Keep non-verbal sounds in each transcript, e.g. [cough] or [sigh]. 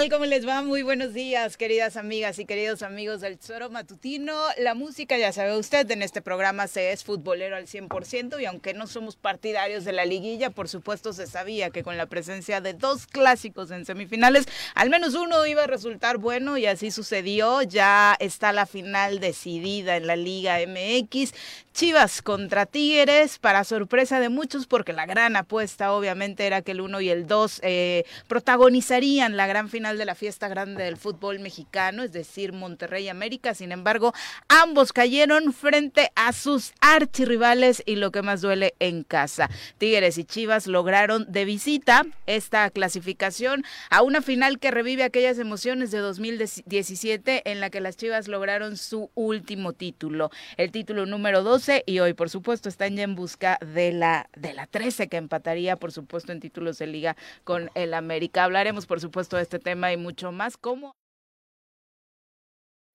Tal? ¿Cómo les va? Muy buenos días, queridas amigas y queridos amigos del Tesoro Matutino. La música, ya sabe usted, en este programa se es futbolero al 100% y aunque no somos partidarios de la liguilla, por supuesto se sabía que con la presencia de dos clásicos en semifinales, al menos uno iba a resultar bueno y así sucedió. Ya está la final decidida en la Liga MX. Chivas contra Tigres, para sorpresa de muchos, porque la gran apuesta obviamente era que el 1 y el 2 eh, protagonizarían la gran final de la fiesta grande del fútbol mexicano, es decir, Monterrey América. Sin embargo, ambos cayeron frente a sus archirrivales y lo que más duele en casa. Tigres y Chivas lograron de visita esta clasificación a una final que revive aquellas emociones de 2017 en la que las Chivas lograron su último título, el título número 2 y hoy, por supuesto, están ya en busca de la, de la 13 que empataría, por supuesto, en títulos de liga con el América. Hablaremos, por supuesto, de este tema y mucho más. ¿Cómo?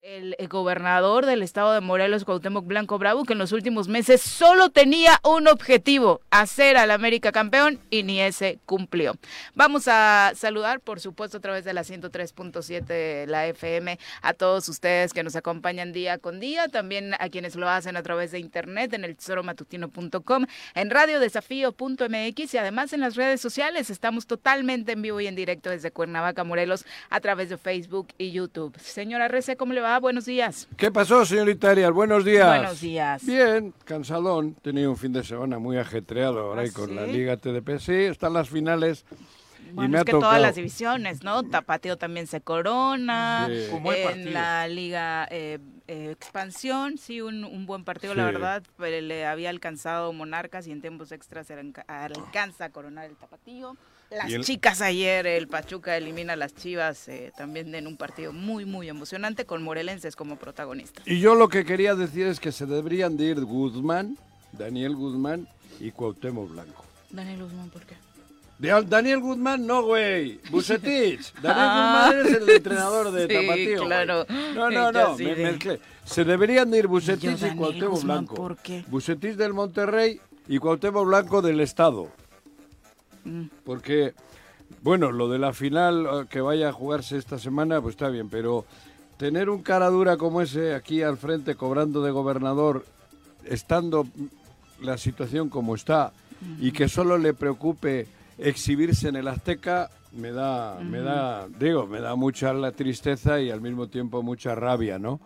El gobernador del estado de Morelos, Cuauhtémoc Blanco Bravo, que en los últimos meses solo tenía un objetivo, hacer al América campeón y ni ese cumplió. Vamos a saludar, por supuesto, a través de la 103.7, la FM, a todos ustedes que nos acompañan día con día, también a quienes lo hacen a través de internet en el tesoromatutino.com, en radiodesafío.mx y además en las redes sociales. Estamos totalmente en vivo y en directo desde Cuernavaca, Morelos, a través de Facebook y YouTube. Señora Rece, ¿cómo le va? Buenos días. ¿Qué pasó, señorita Arias? Buenos días. Buenos días. Bien, cansadón. Tenía un fin de semana muy ajetreado ahora y ¿Ah, con la Liga TDP. Sí, están las finales. y me es que todas las divisiones, ¿no? Tapateo también se corona. En la Liga eh, eh, Expansión, sí, un, buen partido, la verdad. Pero le había alcanzado Monarcas y en tiempos extras alcanza a coronar el Tapatío. Las chicas ayer, el Pachuca elimina a las Chivas eh, también en un partido muy, muy emocionante con morelenses como protagonistas. Y yo lo que quería decir es que se deberían de ir Guzmán, Daniel Guzmán y Cuauhtémoc Blanco. Daniel Guzmán, ¿por qué? Daniel Guzmán, no, güey. [laughs] Bucetich. Daniel ah, Guzmán es el [laughs] entrenador de sí, claro. No, no, no, me mezclé. Se deberían de ir Bucetich y Cuauhtémoc Blanco. ¿Por qué? Bucetich del Monterrey y Cuauhtémoc Blanco del Estado. Porque, bueno, lo de la final eh, que vaya a jugarse esta semana, pues está bien, pero tener un cara dura como ese aquí al frente cobrando de gobernador, estando la situación como está, y que solo le preocupe exhibirse en el Azteca, me da, me da, digo, me da mucha la tristeza y al mismo tiempo mucha rabia, ¿no?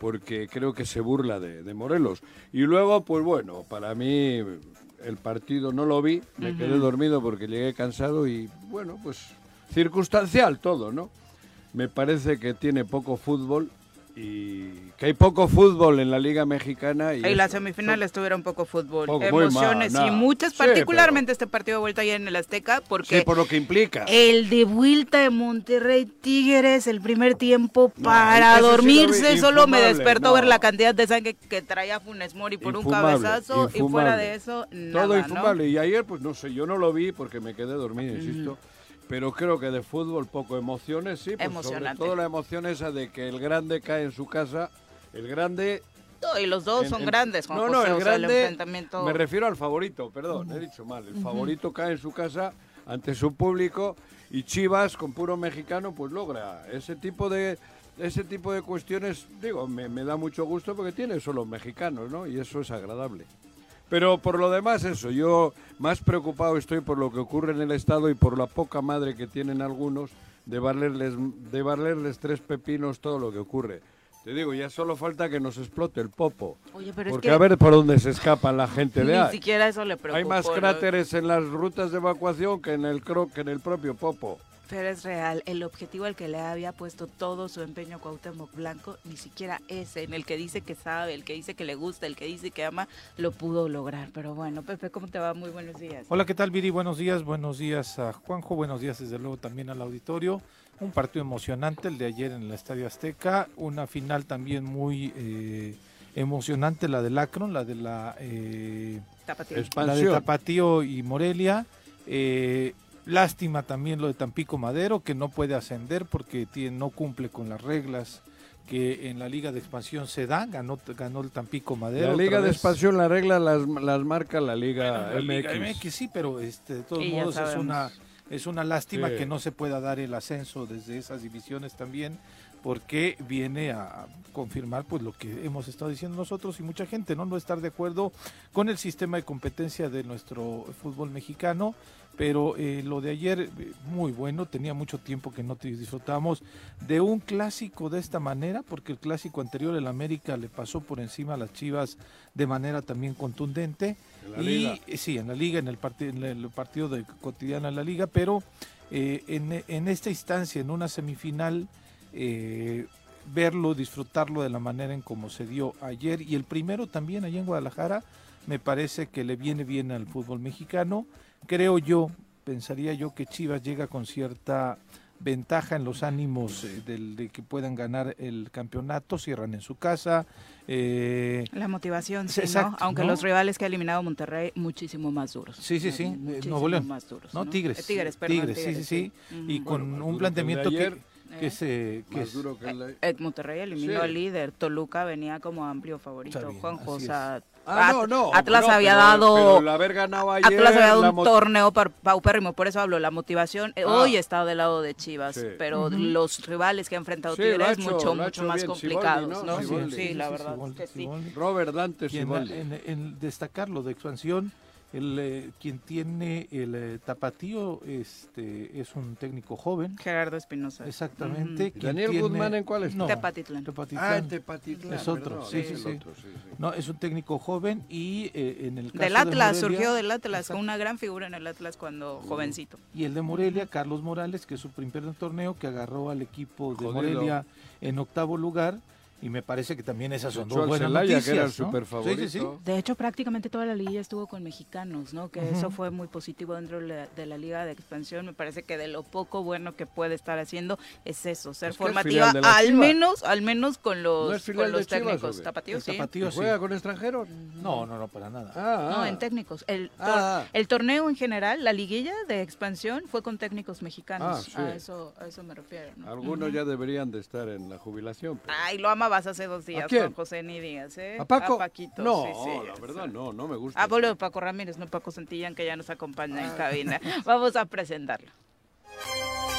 Porque creo que se burla de, de Morelos. Y luego, pues bueno, para mí el partido no lo vi, me quedé dormido porque llegué cansado y bueno, pues circunstancial todo, ¿no? Me parece que tiene poco fútbol y que hay poco fútbol en la Liga Mexicana. Y, Y las semifinales tuvieron poco fútbol, Poco, emociones mal, y muchas, Sí, particularmente este partido de vuelta ayer en el Azteca, porque Sí, por lo que implica. el de vuelta de Monterrey Tigres, el primer tiempo No, para dormirse, solo me despertó no. ver la cantidad de sangre que traía Funes Mori por un Infumable, cabezazo y fuera de eso, nada, Todo ¿no? infumable. Y ayer, pues no sé, yo no lo vi porque me quedé dormido, insisto. Pero creo que de fútbol poco emociones, sí. Pues sobre todo la emoción esa de que el grande cae en su casa. El grande... Y los dos en- son en- grandes, Juan No, José, no, el o sea, grande... enfrentamiento... Me refiero al favorito, perdón, he dicho mal. El favorito cae en su casa ante su público y Chivas, con puro mexicano, pues logra ese tipo de... Ese tipo de cuestiones, digo, me, me da mucho gusto porque tiene solo mexicanos, ¿no? Y eso es agradable. Pero por lo demás, eso, yo más preocupado estoy por lo que ocurre en el Estado y por la poca madre que tienen algunos de valerles, de valerles tres pepinos todo lo que ocurre. Te digo, ya solo falta que nos explote el popo. Oye, pero Porque es que a ver por dónde se escapa la gente de ni siquiera eso le preocupó. Hay más ¿no? cráteres en las rutas de evacuación que en el cro- que en el propio popo. Pero es real, el objetivo al que le había puesto todo su empeño Cuauhtémoc Blanco, ni siquiera ese, en el que dice que sabe, el que dice que le gusta, el que dice que ama, lo pudo lograr. Pero bueno, Pepe, ¿cómo te va? Muy buenos días. Hola, ¿qué tal, Viri? Buenos días, buenos días a Juanjo, buenos días desde luego también al auditorio. Un partido emocionante el de ayer en el Estadio Azteca, una final también muy eh, emocionante, la del Akron, la de la, eh, Tapatío. La de. Tapatío y Morelia. Eh, lástima también lo de Tampico Madero, que no puede ascender porque tiene, no cumple con las reglas que en la Liga de Expansión se dan, ganó, ganó el Tampico Madero. La Liga de. Expansión, la regla las, las marca la Liga MX. MX, sí, pero este, de todos modos es una, es una lástima Sí. que no se pueda dar el ascenso desde esas divisiones también, porque viene a confirmar pues lo que hemos estado diciendo nosotros y mucha gente, ¿no? No estar de acuerdo con el sistema de competencia de nuestro fútbol mexicano, pero eh, lo de ayer eh, muy bueno, tenía mucho tiempo que no te disfrutamos de un clásico de esta manera, porque el clásico anterior el América le pasó por encima a las Chivas de manera también contundente. Y liga. sí, en la liga, en el, partido en el partido de cotidiano en la liga, pero eh, en, en esta instancia, en una semifinal, eh, verlo, disfrutarlo de la manera en como se dio ayer y el primero también allá en Guadalajara, me parece que le viene bien al fútbol mexicano. Creo yo, pensaría yo que Chivas llega con cierta ventaja en los ánimos eh, del, de que puedan ganar el campeonato, cierran en su casa. eh, La motivación, Sí, sí, ¿no? exacto, Aunque ¿no? los rivales que ha eliminado Monterrey, muchísimo más duros. Sí, sí, sí, eh, Nuevo León. más duros. No, Tigres. Eh, Tigres, perdón. Tigres, sí, sí, sí. y con Bueno, un planteamiento que, ayer. que Eh. se que Más es- duro que el- Eh, Monterrey eliminó Sí. al líder. Toluca venía como amplio favorito. Bien, así sea, Ah, At- no, no. Atlas no, había pero- dado pero haber ganado ayer. Atlas había dado un torneo paupérrimo, por eso hablo, la motivación eh, Ah. hoy está del lado de Chivas, Sí. pero los rivales que ha enfrentado Sí, Tigres hecho- mucho, mucho más bien complicados, ¿no? ¿no? Sí, la verdad que. Robert Dante en, en- en destacar lo de expansión, el, eh, quien tiene el eh, tapatío este, es un técnico joven, Gerardo Espinosa. exactamente. Daniel tiene- Guzmán, ¿en cuál está? No, Tepatitlán. Tepatitlán. Ah, en Tepatitlán. Es otro, sí, es sí, sí. otro, sí, sí. No, es un técnico joven y eh, en el caso Del de Atlas, Morelia- surgió del Atlas, Exacto. con una gran figura en el Atlas cuando jovencito. Y el de Morelia, Carlos Morales, que es su primer torneo, que agarró al equipo de Jodido. Morelia en octavo lugar. Y me parece que también esas son dos buenas Celaya, que noticias. era el ¿no? Sí, sí, sí. De hecho, prácticamente toda la liga estuvo con mexicanos, ¿no? Que eso fue muy positivo dentro de la, de la liga de expansión. Me parece que de lo poco bueno que puede estar haciendo es eso, ser Es que es formativa, al Chivas. menos, al menos con ¿No los, es con los Chivas, técnicos. o qué? Tapatío, El sí. Tapatío, ¿Y sí. ¿Juega con extranjeros? No, no, no, para nada. Ah, No, ah. en técnicos. El, tor- Ah, el torneo en general, la liguilla de expansión, fue con técnicos mexicanos. Ah, sí. a, eso, a eso me refiero. ¿no? Algunos ya deberían de estar en la jubilación. pero- Ay, lo amabas hace dos días, quién? Juan José, ni digas, ¿eh? ¿A Paco? Paquito, no, sí, sí, la verdad no, no me gusta. Ah, boludo, Paco Ramírez, no Paco Santillán, que ya nos acompaña Ah. en cabina. Vamos a presentarlo.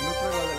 No de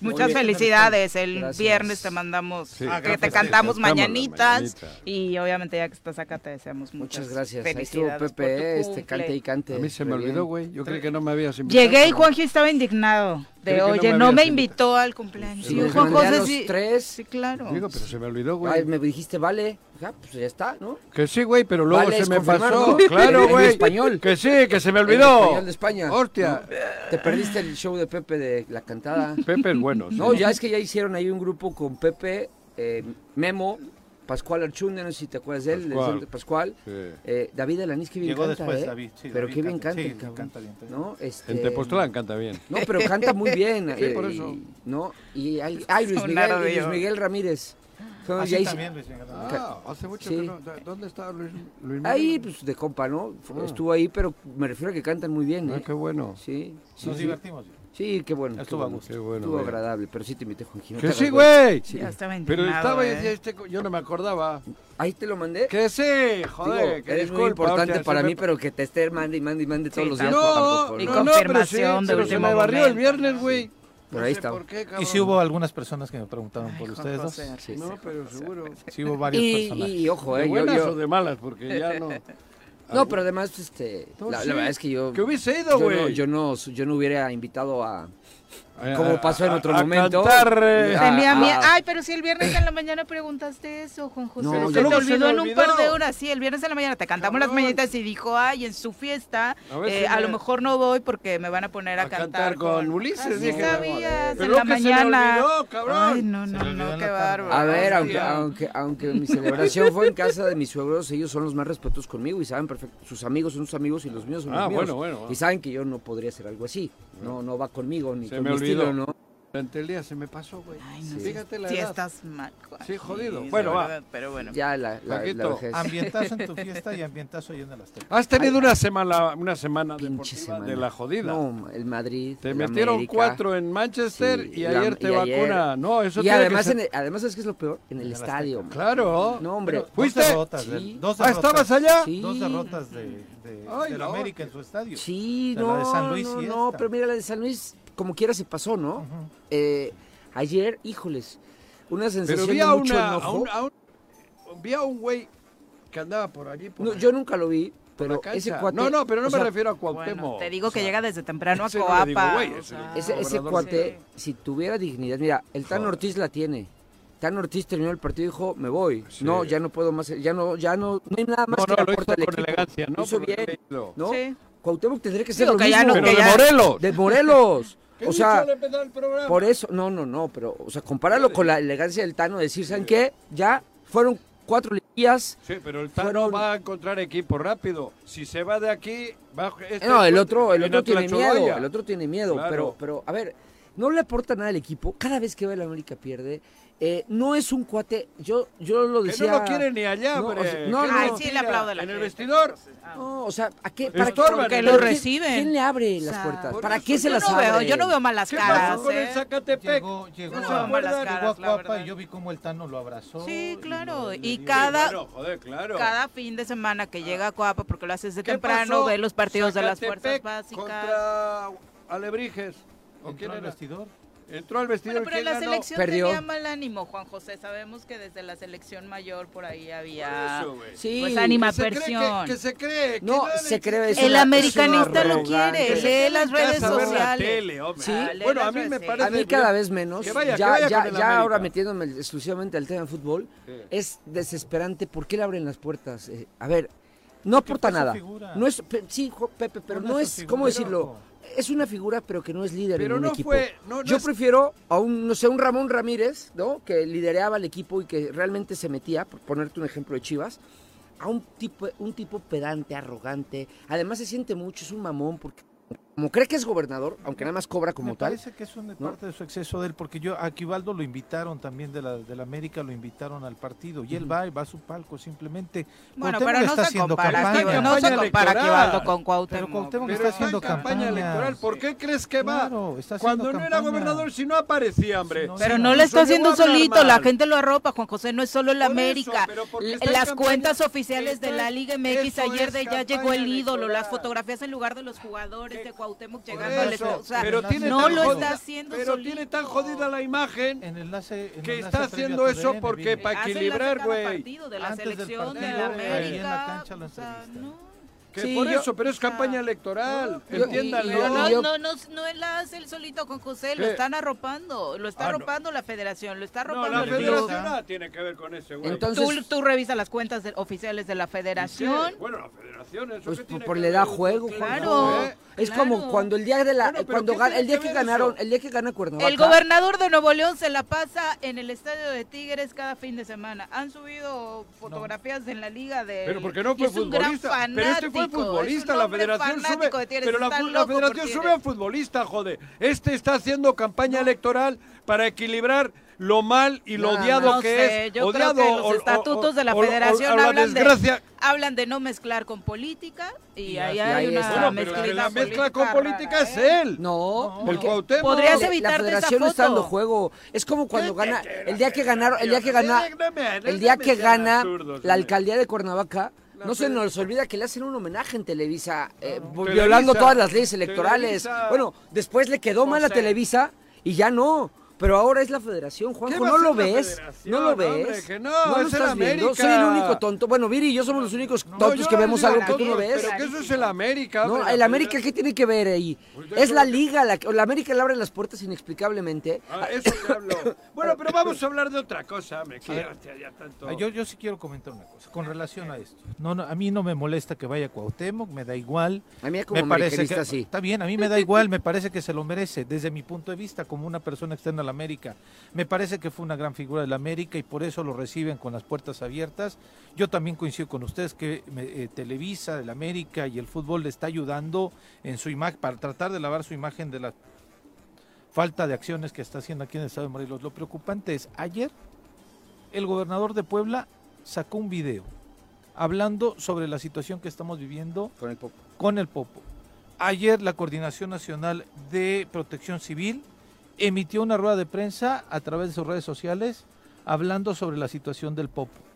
Muchas felicidades. El viernes te mandamos, que te cantamos mañanitas. Y obviamente, ya que estás acá, te deseamos muchas, muchas gracias. Felicidades. Este, cante y cante. A mí se me olvidó, güey. Yo creo que no me habías. Llegué y Juanji estaba indignado. De oye, no me, invitó al cumpleaños. Sí, sí, Juan José, sí. Tres. Sí, claro. Digo, pero se me olvidó, güey. Ay, me dijiste, vale. Ya, pues ya está, ¿no? Que sí, güey, pero luego se me pasó. Claro, güey. español. Que sí, que se me olvidó. En español de España. Hostia. Te perdiste el show de Pepe de la cantada. Pepe es bueno. Sí. No, ya es que ya hicieron ahí un grupo con Pepe, eh, Memo Pascual Archunda, no sé si te acuerdas de él, Pascual. Pascual. Sí. Eh, David Alanis, que bien Llegó canta, después, eh. David, sí, pero David qué bien canta, sí. Canta bien, ¿no? este... En Tepoztlán canta bien. No, pero canta muy bien. sí, eh, por eso. ¿no? Y hay, hay Luis, [laughs] Miguel, ah, Luis Miguel Ramírez. Ah, sí, también, Luis Miguel. Ah, hace mucho sí. que no. ¿Dónde está Luis, Luis Miguel? Ahí, pues de compa, ¿no? Ah. Estuvo ahí, pero me refiero a que cantan muy bien. Ah, ¿eh? qué bueno. Sí. Nos divertimos. Sí, qué bueno. Estuvo, bueno, qué bueno, estuvo agradable, pero sí te invité, Juanjito. ¡Que sí, güey! Sí. Ya estaba Pero estaba, eh. este, yo no me acordaba. ¿Ahí te lo mandé? ¡Que sí! Joder, Digo, que eres muy importante para mí, me... pero que te esté mande y mande y mande todos los días. No, tampoco, ¿no? Y confirmación no, pero sí, de pero se me barrió el viernes, güey. Pero no ahí está. Y sí hubo algunas personas que me preguntaron Ay, por ustedes dos. Sí, no, pero seguro. Sí hubo varias y, personas. Y, ojo, ¿eh? ¿De buenas yo, yo... o de malas? Porque ya no... [laughs] Ah, no, pero además, este, la, verdad es que yo. ¿Qué hubiese ido, güey? Yo no, yo no hubiera invitado a como pasó en otro momento. Ay, pero si el viernes en la mañana preguntaste eso, Juan José. Se, te olvidó en un par de horas. Sí, el viernes en la mañana te cantamos las mañanitas y dijo, ay, en su fiesta, a, eh, lo mejor no voy porque me van a poner a, a cantar, con, Ulises. Dije, sabías, la mañana. Ay, no, no, no, qué bárbaro. A ver, aunque, aunque, aunque mi celebración fue en casa de mis suegros, ellos son los más respetuosos conmigo y saben perfecto. Sus amigos son sus amigos y los míos son los míos. Bueno, bueno, bueno. Y saben que yo no podría hacer algo así. No, no va conmigo ni con olvidó. ¿no? Durante el día se me pasó, güey. Ay, no sí. Fíjate la edad. estás mal, Juan. Sí, jodido. Bueno, va. Pero bueno. Ya la, la, Paquito, la [laughs] en tu fiesta y ambientazo oyendo las telas. Has tenido una semana, una semana, de la jodida. No, el Madrid, Te metieron cuatro en Manchester y ayer te y vacuna. No, eso Y además, ser... en además es que es lo peor, en el estadio. Claro. No, hombre. ¿Fuiste? Dos ah, ¿estabas allá? Sí. Dos derrotas de, América en su estadio. Sí, no, la no, pero mira, la de San Luis como quiera se pasó, ¿no? Uh -huh. eh, ayer, híjoles, una sensación Pero vi a de mucho una, enojo. A un, a un, vi a un güey que andaba por allí. Por no, yo nunca lo vi, pero ese cuate, No, no, pero no me sea, refiero a Cuauhtémoc. Bueno, te digo que o sea, llega desde temprano a Coapa. No digo, wey, ese, ese, cuate, sí. si tuviera dignidad, mira, el Tan Joder. Ortiz la tiene. Tan Ortiz terminó el partido y dijo, me voy. Sí. No, ya no puedo más, ya no, ya no, no hay nada más no, que no, lo por elegancia, ¿no? Lo hizo bien, ¿no? Sí. Cuauhtémoc tendría que ser lo que mismo. Ya no, pero de. Morelos. de Morelos o sea, por eso, no, no, no, pero, o sea, compáralo con la elegancia del Tano, decir, ¿saben qué? Ya fueron cuatro días. Sí, pero el Tano va a encontrar equipo rápido. Si se va de aquí, va este No, el otro, el otro tiene miedo, el otro tiene miedo, pero, pero, a ver, no le aporta nada al equipo. Cada vez que va el América pierde, eh, no es un cuate, yo, yo lo decía. Que no lo ni allá, no, o sea, no, no, Ay, sí, le aplaudo la En el vestidor. No, o sea, ¿a qué? ¿Para Estorban, lo reciben. ¿Quién le abre las o sea, puertas? ¿Para qué se las abre? Veo, yo no veo malas ¿Qué caras. Pasó con eh? el Zacatepec? Llegó, llegó, no, a, malas llegó a Cuapa y yo vi cómo el Tano lo abrazó. Sí, claro. Y, y cada, bueno, joder, claro. cada fin de semana que ah. llega a Cuapa, porque lo hace desde temprano, ve los partidos de las fuerzas básicas. Contra Alebrijes. ¿O quién el vestidor? Entró al vestidor. Bueno, pero la selección perdió. tenía mal ánimo, Juan José. Sabemos que desde la selección mayor por ahí había eso, pues, sí, pues animaversión. Que, se cree. Que no, se cree. eso. el americanista lo quiere. Lee las redes sociales. La tele, ¿Sí? bueno, a mí me parece. A mí cada vez menos. Ya, ahora metiéndome exclusivamente al tema del fútbol, es desesperante. ¿Por qué le abren las puertas? Eh, a ver, no aporta nada. No es, sí, Pepe, pero no es, ¿cómo decirlo? es una figura, pero que no es líder pero en un no equipo. Fue, Yo prefiero a un, no sé, un Ramón Ramírez, ¿no? Que lidereaba el equipo y que realmente se metía, por ponerte un ejemplo de Chivas, a un tipo, un tipo pedante, arrogante. Además se siente mucho, es un mamón porque como cree que es gobernador, aunque nada más cobra como Me tal. Parece que es una parte de su exceso de él, porque yo a Quibaldo lo invitaron también de la, de la América, lo invitaron al partido, y él va y va a su palco simplemente. Bueno, pero no, está se haciendo compara, campaña. No se compara Quibaldo con Cuauhtémoc. Pero Cuauhtémoc está, haciendo campaña electoral. ¿Por qué crees que va? Cuando no era gobernador, si no aparecía, hombre. Pero no, lo está haciendo solito, la gente lo arropa, Juan José, no es solo en la América. Eso, las cuentas oficiales de la Liga MX ayer de ya llegó el ídolo, las fotografías en lugar de los jugadores de Cuauhtémoc. Cuauhtémoc llegando al. O sea, pero tiene no tan lo jodida- está haciendo Pero solito. tiene tan jodida la imagen En enlace, en que está haciendo eso porque para equilibrar, güey. partido de la Antes selección de la en la lo o sea, no. Que Sí, por yo- eso, pero es campaña electoral, no, yo- no, no, no él la hace él solito con José, lo ¿Qué? están arropando, lo está Ah, no. arropando la federación, lo está No, arropando la el Televisa. club. federación nada tiene que ver con ese, güey. Entonces- Tú, tú revisas las cuentas de- oficiales de la ¿Y federación. Bueno, la federación, ¿eso Pues tiene por que le da juego, Claro. ¿Eh? Es claro. como cuando el día de la Bueno, cuando ¿qué gan- tiene el día que ganaron, eso? el día que gana Cuernavaca. El gobernador de Nuevo León se la pasa en el estadio de Tigres cada fin de semana. Han subido fotografías en la liga de. Pero porque no fue es un gran futbolista. Pero este fue fanático, futbolista, es la federación sube. fanático Pero la, federación sube a futbolista, joder. Este está haciendo campaña electoral para equilibrar lo mal y lo odiado No que sé, es. yo odiado creo que los o- o- estatutos de la o- o- federación o la hablan de-. Hablan de no mezclar con política y, Y ahí hay una. Bueno, mezclita la mezcla con política es ¿eh? él. No, El Cuauhtémoc. Podrías la- evitarte la esa federación no está dando juego. Es como cuando ¿Qué gana el día que ganaron, el día que gana el día que gana la alcaldía de Cuernavaca. La No se nos olvida que le hacen un homenaje en Televisa, eh, Televisa, violando todas las leyes electorales. Televisa. Bueno, después le quedó mal a. Televisa y ya no. Pero ahora es la federación, Juanjo, ¿no lo ves? ¿No lo ves? Hombre, que no, lo es el estás viendo? América. Soy el único tonto. Bueno, Viri y yo somos los únicos No, tontos que vemos algo que tú no ves. Pero que eso es el América. No, hombre, el América, ¿qué tiene que ver ahí? Pues Es la liga, la, la América le abre las puertas inexplicablemente. Ah, eso te hablo. Bueno, pero vamos a hablar de otra cosa, me quiero ya tanto. Yo, yo sí quiero comentar una cosa con relación a esto. No, no, a mí no me molesta que vaya Cuauhtémoc, me da igual. A mí como me parece que sí. está bien, a mí me da igual, me parece que se lo merece desde mi punto de vista como una persona externa América. Me parece que fue una gran figura de la América y por eso lo reciben con las puertas abiertas. Yo también coincido con ustedes que eh, Televisa, de la América y el fútbol le está ayudando en su imagen para tratar de lavar su imagen de la falta de acciones que está haciendo aquí en el estado de Morelos. Lo preocupante es ayer el gobernador de Puebla sacó un video hablando sobre la situación que estamos viviendo Con el Popo. con el Popo. Ayer la Coordinación Nacional de Protección Civil emitió una rueda de prensa a través de sus redes sociales hablando sobre la situación del Popo.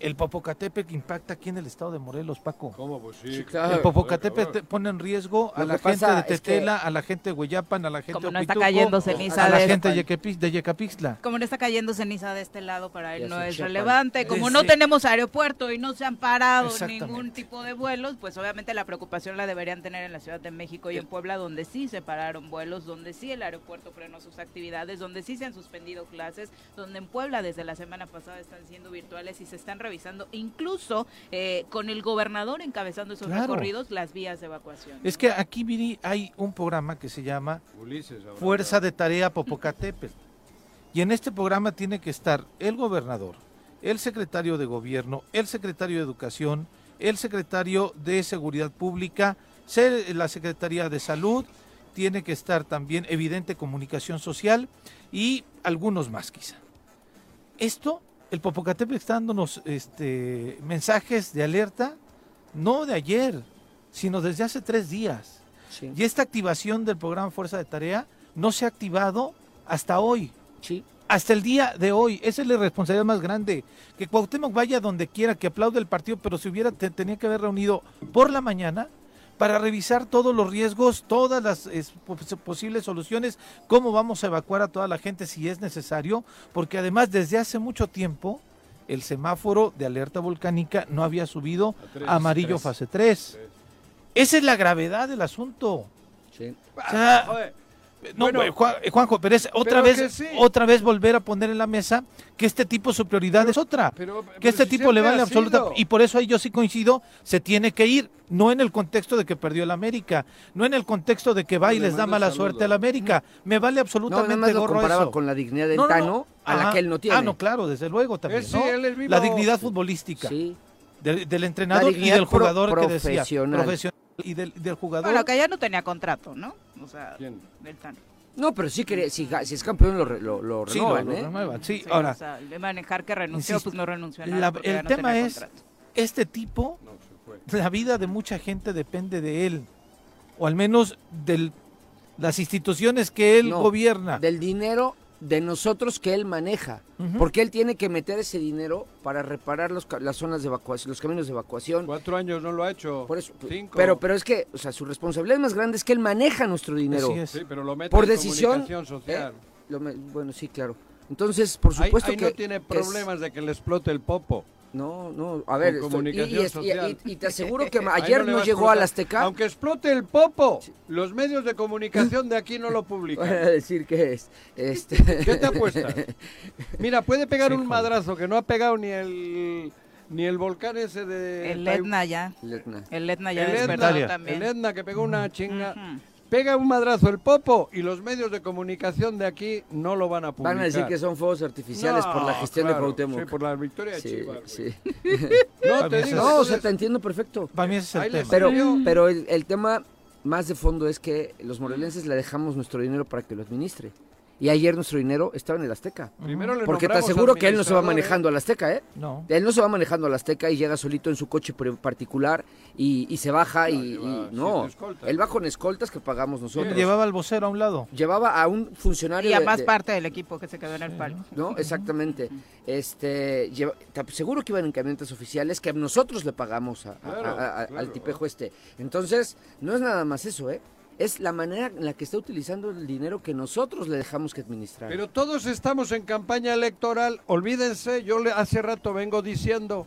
El Popocatépetl impacta aquí en el estado de Morelos, Paco. ¿Cómo? Pues sí. Sí, claro. El Popocatépetl te pone en riesgo a Lo la gente de es que- Tetela, a la gente de Hueyapan, a la gente Como de no está cayendo ceniza a la de- gente de, Yecapixtla. Como no está cayendo ceniza de este lado, para Ya él no es relevante. Como Sí. no tenemos aeropuerto y no se han parado ningún tipo de vuelos, pues obviamente la preocupación la deberían tener en la Ciudad de México y en Puebla, donde sí se pararon vuelos, donde sí el aeropuerto frenó sus actividades, donde sí se han suspendido clases, donde en Puebla desde la semana pasada están siendo virtuales y se están revisando, incluso eh, con el gobernador encabezando esos Claro. recorridos, las vías de evacuación. Es que aquí, Viri, hay un programa que se llama Ulises ahora. Fuerza de Tarea Popocatépetl. Y en este programa tiene que estar el gobernador, el secretario de gobierno, el secretario de educación, el secretario de seguridad pública, ser- la secretaría de salud, tiene que estar también evidente comunicación social y algunos más quizá. Esto, el Popocatépetl está dándonos este, mensajes de alerta, no de ayer, sino desde hace tres días. Sí, Y esta activación del programa Fuerza de Tarea no se ha activado hasta hoy, sí. hasta el día de hoy. Esa es la responsabilidad más grande. Que Cuauhtémoc vaya donde quiera, que aplaude el partido, pero se hubiera te- tenía que haber reunido por la mañana para revisar todos los riesgos, todas las es, pos- posibles soluciones, cómo vamos a evacuar a toda la gente si es necesario, porque además desde hace mucho tiempo el semáforo de alerta volcánica no había subido A tres, amarillo tres. fase 3. Esa es la gravedad del asunto. sí. O sea, Joder, no, Bueno, güey, Juan- eh, Juanjo, pero es otra pero vez, sí. otra vez volver a poner en la mesa que este tipo su prioridad es otra. pero- que pero este si tipo le vale absoluta sido. y por eso ahí yo sí coincido, se tiene que ir, no en el contexto de que perdió el América, no en el contexto de que va y Le les da mala saludo. suerte al América, me vale No, absolutamente nada más lo gorro comparaba eso. con la dignidad del No, no, no. Tano, a la que él no tiene. Ah, no, claro, desde luego también, Eh, sí, ¿no? él es vivo. La dignidad futbolística Sí. del, del entrenador y del jugador pro- que decía profesional. Y del, del jugador. Bueno, que ya no tenía contrato, ¿no? O sea, ¿Quién? del Tano. No, pero sí que si, si es campeón lo, re- lo, lo Sí, lo- renovan, lo ¿eh? renuevan, sí. Sí, ahora, o sea, de manejar que renunció, Insisto, pues no renunció a nada el no tema es- contrato. este tipo No, se fue. la vida de mucha gente depende de él, o al menos de las instituciones que él No, gobierna. Del dinero de nosotros que él maneja, porque él tiene que meter ese dinero para reparar los, las zonas de evacuación, los caminos de evacuación. Cuatro años no lo ha hecho. Por eso, Cinco. pero, pero es que, o sea, su responsabilidad más grande es que él maneja nuestro dinero. Así es. Sí, pero lo mete Por en decisión. social. ¿eh? Lo me- bueno, sí, claro. Entonces, por supuesto ahí que no tiene es- problemas de que le explote el popo. No, no, a ver, estoy- y- comunicación y, es- y- social. y- y te aseguro [laughs] que ayer no a llegó al Azteca. Aunque explote el popo, los medios de comunicación de aquí no lo Voy a publican. decir que es. Este... ¿Qué te apuestas? [laughs] Mira, puede pegar Sí, un madrazo que no ha pegado ni el ni el volcán ese de El Etna ya. Lerna. El Etna ya el Etna, también. el Etna que pegó una chinga. Pega un madrazo el popo y los medios de comunicación de aquí no lo van a publicar. Van a decir que son fuegos artificiales por la gestión claro, de Cuauhtémoc. Sí, por la victoria de Sí, Chivas. güey. sí. [laughs] [laughs] No, te digo. No, o sea, te entiendo perfecto. Para mí ese es el Ahí les- tema. Pero, pero el, el tema más de fondo es que los morelenses le dejamos nuestro dinero para que lo administre. Y ayer nuestro dinero estaba en el Azteca. primero le Porque te aseguro que él no se va ¿eh? manejando al Azteca, ¿eh? No. Él no se va manejando al Azteca y llega solito en su coche particular y, y se baja No, y, lleva y- siete no. escoltas. Él va con escoltas que pagamos nosotros. Llevaba al vocero a un lado. Llevaba a un funcionario Y además de- parte del equipo que se quedó en el palco. ¿no? Exactamente. Este, lleva- te- seguro que iban en camionetas oficiales que nosotros le pagamos a- a- Claro, a- a- claro. al tipejo este. Entonces, no es nada más eso, ¿eh? Es la manera en la que está utilizando el dinero que nosotros le dejamos que administrar. Pero todos estamos en campaña electoral. Olvídense, yo le, hace rato vengo diciendo,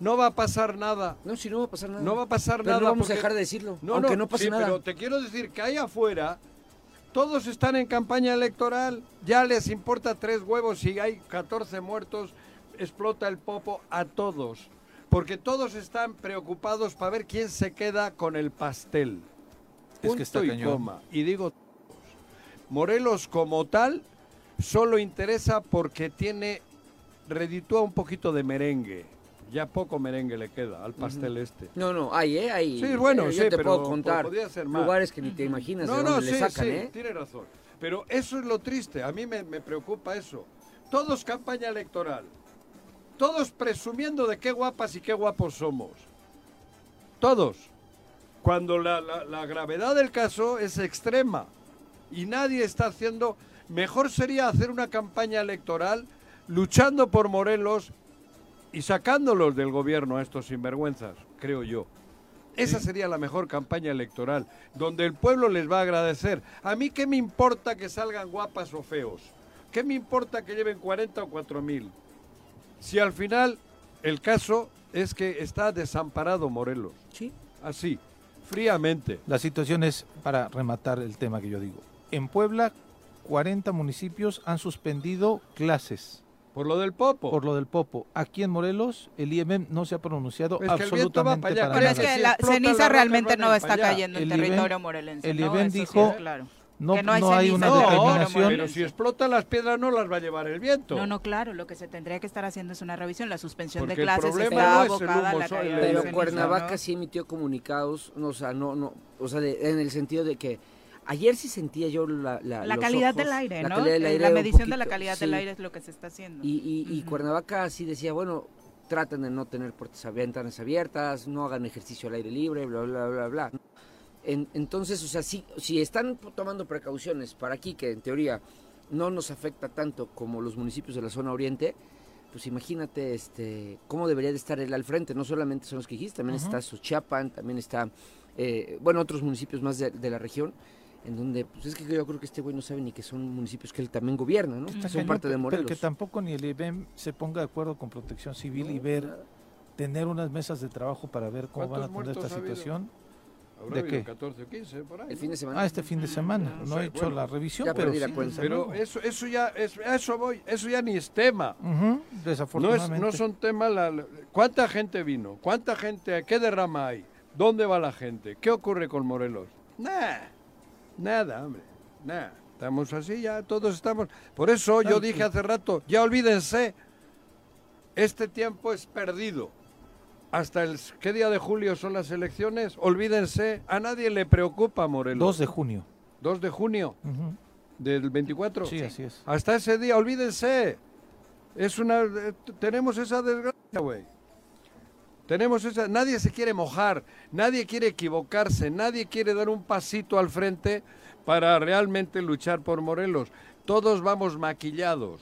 no va a pasar nada. no, si no va a pasar nada. No va a pasar Pero nada. no vamos porque- a dejar de decirlo, aunque no, pase sí, nada. Pero te quiero decir que ahí afuera todos están en campaña electoral. Ya les importa tres huevos si hay 14 muertos, explota el popo a todos. Porque todos están preocupados para ver quién se queda con el pastel. Es que Punto está y cañón. coma. Y digo. Morelos como tal solo interesa porque tiene, reditúa un poquito de merengue. Ya poco merengue le queda al pastel este. No, no, hay, ¿eh? Hay, Sí, bueno, yo sí, te pero puedo contar ser más. lugares que ni te imaginas No, de no, dónde sí, le sacan, sí, ¿eh? tiene razón. Pero eso es lo triste, a mí me, me preocupa eso. Todos campaña electoral. Todos presumiendo de qué guapas y qué guapos somos. Todos. Cuando la, la- la gravedad del caso es extrema y nadie está haciendo... Mejor sería hacer una campaña electoral luchando por Morelos y sacándolos del gobierno a estos sinvergüenzas, creo yo. Esa sería la mejor campaña electoral, donde el pueblo les va a agradecer. A mí qué me importa que salgan guapas o feos. ¿Qué me importa que lleven 40 o 4 mil? Si al final el caso es que está desamparado Morelos. Sí. Así, fríamente. La situación es, para rematar el tema que yo digo, en Puebla 40 municipios han suspendido clases Por lo del Popo. por lo del Popo. Aquí en Morelos el IEM no se ha pronunciado Es que el viento va absolutamente para allá. para Pero nada. es que la ceniza realmente no está para cayendo en El IBEM territorio morelense. el sí dijo- es claro. No, que no hay no hay una determinación. pero si explotan las piedras no las va a llevar el viento. No, no, claro, lo que se tendría que estar haciendo es una revisión. La suspensión Porque de el clases problema está no es el abocada a humo la de Pero Cuernavaca ¿no? sí emitió comunicados, no, o sea, no, no, o sea, de- en el sentido de que ayer sí sentía yo la, la, La los calidad ojos, del aire, la ¿no? calidad del Eh, aire la un medición de la calidad sí. del aire es lo que se está haciendo. Y, y. Cuernavaca sí decía, bueno, traten de no tener puertas ventanas abiertas, no hagan ejercicio al aire libre, bla, bla, bla, bla. En- entonces, o sea, si, si están tomando precauciones para aquí, que en teoría no nos afecta tanto como los municipios de la zona oriente, pues imagínate este cómo debería de estar él al frente. No solamente son los que dijiste, también está Xochiapan, también está, eh, bueno, otros municipios más de, de la región, en donde, pues es que yo creo que este güey no sabe ni que son municipios que él también gobierna, ¿no? Está son cañón, parte de pero Morelos. que tampoco ni el IBEM se ponga de acuerdo con Protección Civil y ver, nada. tener unas mesas de trabajo para ver cómo van a ¿Cuántos atender esta habido? Habrá ¿De qué? 14 o 15 por ahí. El ¿no? fin de semana. Ah, este fin de semana. No No sé, he hecho bueno. la revisión, Ya pero perdí la sí, cuenta. Pero eso, eso ya, es, a eso voy, eso ya ni es tema. Ujú, No, es, desafortunadamente. no son temas. La, la- ¿Cuánta gente vino? ¿Cuánta gente? ¿Qué derrama hay? ¿Dónde va la gente? ¿Qué ocurre con Morelos? Nada, nada, hombre, nada. Estamos así ya, todos estamos. Por eso yo dije hace rato, ya olvídense, este tiempo es perdido. Hasta el ¿qué día de julio son las elecciones? Olvídense, a nadie le preocupa Morelos. 2 de junio. 2 de junio del 24. Sí, así es. Hasta ese día, olvídense. Es una eh, tenemos esa desgracia, güey. Tenemos esa, nadie se quiere mojar, nadie quiere equivocarse, nadie quiere dar un pasito al frente para realmente luchar por Morelos. todos vamos maquillados,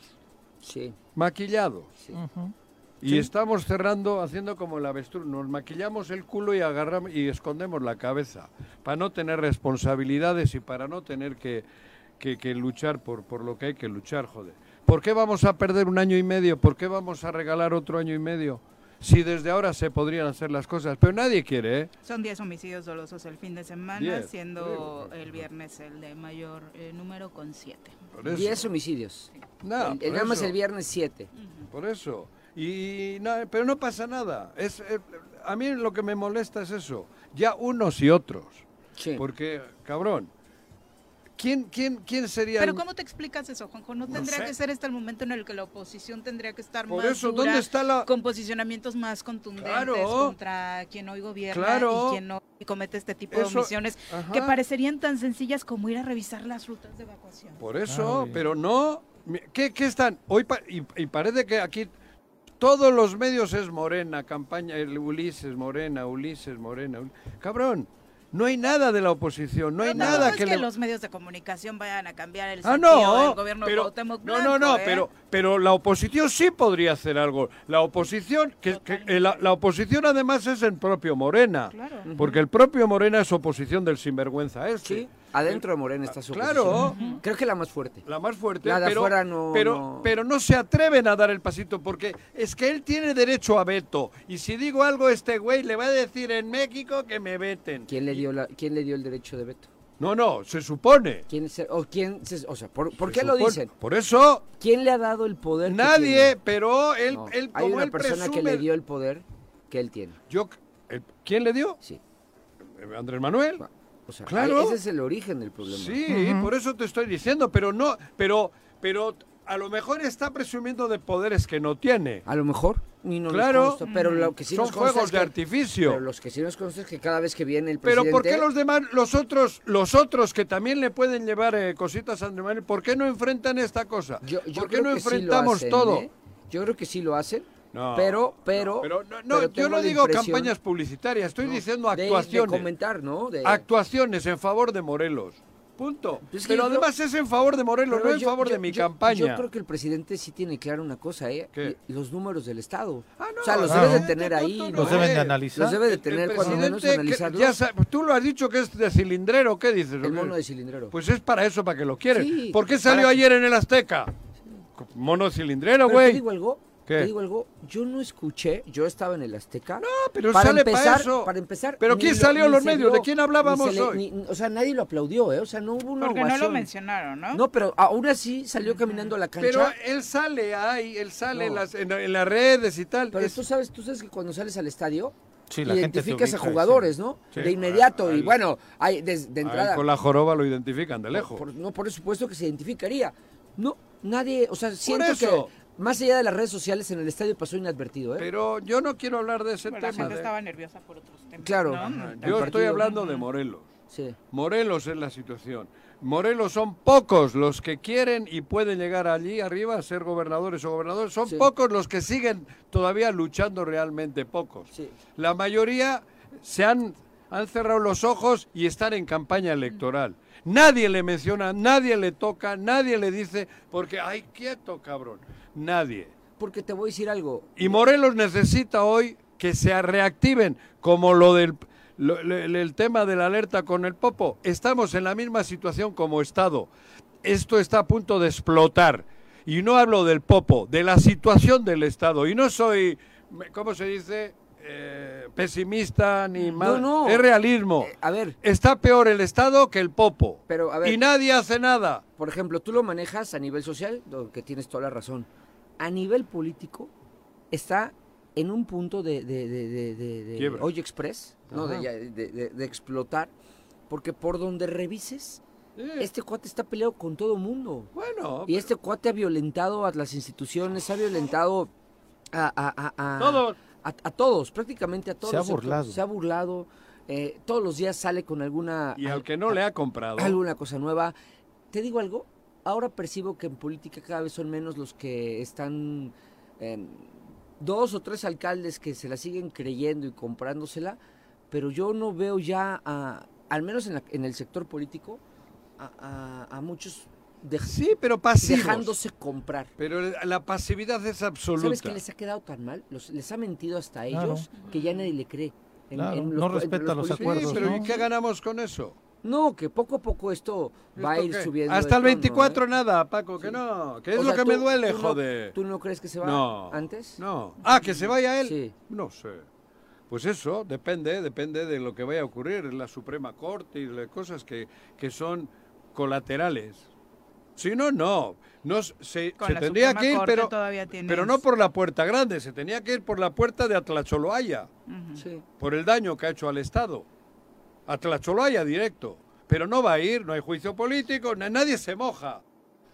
Sí, maquillados. sí. Y estamos cerrando, haciendo como el avestruz. Nos maquillamos el culo y agarramos y escondemos la cabeza. Para no tener responsabilidades y para no tener que, que- que luchar por, por lo que hay que luchar, joder. ¿Por qué vamos a perder un año y medio? ¿Por qué vamos a regalar otro año y medio? Si desde ahora se podrían hacer las cosas. Pero nadie quiere, ¿eh? Son 10 homicidios dolosos el fin de semana, Diez, siendo el viernes el de mayor eh, número con 7. Por eso. 10 homicidios. No, El- por el- nada más eso. el viernes 7. Por eso. Y no, pero no pasa nada. Es, eh, a mí lo que me molesta es eso. Ya unos y otros. Sí. Porque, cabrón, ¿quién, quién, quién sería... Pero el- ¿cómo te explicas eso, Juanjo? ¿No tendría sé. que ser este el momento en el que la oposición tendría que estar Por más eso, dura, ¿dónde está la...? con posicionamientos más contundentes Claro. contra quien hoy gobierna Claro. y quien no comete este tipo de omisiones Ajá. que parecerían tan sencillas como ir a revisar las rutas de evacuación? Por eso, Ay. pero no... ¿Qué, qué están? Hoy pa- y, y parece que aquí todos los medios es Morena, campaña, el Ulises Morena, Ulises Morena. Ul- Cabrón, no hay nada de la oposición, no hay Pero nada es que, que, le... los medios de comunicación vayan a cambiar el Ah, sentido no, del gobierno de pero, Cuauhtémoc no, no, no, ¿eh? pero, pero la oposición sí podría hacer algo. La oposición, que, que- eh, la, la oposición además es el propio Morena, Claro. porque el propio Morena es oposición del sinvergüenza este. Sí, adentro de Morena está su Claro. Creo que la más fuerte. La más fuerte, La de pero, afuera no- pero, no. pero no se atreven a dar el pasito porque es que él tiene derecho a veto. Y si digo algo, este güey le va a decir en México que me veten. ¿Quién le dio la, quién le dio el derecho de veto? No, no, se supone. ¿Quién se, o quién se- o sea, ¿por, por Se qué lo dicen? Por eso, ¿Quién le ha dado el poder? nadie, pero él, No, él hay como una él persona que le dio el poder que él tiene. Yo, el- ¿Quién le dio? Sí. Andrés Manuel. O sea, Claro. ahí- ese es el origen del problema. Sí, por eso te estoy diciendo, pero no, pero, pero a lo mejor está presumiendo de poderes que no tiene. A lo mejor, y no Claro. consta, pero lo que sí Son nos fuegos es de que- artificio. Pero los que sí nos consta es que cada vez que viene el Pero presidente... ¿por qué los demás, los otros, los otros que también le pueden llevar eh, cositas a Andrés Manuel, ¿por qué no enfrentan esta cosa? Yo, yo ¿Por qué creo no sí enfrentamos hacen, todo? ¿eh? Yo creo que sí lo hacen, No, pero, pero... no, pero no, pero yo no digo campañas publicitarias, estoy diciendo de- de actuaciones. comentar, ¿no? De- Actuaciones en favor de Morelos. Punto. Es que pero creo- además es en favor de Morelos, no en yo- favor yo- de mi yo- campaña. Yo creo que el presidente sí tiene claro una cosa, ¿eh? Los números del Estado. Ah, no, o sea, los Ah, debe de tener ahí. ¿no? Los deben de analizar. Los debe de tener el cuando menos analizarlos. ya sa- tú lo has dicho que es de cilindrero, ¿qué dices? El mono de cilindrero. Pues es para eso, para que lo quieren. Sí, ¿Por qué salió ayer en el Azteca? Mono cilindrero, güey. digo algo, ¿Qué? te digo algo, yo no escuché, yo estaba en el Azteca. No, pero para sale para empezar, eso. para empezar. Pero ¿quién lo- salió en los medios? ¿De quién hablábamos le- hoy? ni- o sea, nadie lo aplaudió, ¿eh? O sea, no hubo una Porque no lo mencionaron, ¿no? No, pero aún así salió caminando a la cancha. Pero él sale ahí, él sale en, No. las, en, en las redes y tal. Pero Es- tú sabes, tú sabes que cuando sales al estadio, Sí, la gente te identificas a jugadores, sí. ¿no? Sí. De inmediato. Y bueno, hay de entrada. con la joroba lo identifican de lejos. Por, no, por supuesto que se identificaría. No, nadie, o sea, siento eso. que más allá de las redes sociales en el estadio pasó inadvertido, ¿eh? Pero yo no quiero hablar de ese Bueno, la tema. gente de- estaba nerviosa por otros temas. Claro. Yo estoy hablando de Morelos. Sí. Morelos es la situación. Morelos son pocos los que quieren y pueden llegar allí arriba a ser gobernadores o gobernadores. Son Sí. pocos los que siguen todavía luchando realmente pocos. Sí. La mayoría se han, han cerrado los ojos y están en campaña electoral. Nadie le menciona, nadie le toca, nadie le dice, porque, ay, quieto, cabrón. Nadie. Porque te voy a decir algo. Y Morelos necesita hoy que se reactiven, como lo del lo- le- le- el tema de la alerta con el Popo. Estamos en la misma situación como Estado. Esto está a punto de explotar. Y no hablo del Popo, de la situación del Estado. Y no soy, ¿cómo se dice? Eh, pesimista ni mal. no. Es realismo. Eh, a ver, Está peor el Estado que el Popo. Pero, a ver. Y nadie hace nada. por ejemplo, tú lo manejas a nivel social, que tienes toda la razón. A nivel político, está en un punto de, de, de, de, de- de Quiebra. hoy express, ¿no? De, ya- de- de- de explotar, porque por donde revises, Eh, este cuate está peleado con todo mundo. bueno, Y este cuate ha violentado a las instituciones, ha violentado a, a- a- a- Todos. a- a todos, prácticamente a todos. Se ha burlado. Se ha burlado. eh, todos los días sale con alguna, y al que no le ha comprado. alguna cosa nueva. Te digo algo, ahora percibo que en política cada vez son menos los que están... eh, dos o tres alcaldes que se la siguen creyendo y comprándosela, pero yo no veo ya, a- al menos en, la- en el sector político, a, a- a muchos de- Sí, pero pasivos. dejándose comprar. Pero la pasividad es absoluta. ¿Sabes qué les ha quedado tan mal? Los- les ha mentido hasta Claro. ellos que ya nadie le cree. En- Claro, en no respeta los. Sí, acuerdos, pero ¿no? ¿y qué ganamos con eso? No, que poco a poco esto va a ¿Esto ir qué? subiendo. Hasta el tono, 24 ¿eh? nada, Paco, que Sí. no. Que es O lo que me duele, tú no- joder. ¿Tú no crees que se va No. antes? No. Ah, que se vaya él. Sí. No sé. Pues eso, depende, depende de lo que vaya a ocurrir en la Suprema Corte y de cosas que, que son colaterales. Si no, no. no se, tendría Suprema que ir, pero, todavía tienes- pero no por la puerta grande, se tenía que ir por la puerta de Atlacholoaya, Sí. por el daño que ha hecho al Estado. Atlacholoaya directo. Pero no va a ir, no hay juicio político, na- nadie se moja.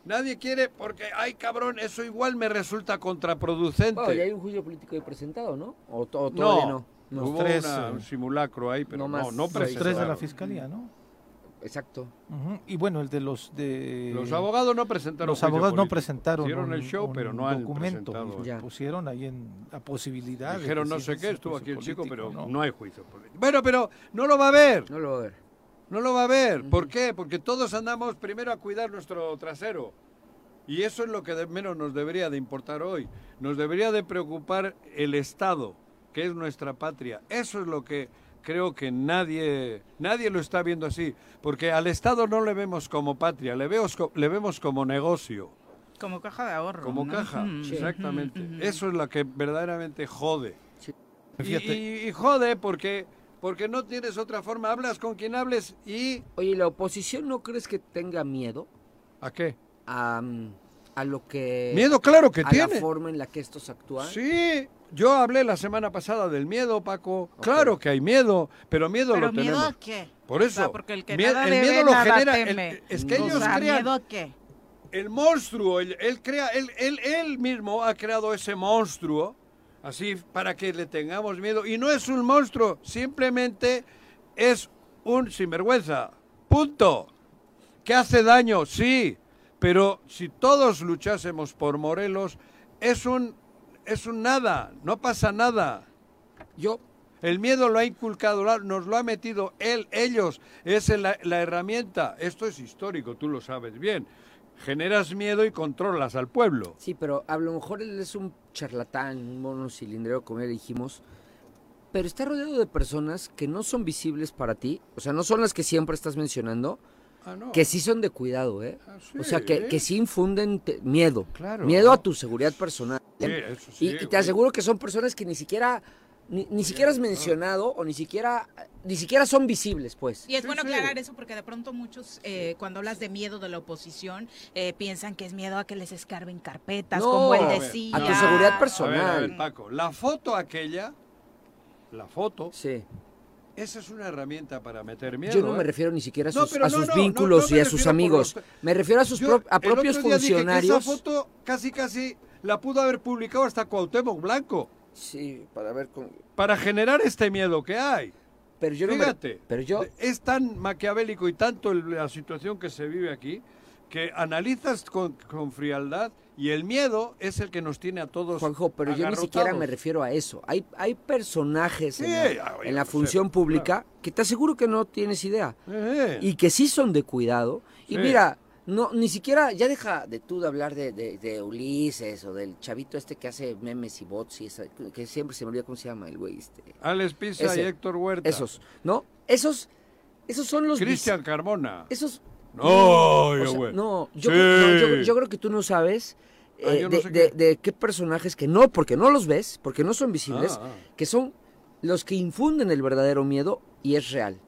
Nadie quiere, porque, ay cabrón, eso igual me resulta contraproducente. Bueno, ya hay un juicio político ahí presentado, ¿no? ¿O, o todavía no? No. Hubo tres, una- eh, un simulacro ahí, pero no no, más no. Los tres de la fiscalía, ¿no? Exacto. Ujú. Y bueno, el de los de Los abogados no presentaron los abogados no presentaron Hicieron un, el show, un pero no han documento presentado. Ya. pusieron ahí en la posibilidad Dijeron no sé qué, estuvo aquí el chico, político, pero no. hay juicio político. Bueno, pero no lo va a ver, No lo va a ver. no lo va a ver. ¿Por qué? Porque todos andamos primero a cuidar nuestro trasero. Y eso es lo que de menos nos debería de importar hoy. Nos debería de preocupar el Estado, que es nuestra patria. Eso es lo que creo que nadie, nadie lo está viendo así. Porque al Estado no le vemos como patria, le, vemos le vemos como negocio. Como caja de ahorro. Como ¿no? caja, exactamente. Eso es lo que verdaderamente jode. Y, Fíjate. y- y jode porque, porque no tienes otra forma. Hablas con quien hables y... Oye, ¿la oposición no crees que tenga miedo ¿A qué? a, a lo que... Miedo, claro que a tiene. la forma en la que estos actúan? Sí, yo hablé la semana pasada del miedo, Paco. Claro que hay miedo, pero miedo ¿Pero lo miedo tenemos. a qué? Por O eso. sea, porque el que mie- nada el debe, miedo lo nada genera. el- es que O ellos sea, crean ¿miedo a qué? el monstruo. Él, él crea, él, él, él mismo ha creado ese monstruo, así para que le tengamos miedo. Y no es un monstruo, simplemente es un sinvergüenza. Punto. Que hace daño, sí. Pero si todos luchásemos por Morelos, es un, es un nada, no pasa nada. Yo, El miedo lo ha inculcado, nos lo ha metido él, ellos. Es la, la herramienta. Esto es histórico, tú lo sabes bien. Generas miedo y controlas al pueblo. sí, pero a lo mejor él es un charlatán, un mono cilindrero, como ya dijimos, pero está rodeado de personas que no son visibles para ti, o sea, no son las que siempre estás mencionando, Ah, no. que sí son de cuidado, ¿eh? Ah, sí, O sea, que, ¿eh? que sí infunden te- miedo. Claro. Miedo a tu seguridad personal. Sí, eso y, sí, y te güey. aseguro que son personas que ni siquiera ni, ni siquiera has mencionado o ni siquiera ni siquiera son visibles, pues. Y es Sí, bueno sí. aclarar eso porque de pronto muchos, eh, cuando hablas de miedo de la oposición, eh, piensan que es miedo a que les escarben carpetas, No, como a él decía. a tu seguridad A personal. ver, a ver, Paco, la foto aquella, la foto, Sí. Esa es una herramienta para meter miedo. Yo no me ¿eh? refiero ni siquiera a sus, a no, vínculos no y a sus amigos. los- Me refiero a sus Yo pro- a propios funcionarios. esa foto casi casi la pudo haber publicado hasta Cuauhtémoc Blanco Sí, para ver con... para generar este miedo que hay. Pero yo no me- Fíjate, Pero yo es tan maquiavélico y tanto el- la situación que se vive aquí que analizas con, con frialdad y el miedo es el que nos tiene a todos. Juanjo, pero yo ni siquiera me refiero a eso. Hay, hay personajes Sí, en la, ah, oye, en la pues, función eh, pública que te aseguro que no tienes idea. Eh, y que sí son de cuidado. Y Sí. mira, no ni siquiera, ya deja de tú de hablar de, de- de Ulises o del chavito este que hace memes y bots y esa- que siempre se me olvida cómo se llama el güey. Este, Alex Pisa ese. y Héctor Huerta. esos, ¿no? Esos, esos son los... Cristian Carmona. Esos... No, yo, sea, güey. no, yo, Sí. no, yo- yo creo que tú no sabes Ah, eh, no de, qué. de qué personajes que no, porque no los ves, porque no son visibles, Ah, ah. que son los que infunden el verdadero miedo y es real.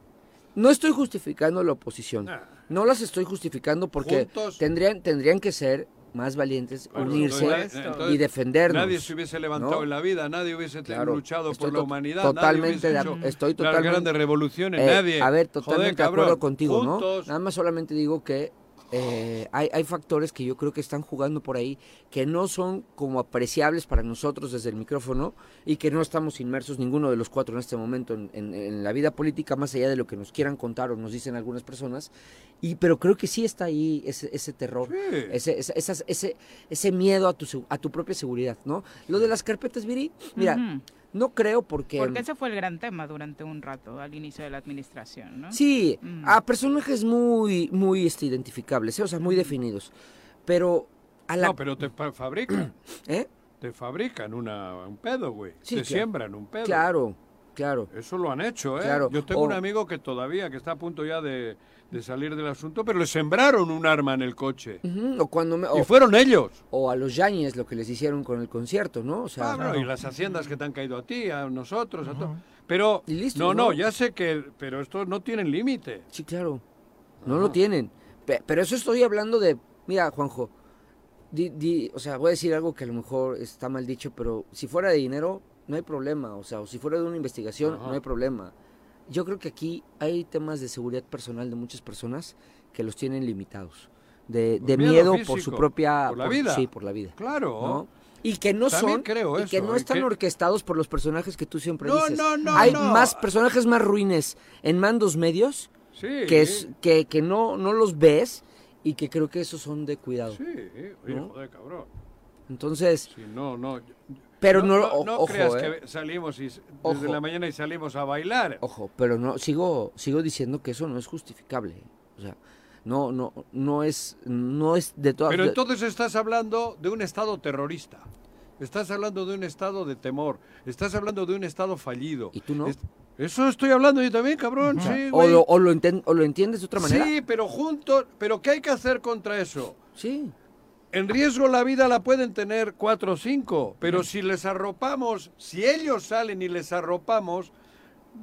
No estoy justificando la oposición. No las estoy justificando porque Juntos. tendrían, tendrían que ser más valientes, Bueno, unirse entonces, y defendernos. Nadie se hubiese levantado ¿no? en la vida, nadie hubiese Claro, luchado por la humanidad, totalmente nadie hecho estoy las totalmente- grandes revoluciones, Eh, nadie. A ver, Joder, totalmente de acuerdo contigo, juntos. ¿no? Nada más solamente digo que eh, hay, hay factores que yo creo que están jugando por ahí que no son como apreciables para nosotros desde el micrófono y que no estamos inmersos ninguno de los cuatro en este momento en, en- en la vida política más allá de lo que nos quieran contar o nos dicen algunas personas y pero creo que sí está ahí ese, ese terror Sí. ese, ese, esas- ese, ese miedo a tu, a tu propia seguridad, ¿no? Lo de las carpetas, Viri, mira, Ujú. No creo porque... Porque ese fue el gran tema durante un rato al inicio de la administración, ¿no? Sí, Mm. a personajes muy, muy este, identificables, ¿eh? o sea, muy definidos. Pero a la... No, pero te fa- fabrican. [clears throat] ¿eh? te fabrican una, un pedo, güey. Sí, te claro. siembran un pedo. Claro, claro. Eso lo han hecho, ¿eh? Claro. Yo tengo O- un amigo que todavía, que está a punto ya de, de salir del asunto, pero le sembraron un arma en el coche. O cuando me- Y o, fueron ellos. o a los Yañez lo que les hicieron con el concierto, ¿no? O sea, Ah, bueno, y las haciendas que te han caído a ti, a nosotros, a todos. Pero, Y listo, no, ¿no? no, ya sé que, pero estos no tienen límite. sí, claro. No lo tienen. Pe- Pero eso estoy hablando de, mira, Juanjo, di- di- o sea, voy a decir algo que a lo mejor está mal dicho, pero si fuera de dinero, no hay problema. O sea, o si fuera de una investigación, Ajá. no hay problema. Yo creo que aquí hay temas de seguridad personal de muchas personas que los tienen limitados. De, de miedo miedo por su propia... por la vida. Sí, por la vida. Claro. ¿no? Y que no También son, creo y que no están que- orquestados por los personajes que tú siempre No, dices. no, no, Hay no. más personajes más ruines en mandos medios Sí. que es que, que no, no los ves y que creo que esos son de cuidado. Sí, oye, joder, cabrón. Entonces, Sí, no, no. Pero no, no, ojo, creas eh, que salimos y, desde Ojo. la mañana y salimos a bailar. ojo, pero no sigo sigo diciendo que eso no es justificable. O sea, no no no es no es de todas Pero entonces estás hablando de un Estado terrorista. Estás hablando de un Estado de temor. Estás hablando de un Estado fallido. ¿Y tú no? Es- Eso estoy hablando yo también, cabrón. Sí, o lo, o lo enten- o lo entiendes de otra manera. Sí, pero juntos. ¿Pero qué hay que hacer contra eso? Sí. En riesgo la vida la pueden tener cuatro o cinco, pero si les arropamos, si ellos salen y les arropamos,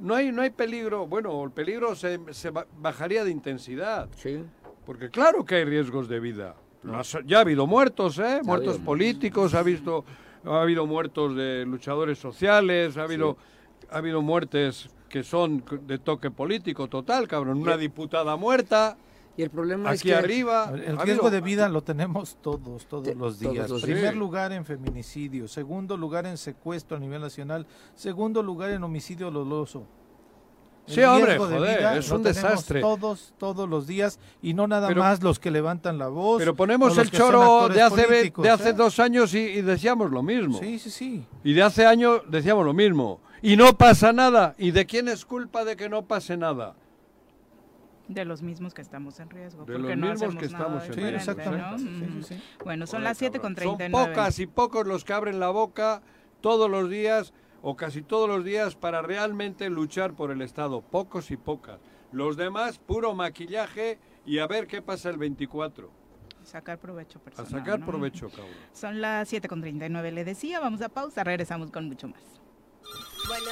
no hay, no hay peligro. Bueno, el peligro se, se ba- bajaría de intensidad, Sí. porque claro que hay riesgos de vida. Ya ha habido muertos, ¿eh? Muertos políticos, ha, visto, ha habido muertos de luchadores sociales, ha habido, ha habido muertes que son de toque político total, cabrón. Una diputada muerta, Y el problema es aquí que arriba. El riesgo de vida lo tenemos todos, todos Te- los todos días. los Primer días. lugar en feminicidio, segundo lugar en secuestro a nivel nacional, segundo lugar en homicidio doloso. El Sí, hombre, riesgo de joder, vida es lo un desastre. Todos, todos los días y no nada Pero- más los que levantan la voz. Pero o ponemos el choro de hace, ve- políticos, de hace ¿eh? dos años y, y decíamos lo mismo. Sí, sí, sí. Y de hace años decíamos lo mismo. Y no pasa nada. ¿Y de quién es culpa de que no pase nada? De los mismos que estamos en riesgo. De porque los no mismos que estamos en Sí, riesgo. exactamente. ¿no? Sí, sí, sí. Bueno, son Joder, las 7 cabrón. con Son 39. pocas y pocos los que abren la boca todos los días o casi todos los días para realmente luchar por el Estado. Pocos y pocas. Los demás, puro maquillaje y a ver qué pasa el 24. Sacar provecho A personal. sacar ¿no? provecho, [laughs] cabrón. Son las 7 con 39. Le decía, vamos a pausa, regresamos con mucho más. Bueno,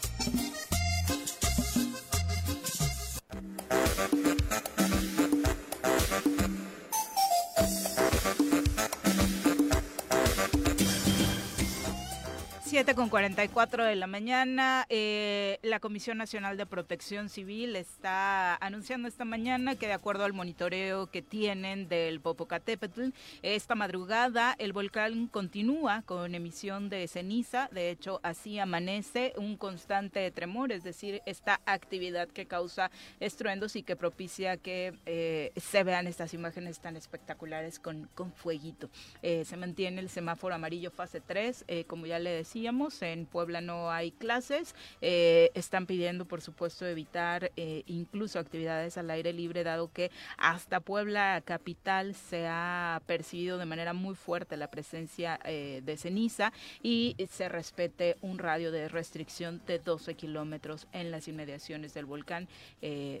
Siete con 44 de la mañana, eh, la Comisión Nacional de Protección Civil está anunciando esta mañana que de acuerdo al monitoreo que tienen del Popocatépetl, esta madrugada el volcán continúa con emisión de ceniza, de hecho así amanece un constante tremor, es decir, esta actividad que causa estruendos y que propicia que eh, se vean estas imágenes tan espectaculares con, con fueguito. Eh, se mantiene el semáforo amarillo fase 3, eh, como ya le en Puebla no hay clases, eh, están pidiendo por supuesto evitar eh, incluso actividades al aire libre, dado que hasta Puebla capital se ha percibido de manera muy fuerte la presencia eh, de ceniza y se respete un radio de restricción de 12 kilómetros en las inmediaciones del volcán.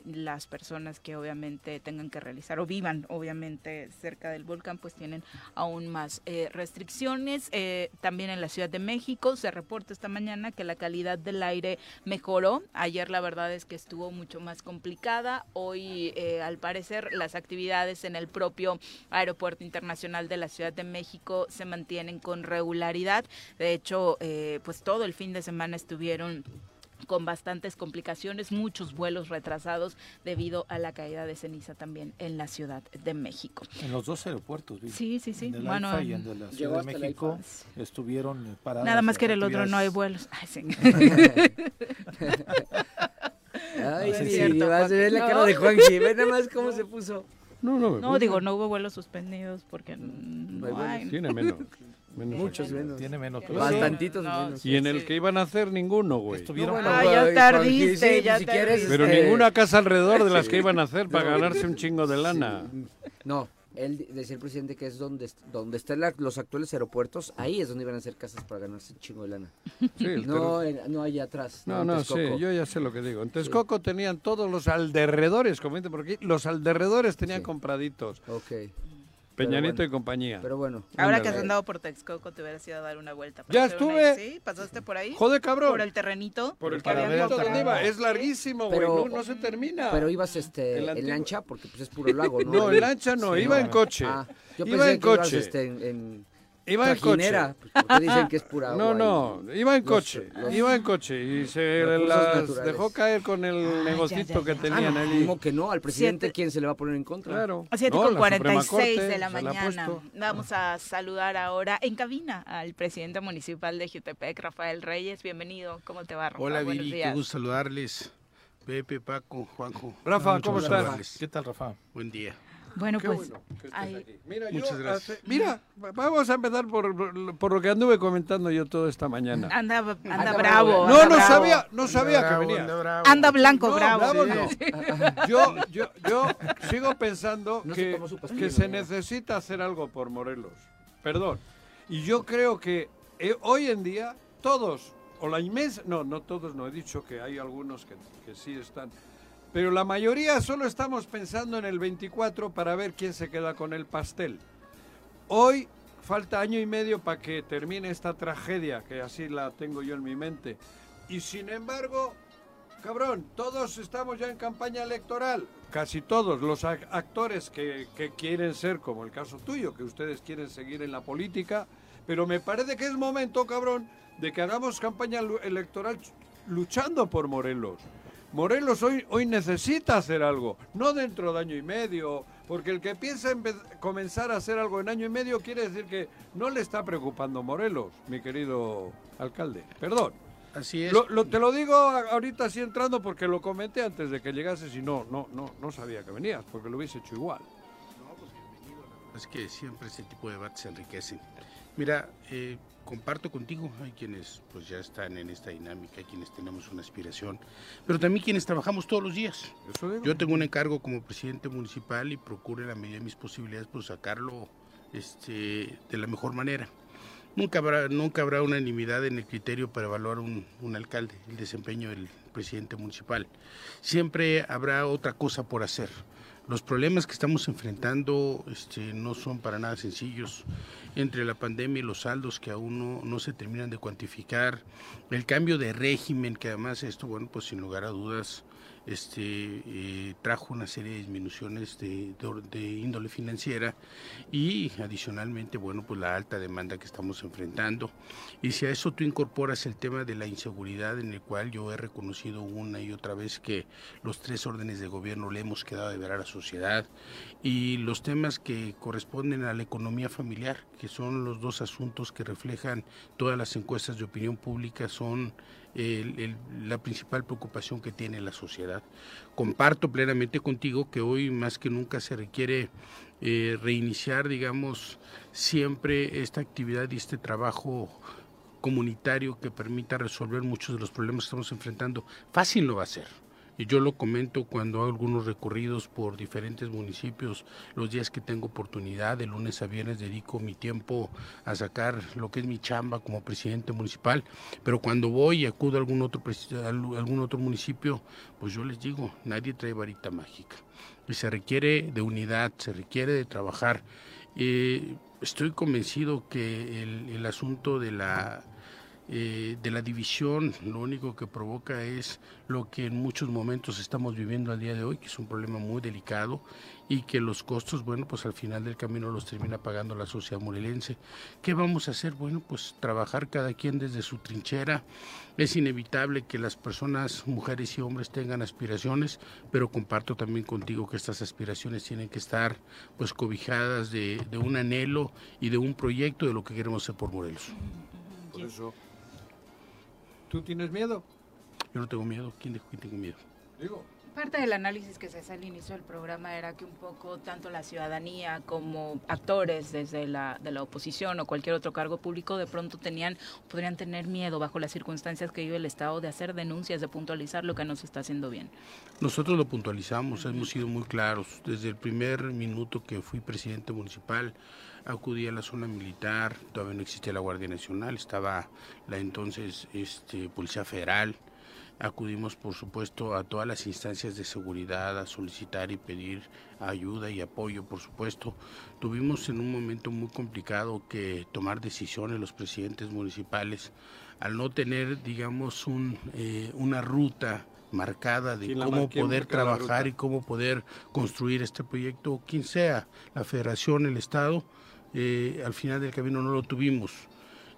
Las personas que obviamente tengan que realizar o vivan obviamente cerca del volcán pues tienen aún más restricciones. También en la Ciudad de México se reporta esta mañana que la calidad del aire mejoró. Ayer la verdad es que estuvo mucho más complicada. Hoy eh, al parecer las actividades en el propio Aeropuerto Internacional de la Ciudad de México se mantienen con regularidad. De hecho, eh, pues todo el fin de semana estuvieron con bastantes complicaciones, muchos vuelos retrasados debido a la caída de ceniza también en la Ciudad de México. En los dos aeropuertos, Sí, sí, sí. En el bueno, AIFA y en de la Ciudad de México estuvieron parados. Nada más que en el otro no hay vuelos. Ay, sí. Ay, No es sí, cierto, vas a ver la cara de Juanji. Ve nada más cómo se puso. No, no, No, digo, no hubo vuelos suspendidos porque no hay. Tiene menos. Menos Muchos menos. Tiene menos. Tiene Bastantitos No, menos. Y en el que iban a hacer ninguno, güey. Estuvieron Ah, ya tardiste, sí, ya si tardiste. quieres, Pero este, ninguna casa alrededor de las sí. que iban a hacer para [laughs] No. ganarse un chingo de lana. No, él decía el presidente que es donde, donde están la- los actuales aeropuertos, ahí es donde iban a hacer casas para ganarse un chingo de lana. Sí, el No, en- no allá atrás. No, en no, sí, yo ya sé lo que digo. En Texcoco tenían todos los alderredores, comenten por aquí, los alderredores tenían Sí. compraditos. Ok. Peñanito bueno, y compañía. Pero bueno. Ahora que has andado por Texcoco, te hubieras ido a dar una vuelta. Ya una- estuve. ¿Sí? ¿Pasaste por ahí? Joder, cabrón. Por el terrenito. Por el terrenito donde iba. Es larguísimo, güey. Pero- No, no se termina. Pero ibas este, El en antiguo- lancha porque pues es puro lago, ¿no? [laughs] No, en lancha no, Sí, iba no. en coche. Ah, yo iba pensé en que ibas, coche. este, en, en Iba en coche. pues, porque dicen que es pura No, agua no, y iba en los- coche. los Iba en coche y se las naturales. dejó caer con el Ah, negocito que tenían Ah, allí. mismo que no, al presidente, Siete- ¿quién se le va a poner en contra? Claro. A 7 No, con la Suprema 46 Corte de la mañana. puesto. Vamos a saludar ahora en cabina al presidente municipal de Jutepec, Rafael Reyes. Bienvenido. ¿Cómo te va, Rafa? Hola Buenos Viri, qué días. gusto saludarles. Pepe, Paco, Juanjo. Rafa, ¿cómo estás? ¿Qué tal, Rafa? Buen día. Bueno, Qué pues bueno que estés ahí- aquí. Mira, yo Muchas gracias. hace- mira, vamos a empezar por, por lo que anduve comentando yo toda esta mañana. anda, anda, Anda bravo. No, anda no bravo. sabía, no sabía Anda que bravo, venía. anda bravo. Anda blanco, No, bravo. bravo no. Yo, yo, yo sigo pensando No que, se necesita hacer algo por Morelos. Perdón. Y yo creo que eh, hoy en día todos, o la inmensa, no, no todos, no he dicho que hay algunos que, que sí están, pero la mayoría solo estamos pensando en el 24 para ver quién se queda con el pastel. Hoy falta año y medio para que termine esta tragedia, que así la tengo yo en mi mente. Y sin embargo, cabrón, todos estamos ya en campaña electoral. Casi todos los ac- actores que, que quieren ser, como el caso tuyo, que ustedes quieren seguir en la política. Pero me parece que es momento, cabrón, de que hagamos campaña electoral ch- luchando por Morelos. Morelos hoy, hoy necesita hacer algo, no dentro de año y medio, porque el que piensa en comenzar a hacer algo en año y medio quiere decir que no le está preocupando Morelos, mi querido alcalde. Perdón. Así es. Lo- lo- te lo digo ahorita así entrando porque lo comenté antes de que llegases y no, no, no, no sabía que venías, porque lo hubiese hecho igual. Es que siempre este tipo de debates enriquecen. Mira, eh, comparto contigo, hay quienes pues ya están en esta dinámica, hay quienes tenemos una aspiración, pero también quienes trabajamos todos los días. Yo tengo un encargo como presidente municipal y procuro en la medida de mis posibilidades pues sacarlo este, de la mejor manera. Nunca habrá, nunca habrá unanimidad en el criterio para evaluar un, un alcalde, el desempeño del presidente municipal. Siempre habrá otra cosa por hacer. Los problemas que estamos enfrentando este, no son para nada sencillos. Entre la pandemia y los saldos que aún no, no se terminan de cuantificar, el cambio de régimen, que además esto, bueno, pues sin lugar a dudas, este, eh, trajo una serie de disminuciones de, de de índole financiera y adicionalmente, bueno, pues la alta demanda que estamos enfrentando. Y si a eso tú incorporas el tema de la inseguridad en el cual yo he reconocido una y otra vez que los tres órdenes de gobierno le hemos quedado de ver a la sociedad y los temas que corresponden a la economía familiar, que son los dos asuntos que reflejan todas las encuestas de opinión pública, son el- la principal preocupación que tiene la sociedad. Comparto plenamente contigo que hoy más que nunca se requiere eh, reiniciar, digamos, siempre esta actividad y este trabajo comunitario que permita resolver muchos de los problemas que estamos enfrentando. Fácil no va a ser. Y yo lo comento cuando hago algunos recorridos por diferentes municipios, los días que tengo oportunidad, de lunes a viernes dedico mi tiempo a sacar lo que es mi chamba como presidente municipal, pero cuando voy y acudo a algún otro, algún otro municipio, pues yo les digo, nadie trae varita mágica. Y se requiere de unidad, se requiere de trabajar. Eh, estoy convencido que el asunto de la eh, de la división, lo único que provoca es lo que en muchos momentos estamos viviendo al día de hoy, que es un problema muy delicado y que los costos, bueno, pues al final del camino los termina pagando la sociedad morelense. ¿Qué vamos a hacer? Bueno, pues trabajar cada quien desde su trinchera. Es inevitable que las personas, mujeres y hombres, tengan aspiraciones, pero comparto también contigo que estas aspiraciones tienen que estar pues cobijadas de, de un anhelo y de un proyecto de lo que queremos hacer por Morelos. Por eso. ¿Tú tienes miedo? Yo no tengo miedo. ¿Quién dijo que tengo miedo? Digo. Parte del análisis que se hace al inicio del programa era que un poco tanto la ciudadanía como actores desde la, de la oposición o cualquier otro cargo público de pronto tenían, podrían tener miedo bajo las circunstancias que vive el Estado de hacer denuncias, de puntualizar lo que no se está haciendo bien. Nosotros lo puntualizamos, hemos sido muy claros. Desde el primer minuto que fui presidente municipal, acudí a la zona militar, todavía no existía la Guardia Nacional, estaba la entonces este, Policía Federal, acudimos por supuesto a todas las instancias de seguridad a solicitar y pedir ayuda y apoyo por supuesto. Tuvimos en un momento muy complicado que tomar decisiones los presidentes municipales al no tener digamos un, eh, una ruta marcada de cómo poder trabajar y cómo poder construir este proyecto, quien sea, la federación, el Estado, eh, al final del camino no lo tuvimos.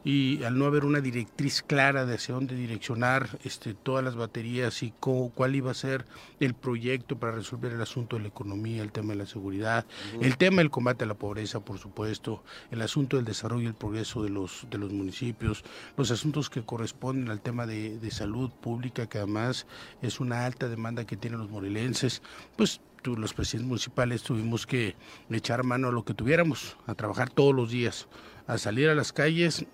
Y al no haber una directriz clara de hacia dónde direccionar este, todas las baterías y cómo, cuál iba a ser el proyecto para resolver el asunto de la economía, el tema de la seguridad, el tema del combate a la pobreza, por supuesto, el asunto del desarrollo y el progreso de los, de los municipios, los asuntos que corresponden al tema de, de salud pública, que además es una alta demanda que tienen los morelenses, pues los presidentes municipales tuvimos que echar mano a lo que tuviéramos, a trabajar todos los días, a salir a las calles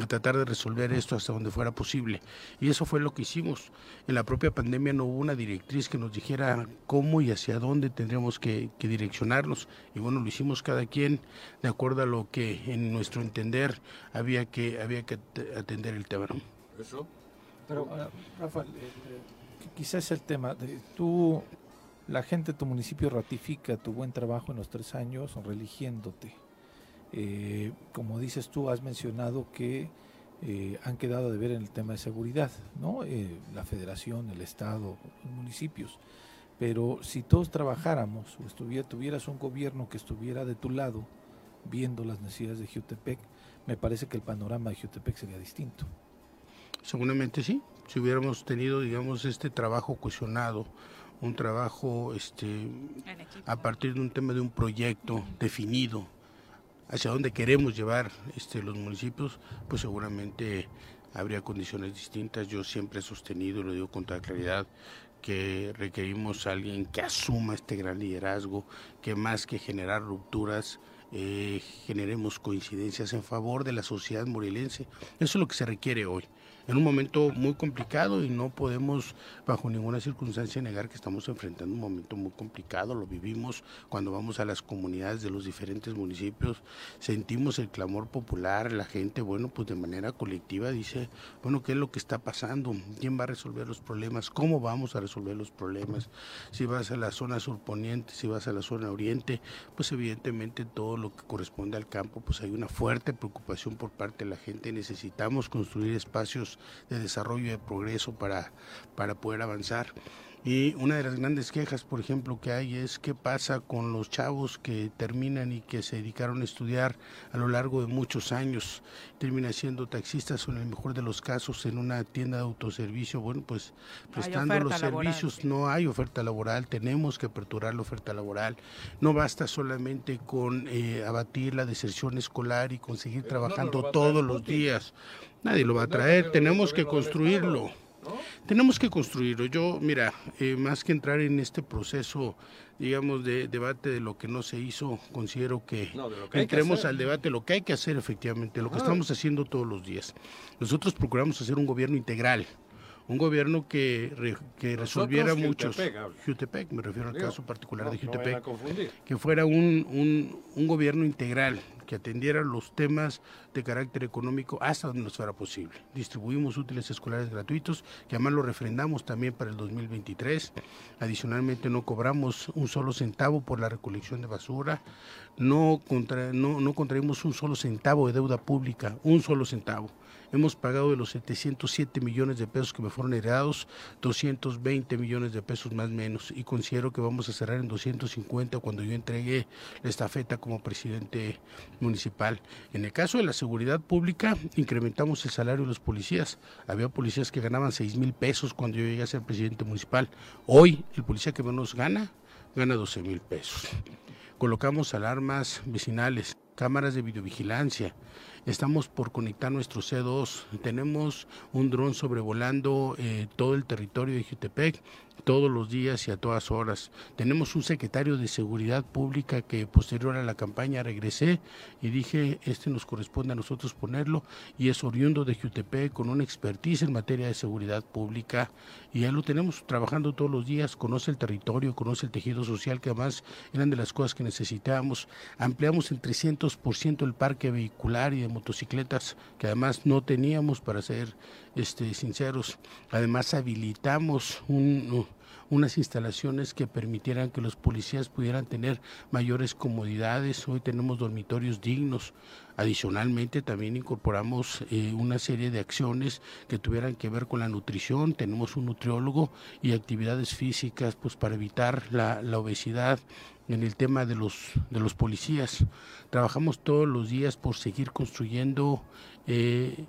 a tratar de resolver esto hasta donde fuera posible. Y eso fue lo que hicimos. En la propia pandemia no hubo una directriz que nos dijera cómo y hacia dónde tendríamos que, direccionarnos. Y bueno, lo hicimos cada quien de acuerdo a lo que en nuestro entender había que, había que atender el tema. Eso. Pero, uh, Rafael, quizás el tema de tú, la gente de tu municipio ratifica tu buen trabajo en los tres años religiéndote eh, como dices tú, has mencionado que eh, han quedado de ver en el tema de seguridad, ¿no? Eh, la federación, el Estado, los municipios. Pero si todos trabajáramos o estuviera, tuvieras un gobierno que estuviera de tu lado, viendo las necesidades de Jutepec, me parece que el panorama de Jutepec sería distinto. Seguramente sí, si hubiéramos tenido, digamos, este trabajo cuestionado, un trabajo este, a partir de un tema de un proyecto definido, hacia dónde queremos llevar este, los municipios, pues seguramente habría condiciones distintas. Yo siempre he sostenido, y lo digo con toda claridad, que requerimos a alguien que asuma este gran liderazgo, que más que generar rupturas, eh, generemos coincidencias en favor de la sociedad morelense. Eso es lo que se requiere hoy en un momento muy complicado y no podemos bajo ninguna circunstancia negar que estamos enfrentando un momento muy complicado, lo vivimos cuando vamos a las comunidades de los diferentes municipios, sentimos el clamor popular, la gente, bueno, pues de manera colectiva dice, bueno, ¿qué es lo que está pasando? ¿Quién va a resolver los problemas? ¿Cómo vamos a resolver los problemas? Si vas a la zona surponiente, si vas a la zona oriente, pues evidentemente todo lo que corresponde al campo, pues hay una fuerte preocupación por parte de la gente, necesitamos construir espacios de desarrollo y de progreso para, para poder avanzar. Y una de las grandes quejas, por ejemplo, que hay es qué pasa con los chavos que terminan y que se dedicaron a estudiar a lo largo de muchos años, terminan siendo taxistas o en el mejor de los casos en una tienda de autoservicio. Bueno, pues prestando los servicios no hay oferta laboral, tenemos que aperturar la oferta laboral. No basta solamente con eh, abatir la deserción escolar y conseguir trabajando todos los días. Nadie lo va a traer, tenemos que construirlo. Tenemos que construirlo. Yo, mira, eh, más que entrar en este proceso, digamos, de debate de lo que no se hizo, considero que, entremos al debate de lo que hay que hacer efectivamente, lo que estamos haciendo todos los días. Nosotros procuramos hacer un gobierno integral un gobierno que, que resolviera muchos. Jutepec, me refiero al caso particular de Jutepec. que fuera un, un, un, gobierno integral, que atendiera los temas de carácter económico hasta donde nos fuera posible. Distribuimos útiles escolares gratuitos, que además lo refrendamos también para el 2023. Adicionalmente no cobramos un solo centavo por la recolección de basura, no, contra, no, no contraímos un solo centavo de deuda pública, un solo centavo Hemos pagado de los 707 millones de pesos que me fueron heredados, 220 millones de pesos más menos. Y considero que vamos a cerrar en 250 cuando yo entregue la estafeta como presidente municipal. En el caso de la seguridad pública, incrementamos el salario de los policías. Había policías que ganaban 6 mil pesos cuando yo llegué a ser presidente municipal. Hoy, el policía que menos gana, gana 12 mil pesos. Colocamos alarmas vecinales, cámaras de videovigilancia, Estamos por conectar nuestro C2. Tenemos un dron sobrevolando eh, todo el territorio de Jutepec todos los días y a todas horas. Tenemos un secretario de Seguridad Pública que posterior a la campaña regresé y dije, este nos corresponde a nosotros ponerlo y es oriundo de Jutepec con una expertise en materia de seguridad pública y ya lo tenemos trabajando todos los días, conoce el territorio, conoce el tejido social que además eran de las cosas que necesitábamos. Ampliamos en 300% el parque vehicular y de motocicletas que además no teníamos para ser este, sinceros. Además habilitamos unas instalaciones que permitieran que los policías pudieran tener mayores comodidades. Hoy tenemos dormitorios dignos. Adicionalmente también incorporamos eh, una serie de acciones que tuvieran que ver con la nutrición. Tenemos un nutriólogo y actividades físicas pues para evitar la, la obesidad en el tema de los, de los policías. Trabajamos todos los días por seguir construyendo eh,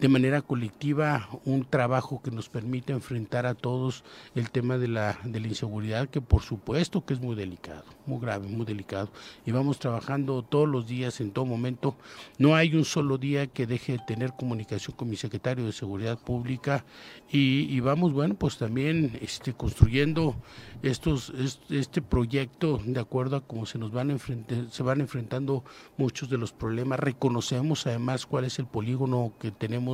de manera colectiva un trabajo que nos permita enfrentar a todos el tema de la, de la inseguridad, que por supuesto que es muy delicado, muy grave, muy delicado. Y vamos trabajando todos los días, en todo momento. No hay un solo día que deje de tener comunicación con mi secretario de Seguridad Pública y, vamos, bueno, pues también este, construyendo estos, este, proyecto de acuerdo a cómo se nos van se van enfrentando muchos de los problemas. Reconocemos además cuál es el polígono que tenemos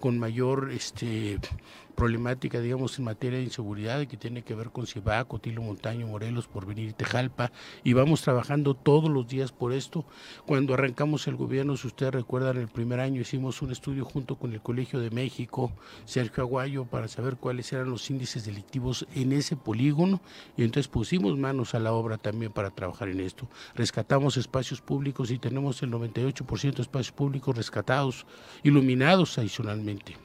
con mayor este, problemática, digamos, en materia de inseguridad que tiene que ver con Cibaco, Tilo Montaño, Morelos, Porvenir Tejalpa, y vamos trabajando todos los días por esto. Cuando arrancamos el gobierno, si ustedes recuerdan, el primer año hicimos un estudio junto con el Colegio de México, Sergio Aguayo, para saber cuáles eran los índices delictivos en ese polígono, y entonces pusimos manos a la obra también para trabajar en esto. Rescatamos espacios públicos y tenemos el 98% de espacios públicos rescatados, iluminados adicionalmente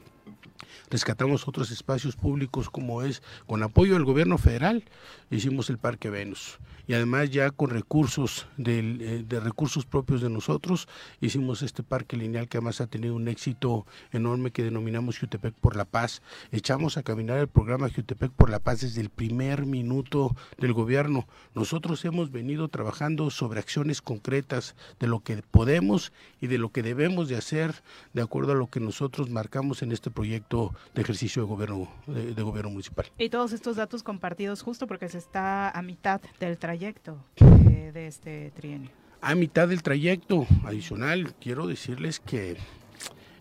rescatamos otros espacios públicos como es con apoyo del gobierno federal hicimos el Parque Venus y además ya con recursos eh, de, recursos propios de nosotros hicimos este parque lineal que además ha tenido un éxito enorme que denominamos Jutepec por la Paz. Echamos a caminar el programa Jutepec por la Paz desde el primer minuto del gobierno. Nosotros hemos venido trabajando sobre acciones concretas de lo que podemos y de lo que debemos de hacer de acuerdo a lo que nosotros marcamos en este proyecto de ejercicio de gobierno de gobierno municipal. Y todos estos datos compartidos justo porque se está a mitad del trayecto de, este trienio. A mitad del trayecto adicional, quiero decirles que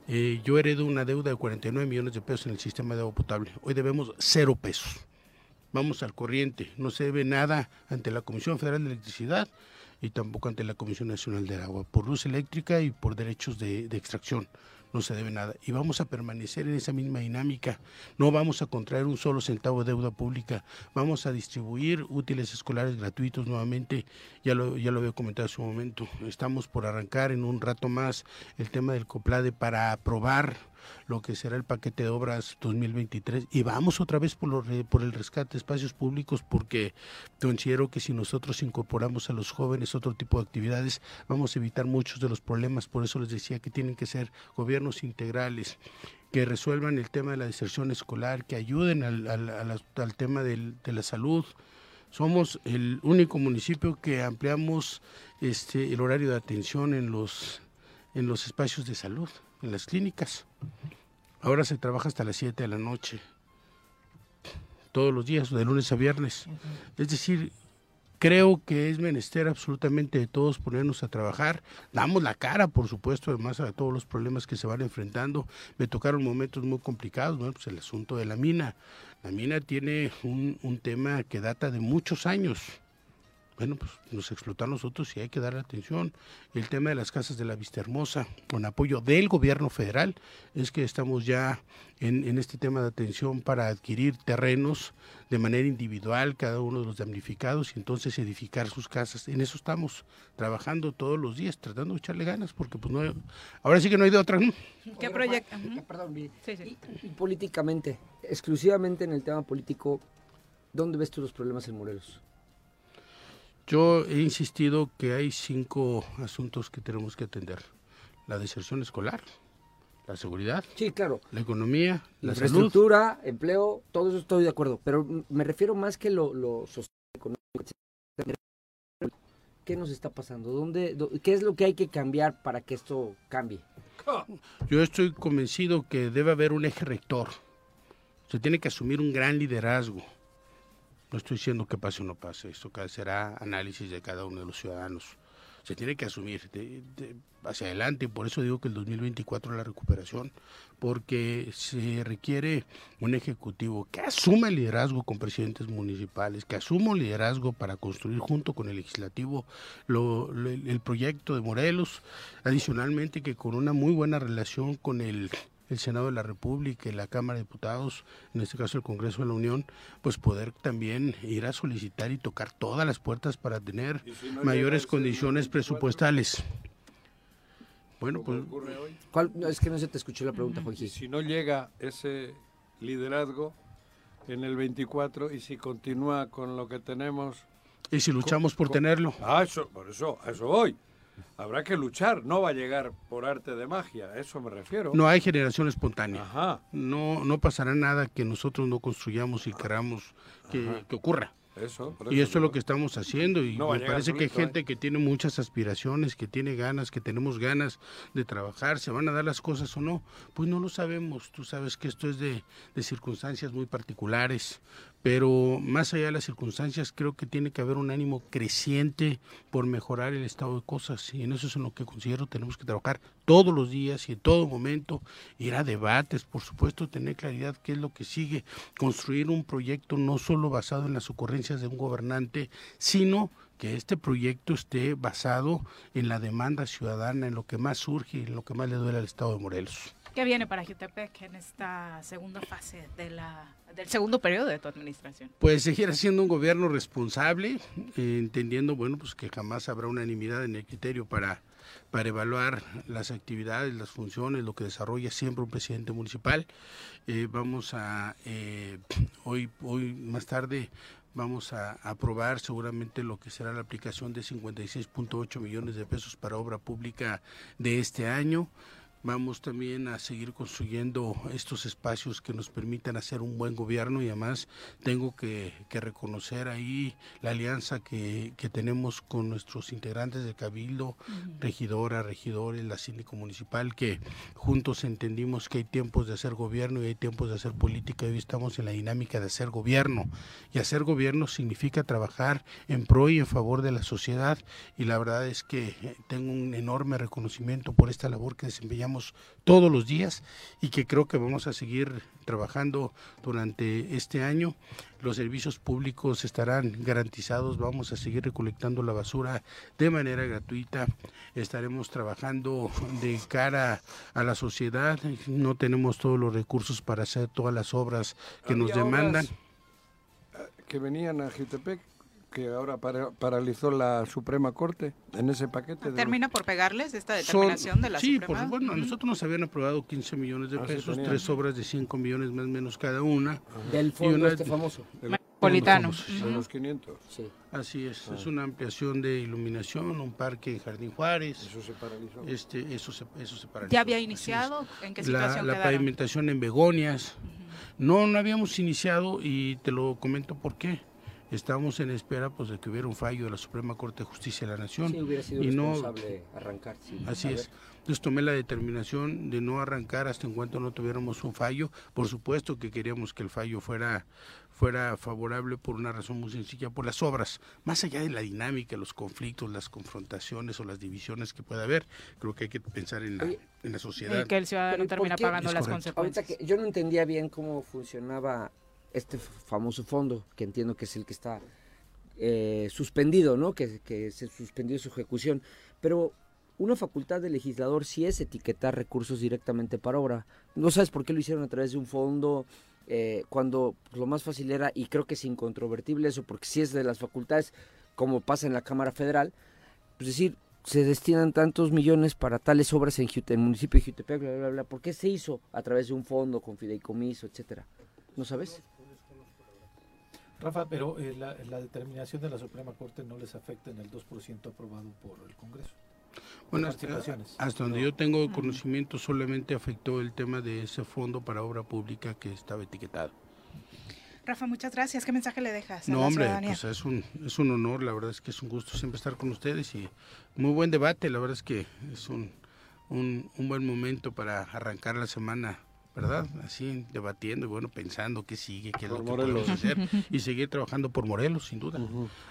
eh, yo heredo una deuda de 49 millones de pesos en el sistema de agua potable. Hoy debemos cero pesos. Vamos al corriente. No se debe nada ante la Comisión Federal de Electricidad y tampoco ante la Comisión Nacional del Agua, por luz eléctrica y por derechos de extracción no se debe nada. Y vamos a permanecer en esa misma dinámica. No vamos a contraer un solo centavo de deuda pública. Vamos a distribuir útiles escolares gratuitos nuevamente. Ya lo, ya lo había comentado en su momento. Estamos por arrancar en un rato más el tema del COPLADE para aprobar lo que será el paquete de obras 2023 y vamos otra vez por, por el rescate de espacios públicos porque considero que si nosotros incorporamos a los jóvenes otro tipo de actividades vamos a evitar muchos de los problemas, por eso les decía que tienen que ser gobiernos integrales que resuelvan el tema de la deserción escolar, que ayuden al, al, tema de la salud. Somos el único municipio que ampliamos este, el horario de atención en los, en los espacios de salud en las clínicas. Ahora se trabaja hasta las 7 de la noche, todos los días, de lunes a viernes. Es decir, creo que es menester absolutamente de todos ponernos a trabajar. Damos la cara, por supuesto, además a todos los problemas que se van enfrentando. Me tocaron momentos muy complicados, pues el asunto de la mina. La mina tiene un, un tema que data de muchos años bueno, pues nos explotan nosotros y hay que dar atención. El tema de las casas de la Vista Hermosa, con apoyo del gobierno federal, es que estamos ya en, en, este tema de atención para adquirir terrenos de manera individual, cada uno de los damnificados, y entonces edificar sus casas. En eso estamos trabajando todos los días, tratando de echarle ganas, porque pues no, ahora sí que no hay de otra. ¿no? ¿Qué proyecto? Perdón, sí, sí. Y, y políticamente, exclusivamente en el tema político, ¿dónde ves tú los problemas en Morelos? Yo he insistido que hay cinco asuntos que tenemos que atender. La deserción escolar, la seguridad, sí, claro. la economía, la infraestructura, salud. empleo, todo eso estoy de acuerdo. Pero me refiero más que lo, lo social, económico, ¿Qué nos está pasando? ¿Dónde, ¿Qué es lo que hay que cambiar para que esto cambie? Yo estoy convencido que debe haber un eje rector. Se tiene que asumir un gran liderazgo no estoy diciendo que pase o no pase, esto será análisis de cada uno de los ciudadanos. Se tiene que asumir hacia adelante, por eso digo que el 2024 es la recuperación, porque se requiere un ejecutivo que asuma el liderazgo con presidentes municipales, que asuma el liderazgo para construir junto con el legislativo el proyecto de Morelos, adicionalmente que con una muy buena relación con el el Senado de la República y la Cámara de Diputados, en este caso el Congreso de la Unión, pues poder también ir a solicitar y tocar todas las puertas para tener si no mayores condiciones presupuestales. Bueno, pues... ¿Cuál? No, es que no se te escuchó la pregunta, Joaquín. Si no llega ese liderazgo en el 24 y si continúa con lo que tenemos... Y si luchamos con, por con, tenerlo. Ah, eso, por eso, a eso voy habrá que luchar, no va a llegar por arte de magia, a eso me refiero. No hay generación espontánea. Ajá. No, no pasará nada que nosotros no construyamos y queramos que, que ocurra. Eso, y eso es lo que estamos haciendo y no me parece que hay gente ¿eh? que tiene muchas aspiraciones, que tiene ganas, que tenemos ganas de trabajar, se van a dar las cosas o no, pues no lo sabemos, tú sabes que esto es de, de circunstancias muy particulares, pero más allá de las circunstancias creo que tiene que haber un ánimo creciente por mejorar el estado de cosas y en eso es en lo que considero tenemos que trabajar todos los días y en todo momento, ir a debates, por supuesto, tener claridad qué es lo que sigue, construir un proyecto no solo basado en las ocurrencias de un gobernante, sino que este proyecto esté basado en la demanda ciudadana, en lo que más surge y en lo que más le duele al Estado de Morelos. ¿Qué viene para Jutepec en esta segunda fase de la, del segundo periodo de tu administración? Pues seguir siendo un gobierno responsable, entendiendo bueno pues que jamás habrá unanimidad en el criterio para, para evaluar las actividades, las funciones, lo que desarrolla siempre un presidente municipal. Eh, vamos a eh, hoy, hoy más tarde vamos a aprobar seguramente lo que será la aplicación de 56.8 millones de pesos para obra pública de este año. Vamos también a seguir construyendo estos espacios que nos permitan hacer un buen gobierno y además tengo que, que reconocer ahí la alianza que, que, tenemos con nuestros integrantes del Cabildo, uh -huh. regidoras, regidores, la síndico municipal, que juntos entendimos que hay tiempos de hacer gobierno y hay tiempos de hacer política y hoy estamos en la dinámica de hacer gobierno. Y hacer gobierno significa trabajar en pro y en favor de la sociedad y la verdad es que tengo un enorme reconocimiento por esta labor que desempeñamos todos los días y que creo que vamos a seguir trabajando durante este año. Los servicios públicos estarán garantizados, vamos a seguir recolectando la basura de manera gratuita, estaremos trabajando de cara a la sociedad, no tenemos todos los recursos para hacer todas las obras que nos demandan. Obras que venían a Jutepec que ahora para, paralizó la Suprema Corte en ese paquete. ¿Termina por pegarles esta determinación Son, de la sí, Suprema? Sí, bueno, nosotros nos habían aprobado 15 millones de pesos, sí tres obras de 5 millones más o menos cada una. Del fondo una, este famoso. Metropolitano. De los 500. Sí. Así es, ah. es una ampliación de iluminación, un parque en Jardín Juárez. Eso se paralizó. Este, eso se, eso se paralizó. ¿Ya había iniciado? ¿En qué situación La, la pavimentación en Begonias. Uh -huh. No, no habíamos iniciado y te lo comento por qué estamos en espera pues de que hubiera un fallo de la Suprema Corte de Justicia de la Nación sí, hubiera sido y responsable no arrancar sí. así es. entonces tomé la determinación de no arrancar hasta en cuanto no tuviéramos un fallo. Por supuesto que queríamos que el fallo fuera fuera favorable por una razón muy sencilla por las obras. Más allá de la dinámica los conflictos las confrontaciones o las divisiones que pueda haber creo que hay que pensar en la, en la sociedad. Y que el ciudadano termina pagando las consecuencias Ahorita que yo no entendía bien cómo funcionaba este famoso fondo, que entiendo que es el que está eh, suspendido, ¿no? Que, que se suspendió su ejecución. Pero una facultad de legislador sí es etiquetar recursos directamente para obra. No sabes por qué lo hicieron a través de un fondo, eh, cuando lo más fácil era, y creo que es incontrovertible eso, porque si es de las facultades, como pasa en la Cámara Federal, pues decir, se destinan tantos millones para tales obras en el municipio de Jutepec, bla, bla, bla, ¿por qué se hizo a través de un fondo con fideicomiso, etcétera? ¿No sabes? Rafa, pero eh, la, la determinación de la Suprema Corte no les afecta en el 2% aprobado por el Congreso. Bueno, hasta, hasta donde yo tengo conocimiento solamente afectó el tema de ese fondo para obra pública que estaba etiquetado. Rafa, muchas gracias. ¿Qué mensaje le dejas a No, la hombre, ciudadanía? pues es un, es un honor, la verdad es que es un gusto siempre estar con ustedes y muy buen debate, la verdad es que es un, un, un buen momento para arrancar la semana, ¿verdad? Así, debatiendo y bueno, pensando qué sigue, qué es Por lo que Morelos. podemos hacer y seguir trabajando por Morelos, sin duda.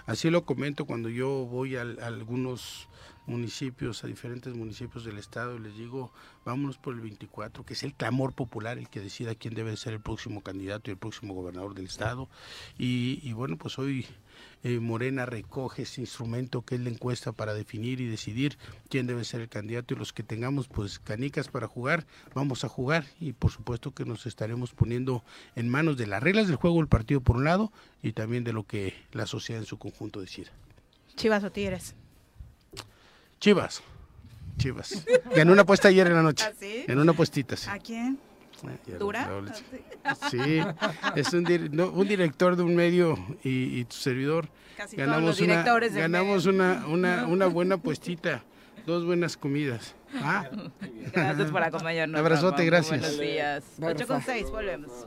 Así lo comento cuando yo voy a, algunos municipios, a diferentes municipios del estado y les digo, vámonos por el 24, que es el clamor popular el que decida quién debe ser el próximo candidato y el próximo gobernador del estado. Y, y bueno, pues hoy eh, Morena recoge ese instrumento que es la encuesta para definir y decidir quién debe ser el candidato y los que tengamos pues canicas para jugar, vamos a jugar y por supuesto que nos estaremos poniendo en manos de las reglas del juego del partido por un lado y también de lo que la sociedad en su conjunto decida. Chivas o Tigres. Chivas. Chivas. Ganó una apuesta ayer en la noche. ¿Ah, sí? En una apuestita, sí. ¿A quién? ¿Dura? Sí, es un, dir- no, un director de un medio y, y tu servidor. Casi todos los una, directores del ganamos una, una, una buena puestita, dos buenas comidas. Ah, Gracias por acompañarnos. Abrazote, gracias. Buenos días. Bye, 8 con Rafa. 6, volvemos.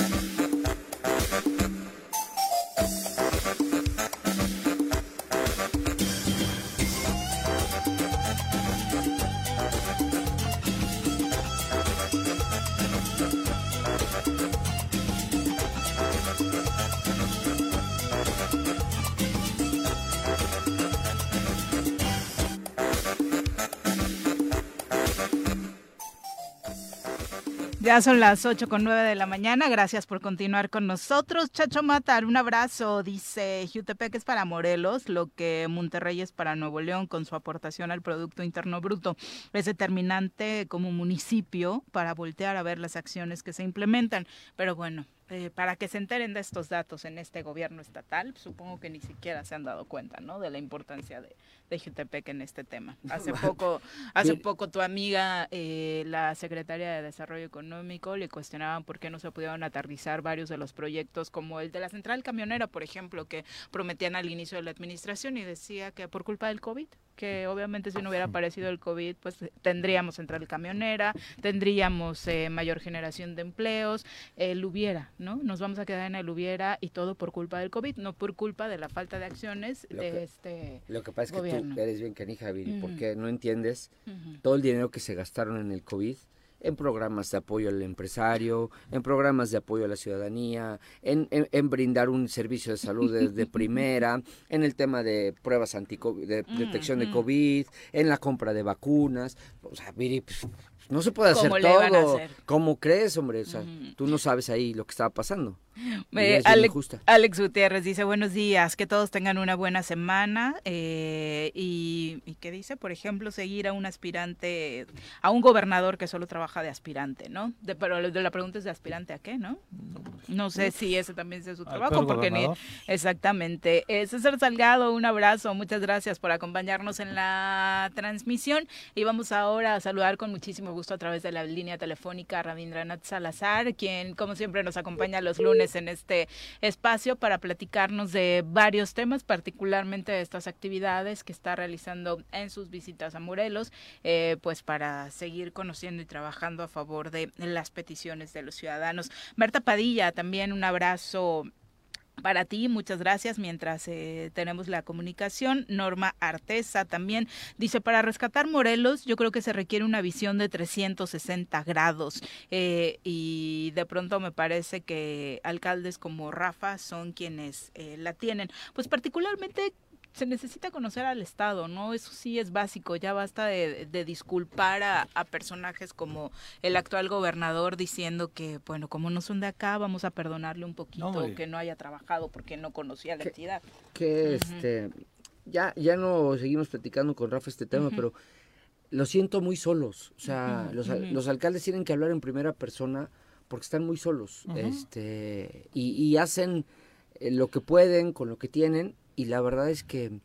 Ya son las 8 con 9 de la mañana. Gracias por continuar con nosotros. Chacho Matar, un abrazo. Dice, Jutepec es para Morelos, lo que Monterrey es para Nuevo León con su aportación al Producto Interno Bruto. Es determinante como municipio para voltear a ver las acciones que se implementan. Pero bueno, eh, para que se enteren de estos datos en este gobierno estatal, supongo que ni siquiera se han dado cuenta, ¿no? De la importancia de, de Jutepec en este tema. [laughs] Hace poco, hace poco tu amiga, eh, la secretaria de Desarrollo Económico, le cuestionaban por qué no se pudieron aterrizar varios de los proyectos, como el de la central camionera, por ejemplo, que prometían al inicio de la administración y decía que por culpa del COVID, que obviamente si no hubiera aparecido el COVID, pues tendríamos central camionera, tendríamos eh, mayor generación de empleos, el hubiera, ¿no? Nos vamos a quedar en el hubiera y todo por culpa del COVID, no por culpa de la falta de acciones Lo de que- este Lo que pasa es que gobierno. Eres bien canija, Viri, porque no entiendes todo el dinero que se gastaron en el COVID en programas de apoyo al empresario, en programas de apoyo a la ciudadanía, en, en- en brindar un servicio de salud de, de [laughs] primera, en el tema de pruebas anti de detección de. COVID, en la compra de vacunas. O sea, Viri, pues, no se puede hacer ¿Cómo le iban a todo. hacer? ¿Cómo crees, hombre? O sea, tú no sabes ahí lo que estaba pasando. [laughs] Eh, es bien Ale- injusta. Alex Gutiérrez dice buenos días, que todos tengan una buena semana eh, y, y que dice, por ejemplo, seguir a un aspirante, a un gobernador que solo trabaja de aspirante, ¿no? De, pero de la pregunta es de aspirante a qué, ¿no? No sé si ese también sea su trabajo, porque ni, exactamente. Eh, César Salgado, un abrazo, muchas gracias por acompañarnos en la transmisión y vamos ahora a saludar con muchísimo gusto a través de la línea telefónica a Rabindranath Salazar, quien como siempre nos acompaña los lunes en este espacio para platicarnos de varios temas, particularmente de estas actividades que está realizando en sus visitas a Morelos, eh, pues para seguir conociendo y trabajando a favor de las peticiones de los ciudadanos. Berta Padilla, también un abrazo para ti, muchas gracias. Mientras eh, tenemos la comunicación, Norma Artesa también dice, para rescatar Morelos, yo creo que se requiere una visión de 360 grados. Eh, y de pronto me parece que alcaldes como Rafa son quienes eh, la tienen. Pues particularmente se necesita conocer al Estado, ¿no? Eso sí es básico, ya basta de, disculpar a, personajes como el actual gobernador diciendo que, bueno, como no son de acá, vamos a perdonarle un poquito que no haya trabajado porque no conocía la entidad. Que este, ya, ya no seguimos platicando con Rafa este tema, pero lo siento muy solos, o sea, los, los, alcaldes tienen que hablar en primera persona porque están muy solos, este, y, y hacen eh, lo que pueden con lo que tienen y la verdad es que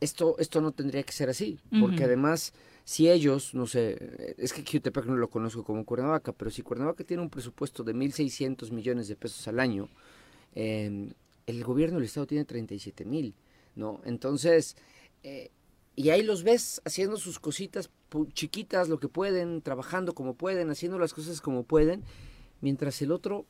esto, esto no tendría que ser así, porque además, si ellos, no sé, es que Jutepec no lo conozco como Cuernavaca, pero si Cuernavaca tiene un presupuesto de 1.600 millones de pesos al año, em, el gobierno del Estado tiene 37 mil, ¿no? Entonces, eh, y ahí los ves haciendo sus cositas chiquitas, lo que pueden, trabajando como pueden, haciendo las cosas como pueden, mientras el otro,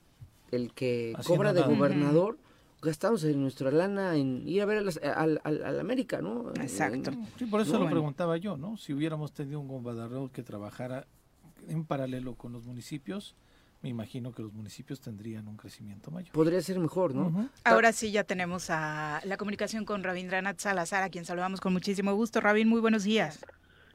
el que cobra de gobernador, gastamos en nuestra lana en ir a ver al, al, América, ¿no? Exacto. Sí, por eso lo preguntaba yo, ¿no? Si hubiéramos tenido un gobernador que trabajara en paralelo con los municipios, me imagino que los municipios tendrían un crecimiento mayor. Podría ser mejor, ¿no? Ahora sí ya tenemos a la comunicación con Rabindranath Salazar, a quien saludamos con muchísimo gusto. Rabin, muy buenos días.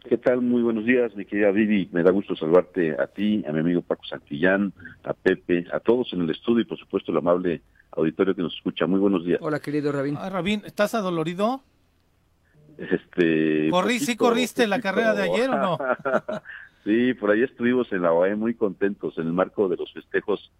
¿Qué tal? Muy buenos días, mi querida Vivi. Me da gusto saludarte a ti, a mi amigo Paco Santillán, a Pepe, a todos en el estudio y por supuesto el amable auditorio que nos escucha. Muy buenos días. Hola, querido Rabín. Ah, Rabín, ¿estás adolorido? Este. ¿Corrí, ¿Sí corriste la carrera de ayer o no? [laughs] sí, por ahí estuvimos en la OAE muy contentos en el marco de los festejos.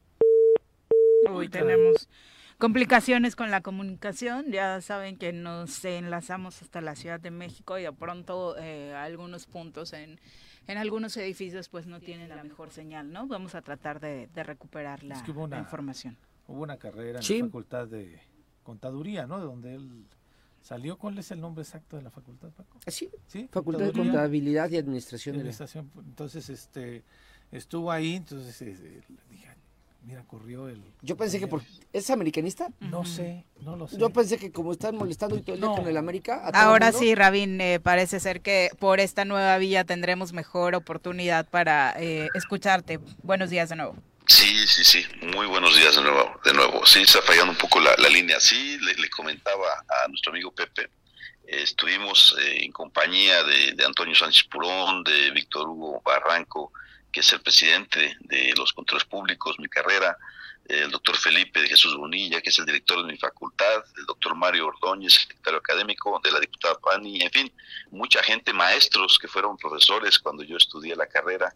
Uy, tenemos complicaciones con la comunicación. Ya saben que nos enlazamos hasta la Ciudad de México y de pronto eh, algunos puntos en, en algunos edificios pues no tienen la mejor señal, ¿no? Vamos a tratar de, recuperar la, información. Hubo una carrera en la Facultad de Contaduría, ¿no? De donde él salió. ¿Cuál es el nombre exacto de la facultad, Paco? Ah, sí, ¿Sí? Facultad de Contabilidad y Administración. Administración. Entonces, este, estuvo ahí, entonces eh, dije, Mira, corrió el. Yo pensé que por. ¿Es americanista? No sé, no lo sé. Yo pensé que como están molestando y todo el día con el América. Ahora sí, Rabín, eh, parece ser que por esta nueva vía tendremos mejor oportunidad para eh, escucharte. Buenos días de nuevo. Sí, sí, sí. Muy buenos días de nuevo. De nuevo. Sí, está fallando un poco la, línea. Sí, le, comentaba a nuestro amigo Pepe. estuvimos eh, en compañía de, de Antonio Sánchez Purón, de Víctor Hugo Barranco que es el presidente de los controles públicos, mi carrera, el doctor Felipe de Jesús Bonilla, que es el director de mi facultad, el doctor Mario Ordóñez, secretario académico de la diputada Pani, en fin, mucha gente, maestros que fueron profesores cuando yo estudié la carrera,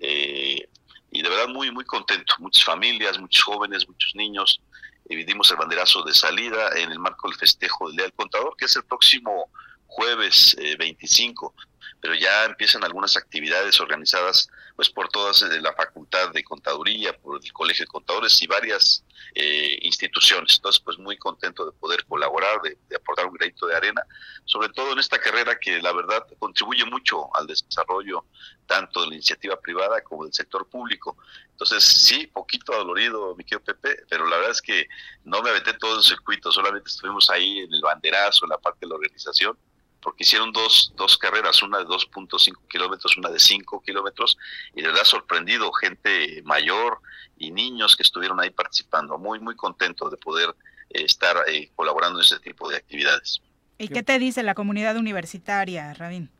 eh, y de verdad muy, muy contento, muchas familias, muchos jóvenes, muchos niños, dividimos el banderazo de salida en el marco del festejo del Día del Contador, que es el próximo jueves 25, eh, pero ya empiezan algunas actividades organizadas pues por todas eh, la Facultad de Contaduría, por el Colegio de Contadores y varias eh, instituciones. Entonces, pues muy contento de poder colaborar, de, aportar un granito de arena, sobre todo en esta carrera que la verdad contribuye mucho al desarrollo tanto de la iniciativa privada como del sector público. Entonces, sí, poquito dolorido, mi querido Pepe, pero la verdad es que no me aventé todo el circuito, solamente estuvimos ahí en el banderazo, en la parte de la organización, porque hicieron dos, dos carreras, una de 2.5 kilómetros, una de 5 kilómetros, y de verdad sorprendido, gente mayor y niños que estuvieron ahí participando. Muy, muy contento de poder eh, estar eh, colaborando en ese tipo de actividades. ¿Y qué te dice la comunidad universitaria, Rabín?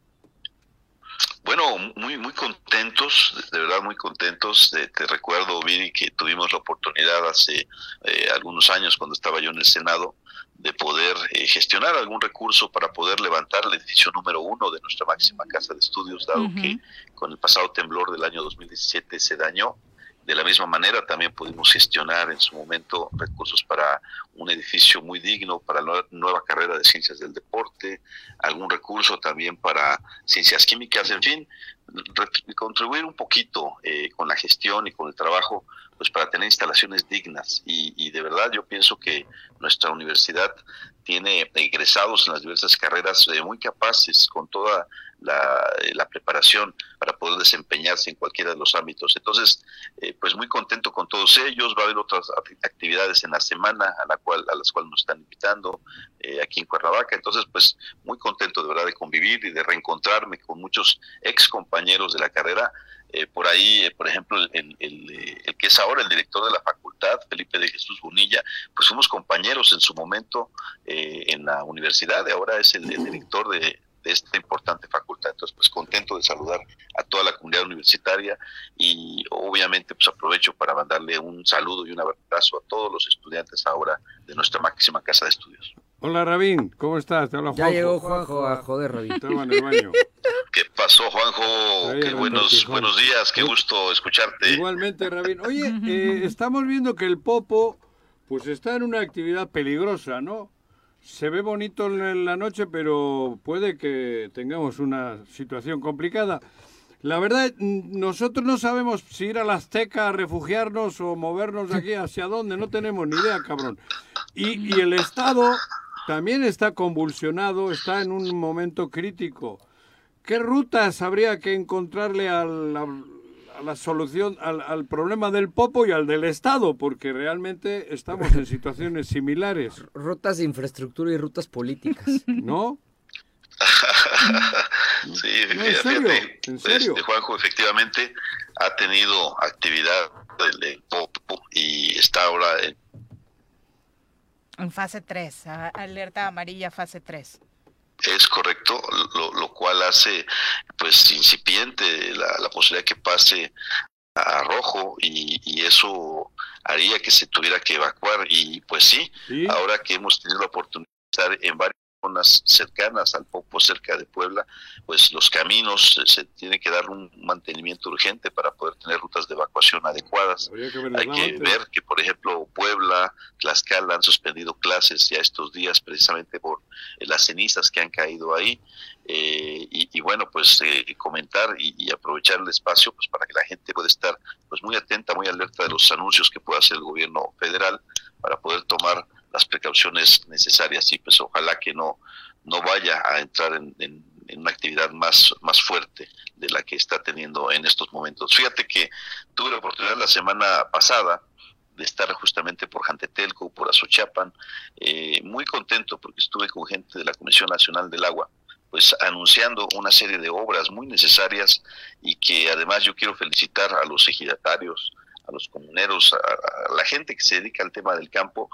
Bueno, muy muy contentos, de verdad muy contentos. te recuerdo, Viri, que tuvimos la oportunidad hace eh, algunos años cuando estaba yo en el Senado de poder eh, gestionar algún recurso para poder levantar el edificio número uno de nuestra máxima casa de estudios, dado que con el pasado temblor del año 2017 se dañó. De la misma manera, también pudimos gestionar en su momento recursos para un edificio muy digno, para la nueva carrera de ciencias del deporte, algún recurso también para ciencias químicas, en fin, contribuir un poquito eh, con la gestión y con el trabajo, pues para tener instalaciones dignas. Y, de verdad yo pienso que nuestra universidad tiene egresados en las diversas carreras eh, muy capaces con toda eh, la, preparación para poder desempeñarse en cualquiera de los ámbitos. Entonces, eh, pues muy contento con todos ellos. Va a haber otras actividades en la semana a, la cual, a las cuales nos están invitando eh, aquí en Cuernavaca. Entonces, pues muy contento de verdad de convivir y de reencontrarme con muchos ex compañeros de la carrera. por ahí, por ejemplo, el, el, que es ahora el director de la facultad, Felipe de Jesús Bonilla, pues fuimos compañeros en su momento en la universidad, ahora es el director de, de esta importante facultad. Entonces, pues contento de saludar a toda la comunidad universitaria y obviamente pues aprovecho para mandarle un saludo y un abrazo a todos los estudiantes ahora de nuestra máxima casa de estudios. Hola Rabín, ¿cómo estás? Te habla Ya llegó Juanjo a joder, Rabín. ¿Qué pasó, Juanjo? Qué buenos, buenos días, qué gusto escucharte. Igualmente, Rabín. Oye, [laughs] eh, estamos viendo que el Popo pues está en una actividad peligrosa, ¿no? Se ve bonito en la noche, pero puede que tengamos una situación complicada. La verdad, nosotros no sabemos si ir a la Azteca a refugiarnos o movernos de aquí [laughs] hacia dónde, no tenemos ni idea, cabrón. Y, y el Estado también está convulsionado, está en un momento crítico. ¿Qué rutas habría que encontrarle al, a la solución al, problema del Popo y al del Estado, porque realmente estamos en [laughs] situaciones similares. Rutas de infraestructura y rutas políticas. [laughs] ¿No? [laughs] sí, ¿en serio? ¿En serio? Este, Juanjo efectivamente ha tenido actividad del Popo y está ahora en... En fase 3, alerta amarilla fase 3. Es correcto, lo, cual hace pues incipiente la, posibilidad que pase a rojo y, eso haría que se tuviera que evacuar. Y pues sí, ahora que hemos tenido la oportunidad de estar en varios zonas cercanas al Popo, cerca de Puebla, pues los caminos se tiene que dar un mantenimiento urgente para poder tener rutas de evacuación adecuadas. Hay que ver que, por ejemplo, Puebla, Tlaxcala han suspendido clases ya estos días precisamente por eh, las cenizas que han caído ahí. Eh, y, bueno, pues eh, comentar y, aprovechar el espacio pues para que la gente pueda estar pues muy atenta, muy alerta de los anuncios que pueda hacer el gobierno federal para poder tomar las precauciones necesarias y pues ojalá que no, no vaya a entrar en, una actividad más, más fuerte de la que está teniendo en estos momentos. Fíjate que tuve la oportunidad la semana pasada de estar justamente por Jantetelco, por Azochapan, eh, muy contento porque estuve con gente de la Comisión Nacional del Agua, pues anunciando una serie de obras muy necesarias y que además yo quiero felicitar a los ejidatarios, a los comuneros, a, la gente que se dedica al tema del campo,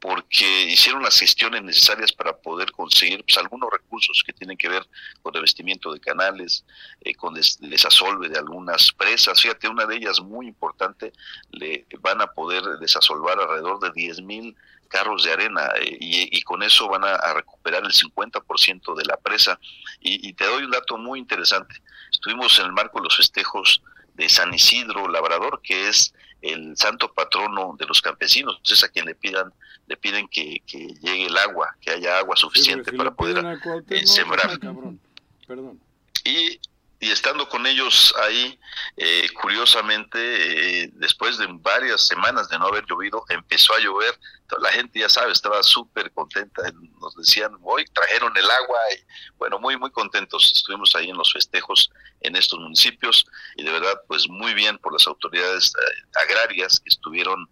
porque hicieron las gestiones necesarias para poder conseguir pues, algunos recursos que tienen que ver con revestimiento de canales, eh, con el desasolve de algunas presas. Fíjate, una de ellas muy importante, le van a poder desasolvar alrededor de 10 mil carros de arena eh, y, con eso van a, recuperar el 50% de la presa. Y, y te doy un dato muy interesante. Estuvimos en el marco de los festejos de San Isidro Labrador, que es el santo patrono de los campesinos, es a quien le pidan le piden que, llegue el agua, que haya agua suficiente para poder eh, sembrar. [laughs] Y y estando con ellos ahí, eh, curiosamente, eh, después de varias semanas de no haber llovido, empezó a llover. la gente, ya sabe, estaba súper contenta. Nos decían, hoy trajeron el agua. Y, bueno, muy, muy contentos. Estuvimos ahí en los festejos en estos municipios y de verdad, pues muy bien por las autoridades eh, agrarias que estuvieron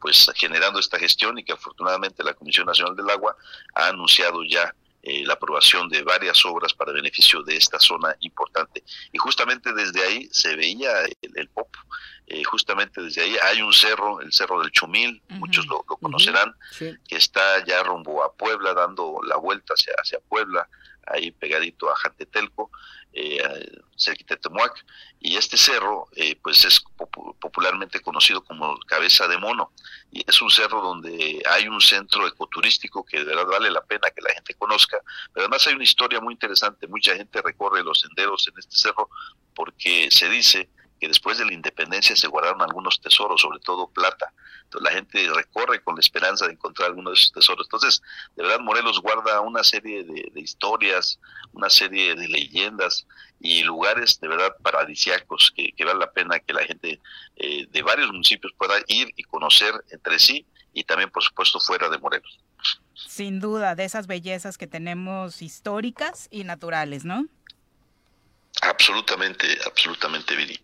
pues generando esta gestión y que afortunadamente la Comisión Nacional del Agua ha anunciado ya eh, la aprobación de varias obras para beneficio de esta zona importante. Y justamente desde ahí se veía el, pop, eh, justamente desde ahí hay un cerro, el Cerro del Chumil, muchos lo, conocerán, que está ya rumbo a Puebla, dando la vuelta hacia, hacia Puebla, ahí pegadito a Jantetelco, eh, cerquita Temuac, y este cerro eh, pues es popularmente conocido como Cabeza de Mono, y es un cerro donde hay un centro ecoturístico que de verdad vale la pena que la gente conozca, pero además hay una historia muy interesante, mucha gente recorre los senderos en este cerro porque se dice que después de la independencia se guardaron algunos tesoros, sobre todo plata. Entonces la gente recorre con la esperanza de encontrar algunos de esos tesoros. Entonces, de verdad, Morelos guarda una serie de, historias, una serie de leyendas y lugares de verdad paradisiacos que, vale la pena que la gente eh, de varios municipios pueda ir y conocer entre sí y también, por supuesto, fuera de Morelos. Sin duda, de esas bellezas que tenemos históricas y naturales, ¿no? Absolutamente, absolutamente, Viri.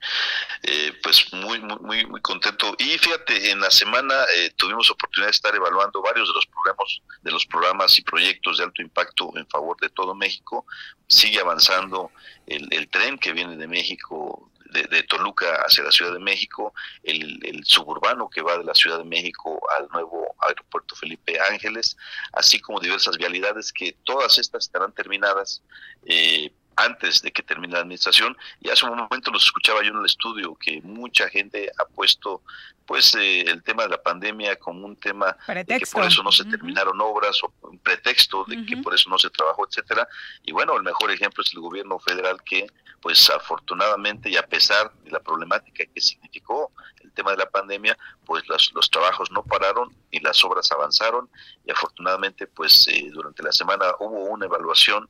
Eh, pues muy, muy, muy, contento. Y fíjate, en la semana eh, tuvimos oportunidad de estar evaluando varios de los programas, de los programas y proyectos de alto impacto en favor de todo México. Sigue avanzando el, el tren que viene de México de, Toluca hacia la Ciudad de México, el, suburbano que va de la Ciudad de México al nuevo aeropuerto Felipe Ángeles, así como diversas vialidades que todas estas estarán terminadas eh, antes de que termine la administración. Y hace un momento los escuchaba yo en el estudio que mucha gente ha puesto pues eh, el tema de la pandemia como un tema de que por eso no se terminaron obras o un pretexto de que por eso no se trabajó etcétera. Y bueno el mejor ejemplo es el gobierno federal que pues afortunadamente y a pesar de la problemática que significó el tema de la pandemia pues los, los trabajos no pararon y las obras avanzaron. Y afortunadamente pues eh, durante la semana hubo una evaluación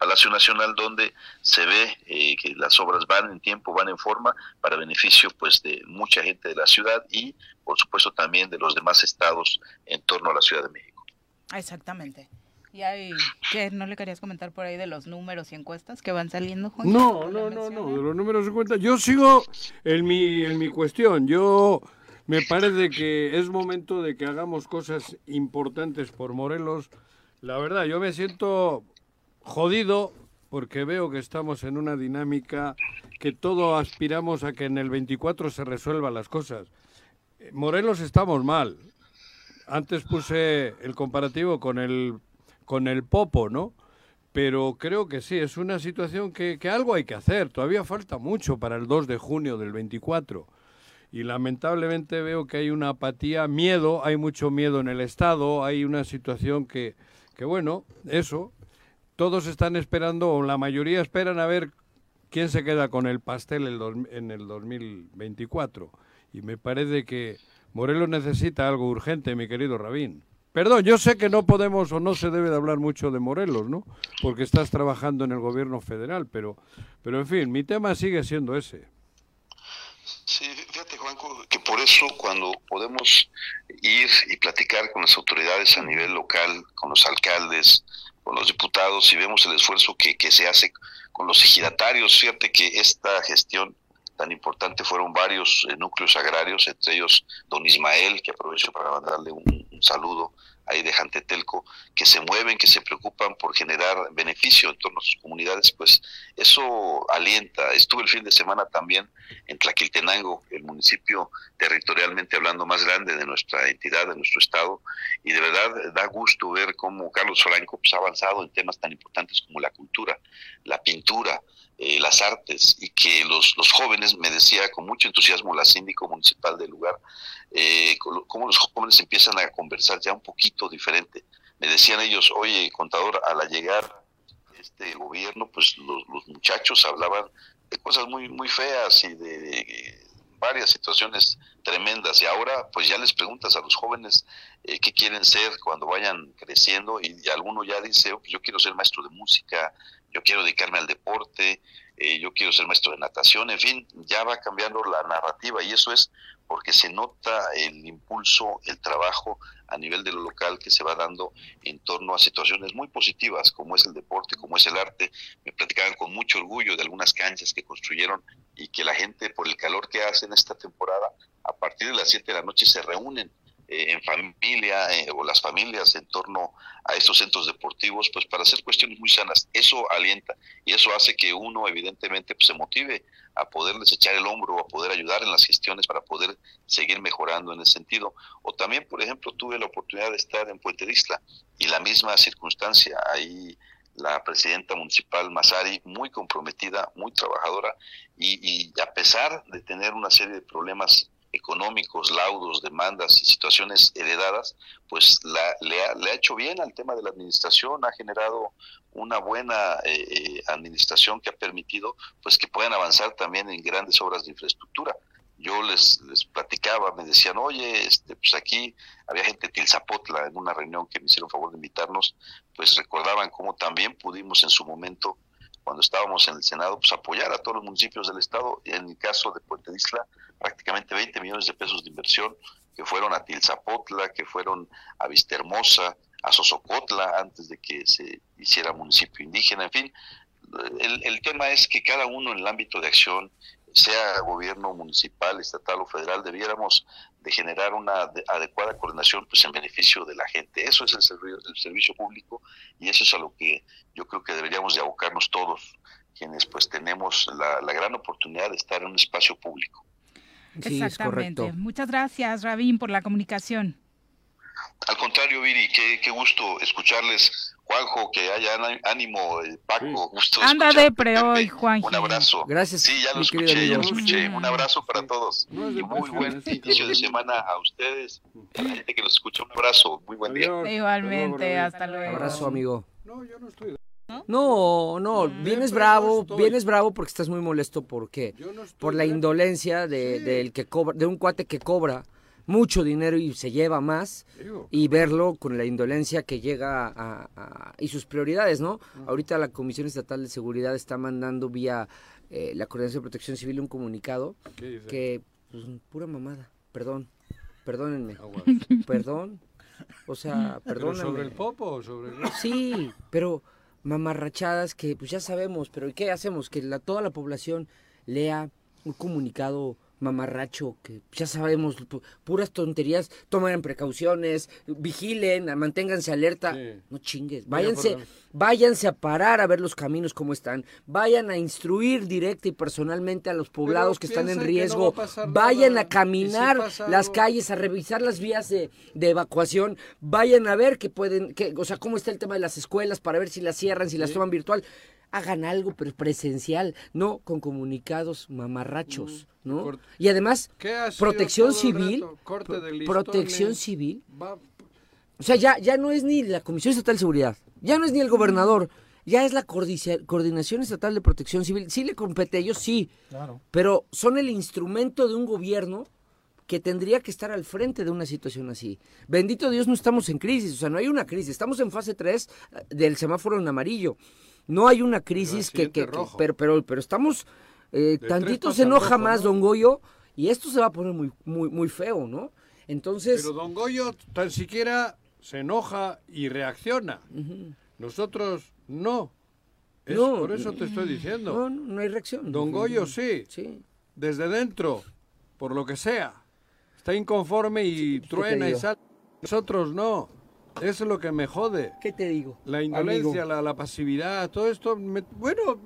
Palacio Nacional donde se ve eh, que las obras van en tiempo, van en forma para beneficio pues de mucha gente de la ciudad y por supuesto también de los demás estados en torno a la Ciudad de México. Exactamente. ¿Y hay, qué, no le querías comentar por ahí de los números y encuestas que van saliendo, Juan? No, no, no, no, de los números y cuentas. Yo sigo en mi, en mi cuestión. Yo me parece que es momento de que hagamos cosas importantes por Morelos. La verdad, yo me siento jodido porque veo que estamos en una dinámica que todo aspiramos a que en el 24 se resuelvan las cosas. Morelos estamos mal. Antes puse el comparativo con el con el Popo, ¿no? Pero creo que sí, es una situación que, que algo hay que hacer. Todavía falta mucho para el 2 de junio del 24 y lamentablemente veo que hay una apatía, miedo, hay mucho miedo en el Estado, hay una situación que, que bueno, eso, todos están esperando, o la mayoría esperan a ver quién se queda con el pastel en el 2024. Y me parece que Morelos necesita algo urgente, mi querido Rabín. Perdón, yo sé que no podemos o no se debe de hablar mucho de Morelos, ¿no? Porque estás trabajando en el gobierno federal, pero, pero en fin, mi tema sigue siendo ese. Sí, fíjate, Juanco, que por eso cuando podemos ir y platicar con las autoridades a nivel local, con los alcaldes, con los diputados y vemos el esfuerzo que, que se hace con los ejidatarios. Fíjate que esta gestión tan importante fueron varios eh, núcleos agrarios, entre ellos don Ismael, que aprovecho para mandarle un, un saludo ahí de Jantetelco, que se mueven, que se preocupan por generar beneficio en torno a sus comunidades, pues eso alienta. Estuve el fin de semana también en Tlaquiltenango, el municipio territorialmente hablando más grande de nuestra entidad, de nuestro estado, y de verdad da gusto ver cómo Carlos Franco pues, ha avanzado en temas tan importantes como la cultura, la pintura, eh, las artes y que los, los jóvenes, me decía con mucho entusiasmo la síndico municipal del lugar, eh, cómo los jóvenes empiezan a conversar ya un poquito diferente. Me decían ellos, oye, contador, al llegar este gobierno, pues los, los muchachos hablaban de cosas muy, muy feas y de, varias situaciones tremendas y ahora pues ya les preguntas a los jóvenes eh, qué quieren ser cuando vayan creciendo y, alguno ya dice, oh, pues yo quiero ser maestro de música, yo quiero dedicarme al deporte, eh, yo quiero ser maestro de natación, en fin, ya va cambiando la narrativa y eso es porque se nota el impulso, el trabajo a nivel de lo local que se va dando en torno a situaciones muy positivas, como es el deporte, como es el arte. Me platicaban con mucho orgullo de algunas canchas que construyeron y que la gente, por el calor que hace en esta temporada, a partir de las 7 de la noche se reúnen en familia eh, o las familias en torno a estos centros deportivos, pues para hacer cuestiones muy sanas. Eso alienta y eso hace que uno evidentemente pues, se motive a poderles echar el hombro, a poder ayudar en las gestiones para poder seguir mejorando en ese sentido. O también, por ejemplo, tuve la oportunidad de estar en Puente Isla y la misma circunstancia ahí la presidenta municipal Masari, muy comprometida, muy trabajadora, y, a pesar de tener una serie de problemas económicos, laudos, demandas y situaciones heredadas, pues la, le, ha, le, ha, hecho bien al tema de la administración, ha generado una buena eh, eh, administración que ha permitido pues que puedan avanzar también en grandes obras de infraestructura. Yo les, les platicaba, me decían, oye, este, pues aquí había gente de Tilzapotla en una reunión que me hicieron favor de invitarnos, pues recordaban cómo también pudimos en su momento, cuando estábamos en el Senado, pues apoyar a todos los municipios del Estado. En el caso de Puente de Isla, prácticamente 20 millones de pesos de inversión que fueron a Tilzapotla, que fueron a Vistahermosa, a Sosocotla antes de que se hiciera municipio indígena, en fin. El, el tema es que cada uno en el ámbito de acción, sea gobierno municipal, estatal o federal, debiéramos de generar una adecuada coordinación pues en beneficio de la gente. Eso es el servicio, el servicio público y eso es a lo que yo creo que deberíamos de abocarnos todos, quienes pues tenemos la, la gran oportunidad de estar en un espacio público. Sí, Exactamente. Muchas gracias, Rabín, por la comunicación. Al contrario, Viri, qué, qué gusto escucharles. Juanjo, que haya ánimo, eh, Paco, gusto Anda de pre hoy, Juanjo. Un abrazo. Gracias. Sí, ya lo escuché, ya lo escuché. Un abrazo para todos. y muy buen inicio de semana a ustedes, a la gente que nos escucha. Un abrazo, muy buen día. Igualmente, hasta luego. Abrazo, amigo. No, yo no estoy. No, no, vienes bravo, vienes bravo porque estás muy molesto porque por la indolencia de, del que cobra, de un cuate que cobra mucho dinero y se lleva más y verlo con la indolencia que llega a, y sus prioridades, ¿no? Ahorita la Comisión Estatal de Seguridad está mandando vía eh, la Coordinación de Protección Civil un comunicado que pues, pura mamada, perdón, perdónenme, [laughs] perdón, o sea, perdón. ¿Sobre el popo sobre Sí, pero mamarrachadas que pues ya sabemos, pero ¿y qué hacemos? Que la, toda la población lea un comunicado mamarracho que ya sabemos, puras tonterías, tomen precauciones, vigilen, manténganse alerta, no chingues, váyanse, váyanse a parar a ver los caminos como están, vayan a instruir directa y personalmente a los poblados que están en riesgo, vayan a caminar las calles, a revisar las vías de, de, evacuación, vayan a ver que pueden, que, o sea, cómo está el tema de las escuelas para ver si las cierran, si las toman virtual hagan algo pero presencial, no con comunicados mamarrachos, ¿no? Y además, protección civil, protección civil. O sea, ya, ya no es ni la Comisión Estatal de Seguridad, ya no es ni el gobernador, ya es la Coordinación Estatal de Protección Civil. Sí le compete a ellos, sí, pero son el instrumento de un gobierno que tendría que estar al frente de una situación así. Bendito Dios, no estamos en crisis, o sea, no hay una crisis, estamos en fase 3 del semáforo en amarillo. No hay una crisis que, que, pero, pero, pero estamos, eh, tantito se enoja más Don Goyo y esto se va a poner muy, muy, muy feo, ¿no? Entonces... Pero Don Goyo tan siquiera se enoja y reacciona. Nosotros no. no. Por eso te estoy diciendo. No, no hay reacción. Don Goyo sí. Sí. Desde dentro, por lo que sea. Está inconforme y truena y sale. Nosotros no. Eso es lo que me jode. ¿Qué te digo? La indolencia, la, pasividad, todo esto. bueno,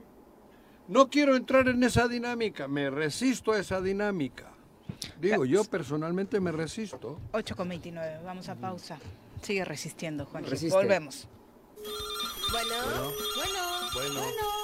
no quiero entrar en esa dinámica, me resisto a esa dinámica. Digo, yo personalmente me resisto. 8 con 29, vamos a pausa. Sigue resistiendo, Juan. Volvemos. Bueno, bueno, bueno, bueno.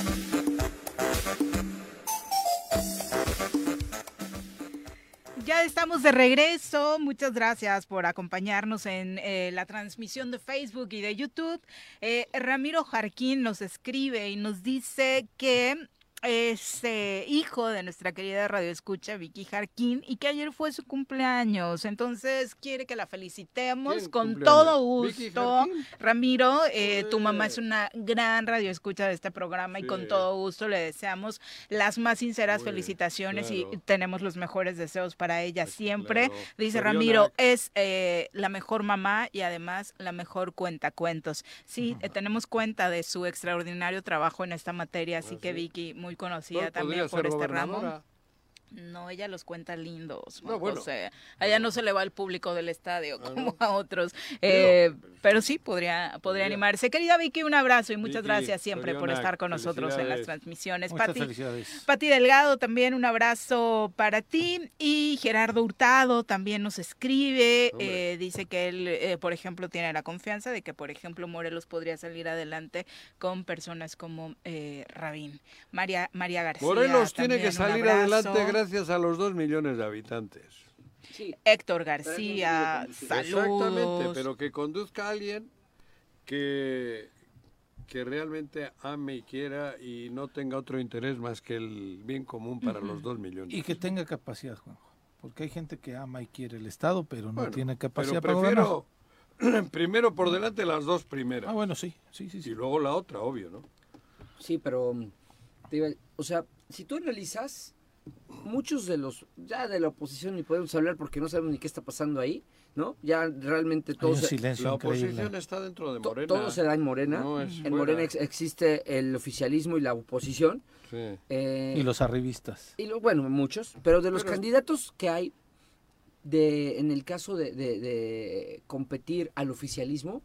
Ya estamos de regreso. Muchas gracias por acompañarnos en eh, la transmisión de Facebook y de YouTube. Eh, Ramiro Jarquín nos escribe y nos dice que es hijo de nuestra querida radioescucha Vicky Jarquín y que ayer fue su cumpleaños. Entonces quiere que la felicitemos con todo gusto. Ramiro, eh, tu mamá es una gran radioescucha de este programa y con todo gusto le deseamos las más sinceras felicitaciones y tenemos los mejores deseos para ella pues siempre. Dice Ramiro, es eh, la mejor mamá y además la mejor cuenta cuentos. Sí, eh, [laughs] tenemos cuenta de su extraordinario trabajo en esta materia, así que Vicky, muy conocida también por este ramo. No, ella los cuenta lindos. No, bueno. O sea, a ella no se le va al público del estadio Ah, como a otros. Eh, pero sí, podría, podría animarse. Querida Vicky, un abrazo y muchas Vicky, gracias siempre por estar con nosotros en las transmisiones. Muchas Pati, felicidades. Pati Delgado, también un abrazo para ti. Y Gerardo Hurtado también nos escribe. eh, dice que él, eh, por ejemplo, tiene la confianza de que, por ejemplo, Morelos podría salir adelante con personas como eh, Rabín. María, María García. Morelos tiene que salir adelante gracias a los dos millones de habitantes. Héctor García, Exactamente, saludos. pero que conduzca a alguien que, que realmente ame y quiera y no tenga otro interés más que el bien común para los dos millones. Y que tenga capacidad, Juanjo. Porque hay gente que ama y quiere el Estado, pero no Bueno, tiene Pero capacidad para gobernar. prefiero [clears throat] primero por delante las dos primeras. Ah, bueno, sí, sí, sí. Y luego la otra, obvio, ¿no? Sí, pero, te iba- o sea, si tú analizas, muchos de los, ya de la oposición ni podemos hablar porque no sabemos ni qué está pasando ahí, ¿no? Ya realmente todo un se- silencio La increíble. oposición está dentro de to- Morena. todo se da en Morena. No es en fuera. Morena ex- existe el oficialismo y la oposición. Sí. Eh, Y los arribistas. y lo- bueno, muchos, pero de los Pero- candidatos que hay, de, en el caso de, de- de competir al oficialismo,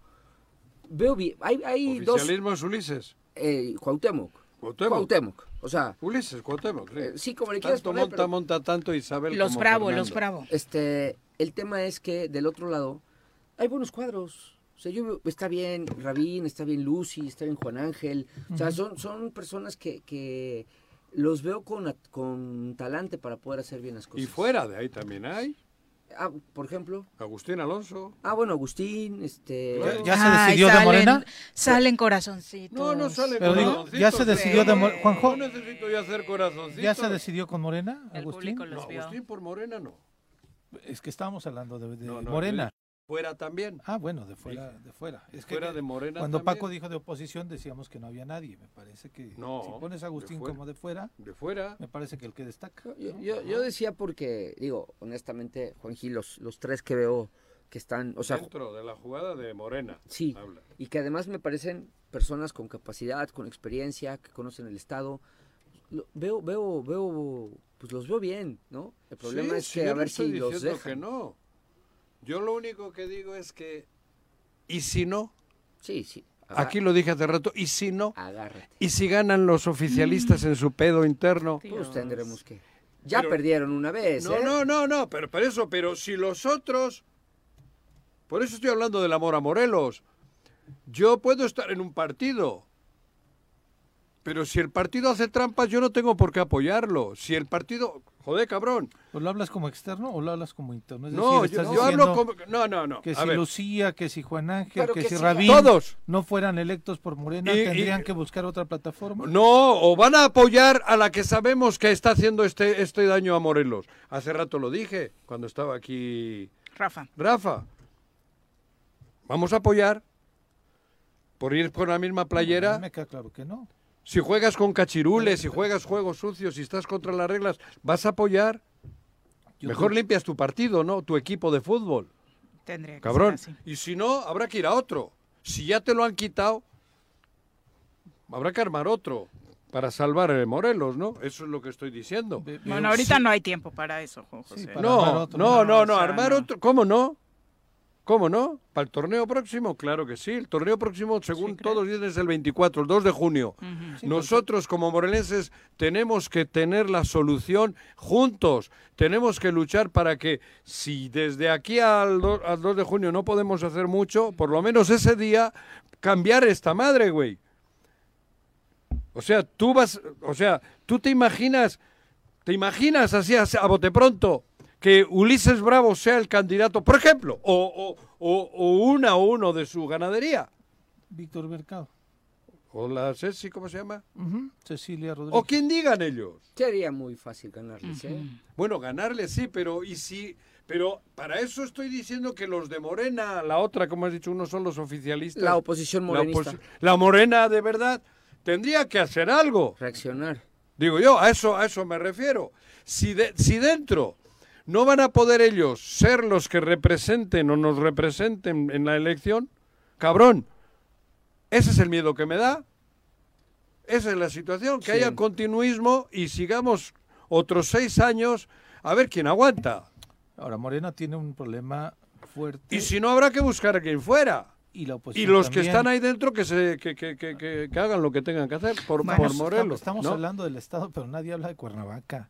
veo bien, hay, hay dos... Oficialismo es Ulises. Eh, Cuauhtémoc. Cuauhtémoc. Cuauhtémoc. O sea, Ulises, Cuauhtémoc, sí. Eh, sí, como le quieras Tanto poner, monta, pero- monta tanto Isabel Los como bravos, Fernando. los bravos. Este, el tema es que del otro lado hay buenos cuadros. O sea, yo veo- está bien Rabín, está bien Lucy, está bien Juan Ángel. O sea, son, son personas que, que los veo con, con talante para poder hacer bien las cosas. Y fuera de ahí también hay. Ah, por ejemplo. Agustín Alonso. Ah, bueno, Agustín, este... ¿Ya, ya se Ay, decidió de salen- Morena? Salen corazoncitos. No, no sale Pero digo, ¿ya se decidió de Mo- eh. Juanjo? No necesito yo hacer corazoncitos. ¿Ya se decidió con Morena, El Agustín? público los No. Agustín por Morena no. Es que estábamos hablando de, de No, no, Morena. Fuera también. Ah, bueno, de fuera, de fuera. Es que Fuera de Morena Cuando también. Paco dijo de oposición decíamos que no había nadie. Me parece que No, si pones a de Agustín fuera. como de fuera, De fuera. me parece que el que destaca. Yo, ¿no? yo, yo decía porque, digo, honestamente, Juan Gil, los, los tres que veo que están, o sea, Dentro de la jugada de Morena. Sí, Habla. y que además me parecen personas con capacidad, con experiencia, que conocen el Estado. Lo- veo, veo, veo, pues los veo bien, ¿no? El problema Sí, es sí, que a ver si los dejan. que no. Yo lo único que digo es que, ¿y si no? Sí, sí. Aquí lo dije hace rato, ¿y si no? Agárrate. ¿Y si ganan los oficialistas en su pedo interno? Pues tendremos que. Ya Pero- perdieron una vez, No, ¿eh? no, no, no, pero por eso, pero si los otros, por eso estoy hablando del amor a Morelos. Yo puedo estar en un partido, pero si el partido hace trampas, yo no tengo por qué apoyarlo. Si el partido, joder, cabrón. ¿O lo hablas como externo o lo hablas como interno? Es No, decir, yo, estás yo hablo como, no, no, no. que a si ver. Lucía, que si Juan Ángel, que, que si sí, Rabín Todos. no fueran electos por Morena, Y- y- tendrían que buscar otra plataforma. No, o van a apoyar a la que sabemos que está haciendo este, este daño a Morelos. Hace rato lo dije, cuando estaba aquí Rafa. Rafa. Vamos a apoyar por ir con la misma A mí playera. me queda claro que no. Si juegas con cachirules, si juegas juegos sucios, si estás contra las reglas, vas a apoyar. Yo Mejor creo- limpias tu partido, ¿no? Tu equipo de fútbol. Tendría que Cabrón. ser así. Y si no, habrá que ir a otro. Si ya te lo han quitado, habrá que armar otro para salvar a Morelos, ¿no? Eso es lo que estoy diciendo. Bueno, ahorita sí, no hay tiempo para eso, Juan José. para armar No, otro. no, no, no, o sea, armar no. otro. ¿Cómo no? ¿Cómo no? ¿Para el torneo próximo? Claro que sí. El torneo próximo, según creo. todos dicen, es el 24, el 2 de junio. Nosotros como morelenses tenemos que tener la solución juntos. Tenemos que luchar para que si desde aquí al, do- al 2 de junio no podemos hacer mucho, por lo menos ese día cambiar esta madre, güey. O sea, tú vas, o sea, tú te imaginas, te imaginas así a, a bote pronto que Ulises Bravo sea el candidato, por ejemplo, o, o, o, o una o uno de su ganadería. Víctor Mercado. O la Ceci, ¿cómo se llama? Cecilia Rodríguez. O quien digan ellos. Sería muy fácil ganarles, ¿eh? Bueno, ganarle sí, pero y si, pero para eso estoy diciendo que los de Morena, la otra, como has dicho, unos son los oficialistas. La oposición la, morenista. oposi- la Morena de verdad tendría que hacer algo. Reaccionar. Digo yo, a eso, a eso me refiero. Si, de- si dentro no van a poder ellos ser los que representen o nos representen en la elección, cabrón, ese es el miedo que me da. Esa es la situación, que Sí. haya continuismo y sigamos otros seis años, a ver quién aguanta. Ahora, Morena tiene un problema fuerte. Y si no, habrá que buscar a quien fuera. Y, la Y los que están ahí dentro que se que, que, hagan lo que tengan que hacer por, Bueno, por Morelos. Estamos ¿no? hablando del Estado, pero nadie habla de Cuernavaca.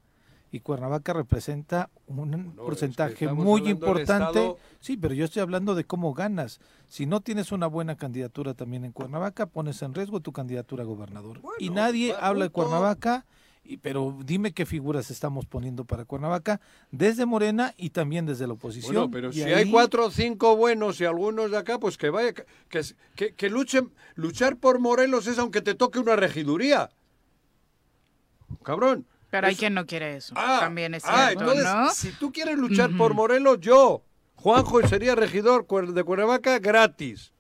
Y Cuernavaca representa un porcentaje muy importante. Estado- Sí, pero yo estoy hablando de cómo ganas. Si no tienes una buena candidatura también en Cuernavaca, pones en riesgo tu candidatura a gobernador. y nadie habla de. Cuernavaca, y, pero dime qué figuras estamos poniendo para Cuernavaca, desde Morena y también desde la oposición. Bueno, pero Y si ahí- hay cuatro o cinco buenos y algunos de acá, pues que vaya, que, que, que luchen. Luchar por Morelos es aunque te toque una regiduría. Cabrón. Pero hay Es- quien no quiere eso. Ah, También es ah, cierto, entonces, ¿no? si tú quieres luchar por Morelos, yo, Juanjo, sería regidor de Cuernavaca gratis.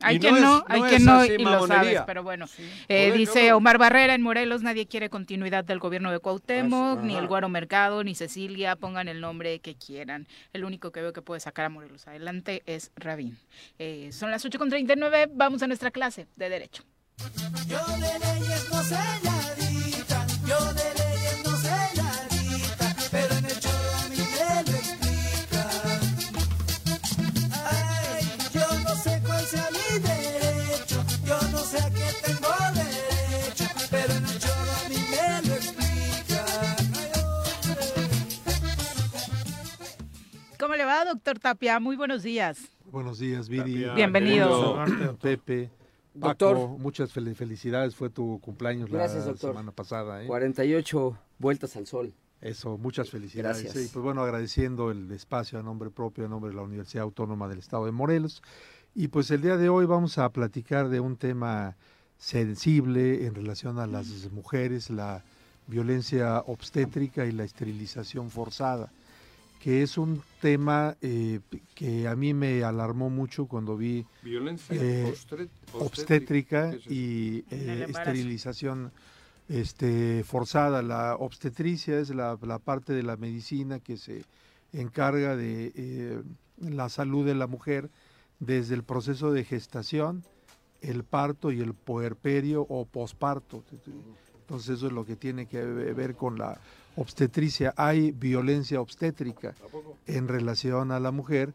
Hay quien no no, es- hay no quien no y lo sabes, pero bueno. Eh, Joder, dice. Omar Barrera, en Morelos nadie quiere continuidad del gobierno de Cuauhtémoc, Ajá. ni el Guaro Mercado, ni Cecilia, pongan el nombre que quieran. El único que veo que puede sacar a Morelos adelante es Rabín. Eh, son las 8.39, vamos a nuestra clase de Derecho. Yo de leyes no sé nadita, doctor Tapia? Muy buenos días. Buenos días, Viri. Bienvenido. Pepe. Doctor. Paco, muchas fel- felicidades. Fue tu cumpleaños Gracias, la doctor. semana pasada. ¿eh? 48 vueltas al sol. Eso, muchas felicidades. Gracias. Sí, pues bueno, agradeciendo el espacio a nombre propio, a nombre de la Universidad Autónoma del Estado de Morelos. Y pues el día de hoy vamos a platicar de un tema sensible en relación a las mujeres, la violencia obstétrica y la esterilización forzada, que es un tema eh, que a mí me alarmó mucho cuando vi Violencia eh, obstétrica ¿Qué es eso? y eh, esterilización este, forzada. La obstetricia es la, la parte de la medicina que se encarga de eh, la salud de la mujer desde el proceso de gestación, el parto y el puerperio o posparto. Entonces eso es lo que tiene que ver con la obstetricia. Hay violencia obstétrica en relación a la mujer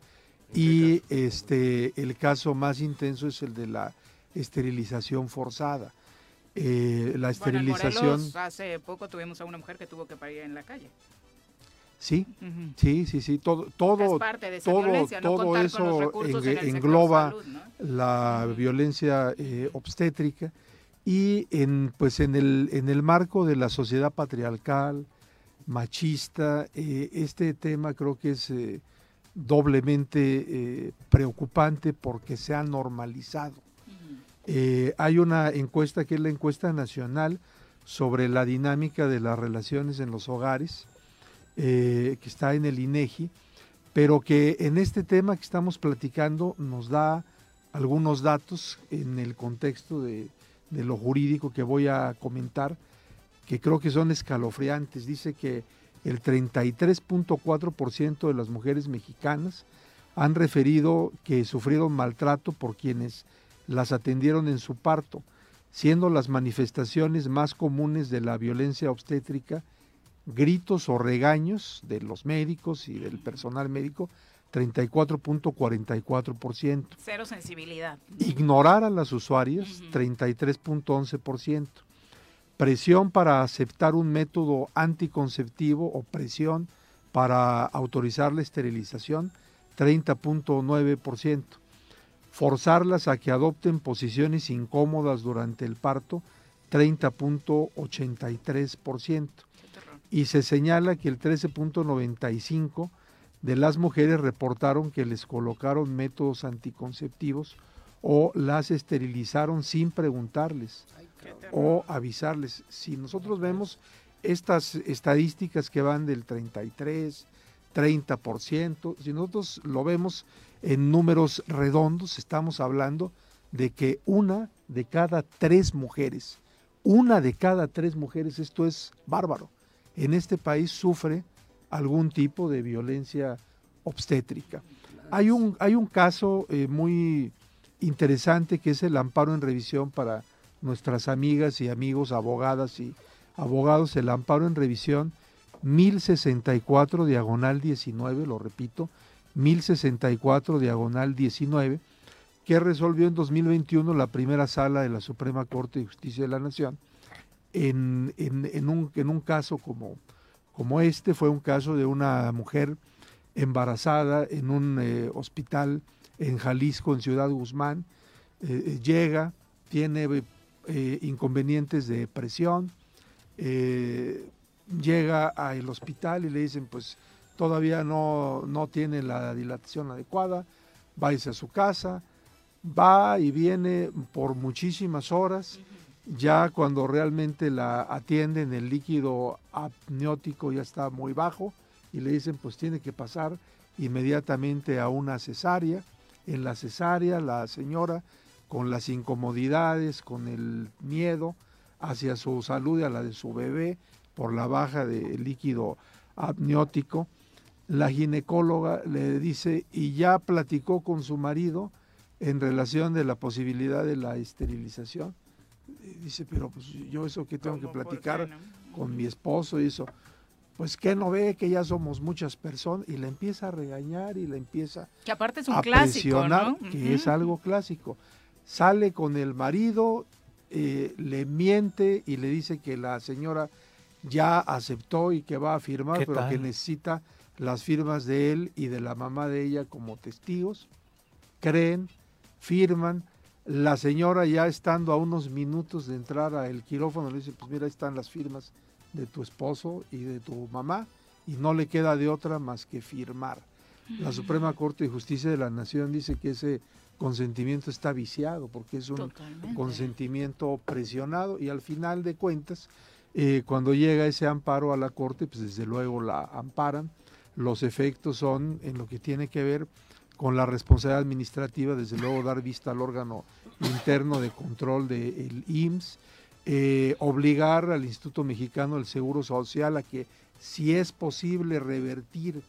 y este el caso más intenso es el de la esterilización forzada. Eh, la Bueno, en esterilización, Morelos hace poco tuvimos a una mujer que tuvo que parir en la calle. sí, sí, sí, sí, todo, todo, Es parte de esa todo, violencia, no todo eso en engloba salud, ¿no? la violencia eh, obstétrica y en pues en el en el marco de la sociedad patriarcal machista eh, este tema creo que es eh, doblemente eh, preocupante porque se ha normalizado. Hay una encuesta que es la encuesta nacional sobre la dinámica de las relaciones en los hogares que está en el INEGI pero que en este tema que estamos platicando nos da algunos datos en el contexto de, de lo jurídico que voy a comentar, que creo que son escalofriantes. Dice que el 33.4% de las mujeres mexicanas han referido que sufrieron maltrato por quienes las atendieron en su parto, siendo las manifestaciones más comunes de la violencia obstétrica gritos o regaños de los médicos y del personal médico, 34.44%. Cero sensibilidad. Ignorar a las usuarias, 33.11%. Presión para aceptar un método anticonceptivo o presión para autorizar la esterilización, 30.9%. Forzarlas a que adopten posiciones incómodas durante el parto, 30.83% y se señala que el 13.95 de las mujeres reportaron que les colocaron métodos anticonceptivos o las esterilizaron sin preguntarles o avisarles. Si nosotros vemos estas estadísticas que van del 33, 30%, si nosotros lo vemos en números redondos, estamos hablando de que una de cada tres mujeres, una de cada tres mujeres, esto es bárbaro, en este país sufre algún tipo de violencia obstétrica. Hay un, hay un caso eh, muy interesante que es el amparo en revisión para nuestras amigas y amigos, abogadas y abogados, el amparo en revisión 1064 diagonal 19, lo repito, 1064 diagonal 19, que resolvió en 2021 la primera sala de la Suprema Corte de Justicia de la Nación. En, en- un, en un caso como, como este, fue un caso de una mujer embarazada en un eh, hospital en Jalisco, en Ciudad Guzmán, eh, eh, llega, tiene eh, inconvenientes de presión, eh, llega al hospital y le dicen, pues todavía no, no tiene la dilatación adecuada, váyase a su casa, va y viene por muchísimas horas, ya cuando realmente la atienden el líquido apniótico ya está muy bajo y le dicen pues tiene que pasar inmediatamente a una cesárea. En la cesárea la señora con las incomodidades, con el miedo hacia su salud y a la de su bebé por la baja de líquido apniótico, la ginecóloga le dice y ya platicó con su marido en relación de la posibilidad de la esterilización. Y dice, pero pues yo eso que tengo que platicar con mi esposo y eso. Pues que no ve que ya somos muchas personas y la empieza a regañar y la empieza Que aparte es un a clásico, presionar, ¿no? que es algo clásico. Sale con el marido, eh, le miente y le dice que la señora ya aceptó y que va a firmar, ¿Qué pero que necesita las firmas de él y de la mamá de ella como testigos. Creen, firman. La señora ya estando a unos minutos de entrar al quirófano le dice, pues mira, ahí están las firmas de tu esposo y de tu mamá y no le queda de otra más que firmar. La Suprema Corte de Justicia de la Nación dice que ese consentimiento está viciado porque es un Totalmente. consentimiento presionado y al final de cuentas, eh, cuando llega ese amparo a la Corte, pues desde luego la amparan. Los efectos son en lo que tiene que ver con la responsabilidad administrativa, desde luego dar vista al órgano interno de control del IMSS, eh, obligar al Instituto Mexicano del Seguro Social a que si es posible revertir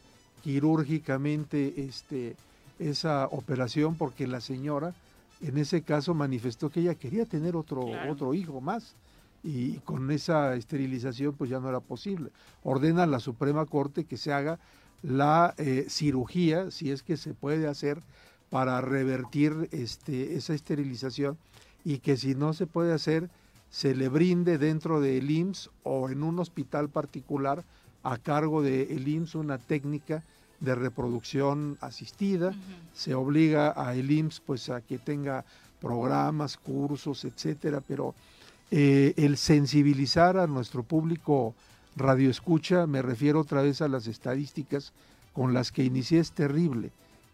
quirúrgicamente este, esa operación, porque la señora en ese caso manifestó que ella quería tener otro, otro hijo más. Y con esa esterilización pues ya no era posible. Ordena a la Suprema Corte que se haga la eh, cirugía, si es que se puede hacer, para revertir este, esa esterilización. Y que si no se puede hacer, se le brinde dentro del IMSS o en un hospital particular a cargo del IMSS una técnica de reproducción asistida, se obliga a el IMSS pues a que tenga programas, cursos, etcétera, pero eh, el sensibilizar a nuestro público radioescucha, me refiero otra vez a las estadísticas con las que inicié, es terrible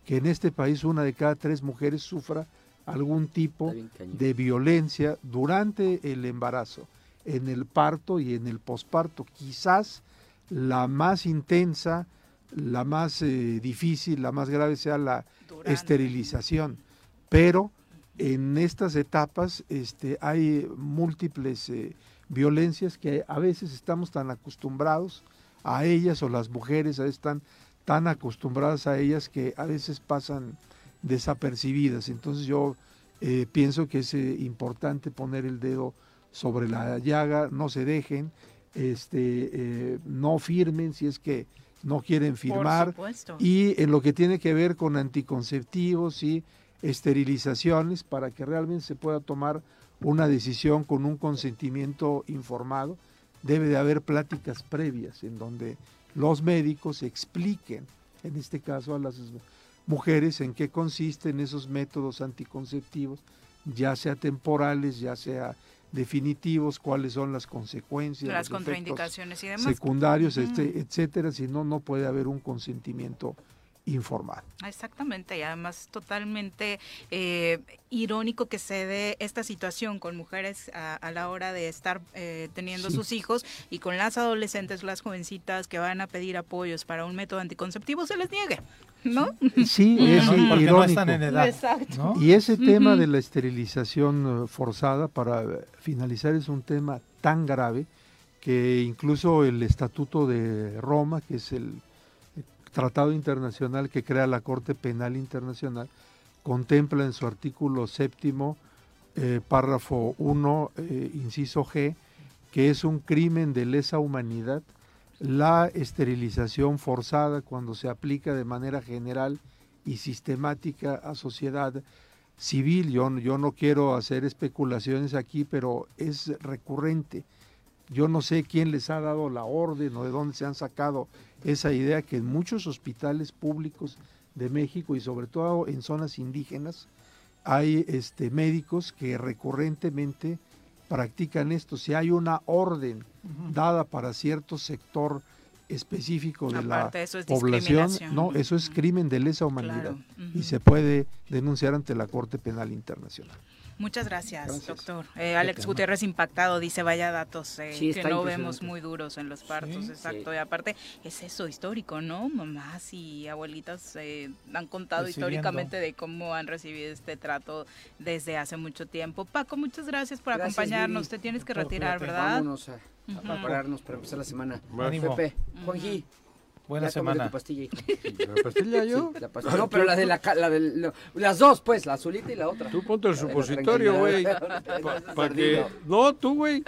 que en este país una de cada tres mujeres sufra algún tipo de violencia durante el embarazo, en el parto y en el posparto. Quizás la más intensa, la más eh, difícil, la más grave sea la esterilización, pero en estas etapas este, hay múltiples eh, violencias que a veces estamos tan acostumbrados a ellas o las mujeres a veces están tan acostumbradas a ellas que a veces pasan desapercibidas. Entonces yo eh, pienso que es eh, importante poner el dedo sobre la llaga, no se dejen, este, no firmen si es que no quieren firmar. supuesto. Y en lo que tiene que ver con anticonceptivos y esterilizaciones para que realmente se pueda tomar una decisión con un consentimiento informado, debe de haber pláticas previas en donde los médicos expliquen, en este caso a las mujeres, en qué consisten esos métodos anticonceptivos, ya sea temporales, ya sea definitivos, cuáles son las consecuencias, Las los contraindicaciones y demás. secundarios, este, etcétera, si no, no puede haber un consentimiento informado. Exactamente, y además totalmente eh, irónico que se dé esta situación con mujeres a, a la hora de estar eh, teniendo Sí. sus hijos y con las adolescentes, las jovencitas que van a pedir apoyos para un método anticonceptivo, se les niegue, ¿no? Sí, es Porque no irónico. están en edad, Exacto. ¿no? Y ese tema de la esterilización eh, forzada, para eh, finalizar, es un tema tan grave que incluso el Estatuto de Roma, que es el eh, tratado internacional que crea la Corte Penal Internacional, contempla en su artículo séptimo, eh, párrafo 1, eh, inciso G, que es un crimen de lesa humanidad la esterilización forzada cuando se aplica de manera general y sistemática a sociedad civil. Yo, yo no quiero hacer especulaciones aquí, pero es recurrente. Yo no sé quién les ha dado la orden o de dónde se han sacado esa idea que en muchos hospitales públicos de México y sobre todo en zonas indígenas hay este, médicos que recurrentemente practican esto. Si hay una orden dada para cierto sector específico de Aparte, la eso es población, no, eso es crimen de lesa humanidad Claro, y se puede denunciar ante la Corte Penal Internacional. Muchas gracias, Gracias. doctor. Eh, Alex tema. Gutiérrez impactado dice, vaya datos eh, Sí, que no vemos muy duros en los partos, Sí. exacto. Sí. Y aparte, es eso histórico, ¿no? Mamás y abuelitas eh, han contado Recibiendo. históricamente de cómo han recibido este trato desde hace mucho tiempo. Paco, muchas gracias por Gracias, acompañarnos. Te tienes que Doctor, retirar. ¿verdad? Vámonos a, a Ujú. prepararnos para empezar la semana. Ánimo. Pepe, Juanji. Buena ya semana. tu pastilla, hijo. ¿La pastilla yo? Sí, la pastilla. No, pero la de la, ca- la no, las dos, pues, la azulita y la otra. Tú ponte el La de supositorio, güey. [laughs] Para Para que... No, tú, güey.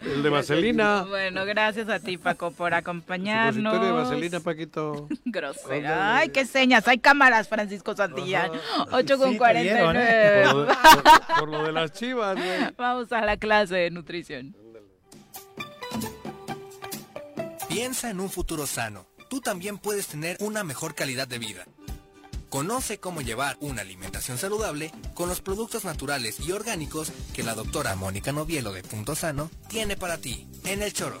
El de vaselina. [laughs] Bueno, gracias a ti, Paco, por acompañarnos. Supositorio de vaselina, Paquito. [laughs] Grosera. Ay, qué señas. Hay cámaras, Francisco Santillán. 8 con Sí, te vieron, 49. ¿eh? Por lo, de, por- por lo de las chivas, güey. Vamos a la clase de nutrición. Piensa en un futuro sano. Tú también puedes tener una mejor calidad de vida. Conoce cómo llevar una alimentación saludable con los productos naturales y orgánicos que la doctora Mónica Novielo de Punto Sano tiene para ti en el choro.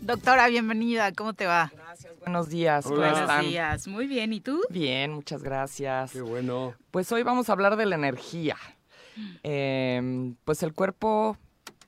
Doctora, bienvenida. ¿Cómo te va? Buenos días, ¿cómo Buenos están? días. Muy bien. ¿Y tú? Bien, muchas gracias. Qué bueno. Pues hoy vamos a hablar de la energía. Eh, pues el cuerpo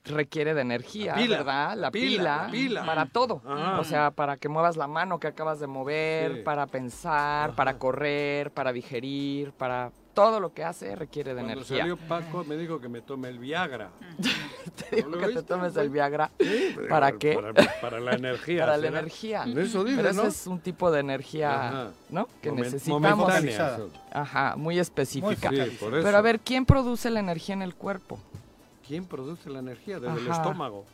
requiere de energía, La pila, ¿verdad? La la pila, pila, la pila. para todo. Ajá. O sea, para que muevas la mano que acabas de mover, Sí. para pensar, para correr, para digerir, para todo lo que hace requiere de Cuando energía. salió Paco me dijo que me tome el Viagra. [laughs] Te digo ¿No lo que te tomes el Viagra. Sí, ¿Para qué? Para, para la energía. Para la energía. Eso dice, Pero ¿no? ese es un tipo de energía, Ajá. ¿no? Que Momen- necesitamos. momentánea. Ajá, muy específica. Sí, por eso. Pero a ver, ¿quién produce la energía en el cuerpo? ¿Quién produce la energía? Desde el estómago.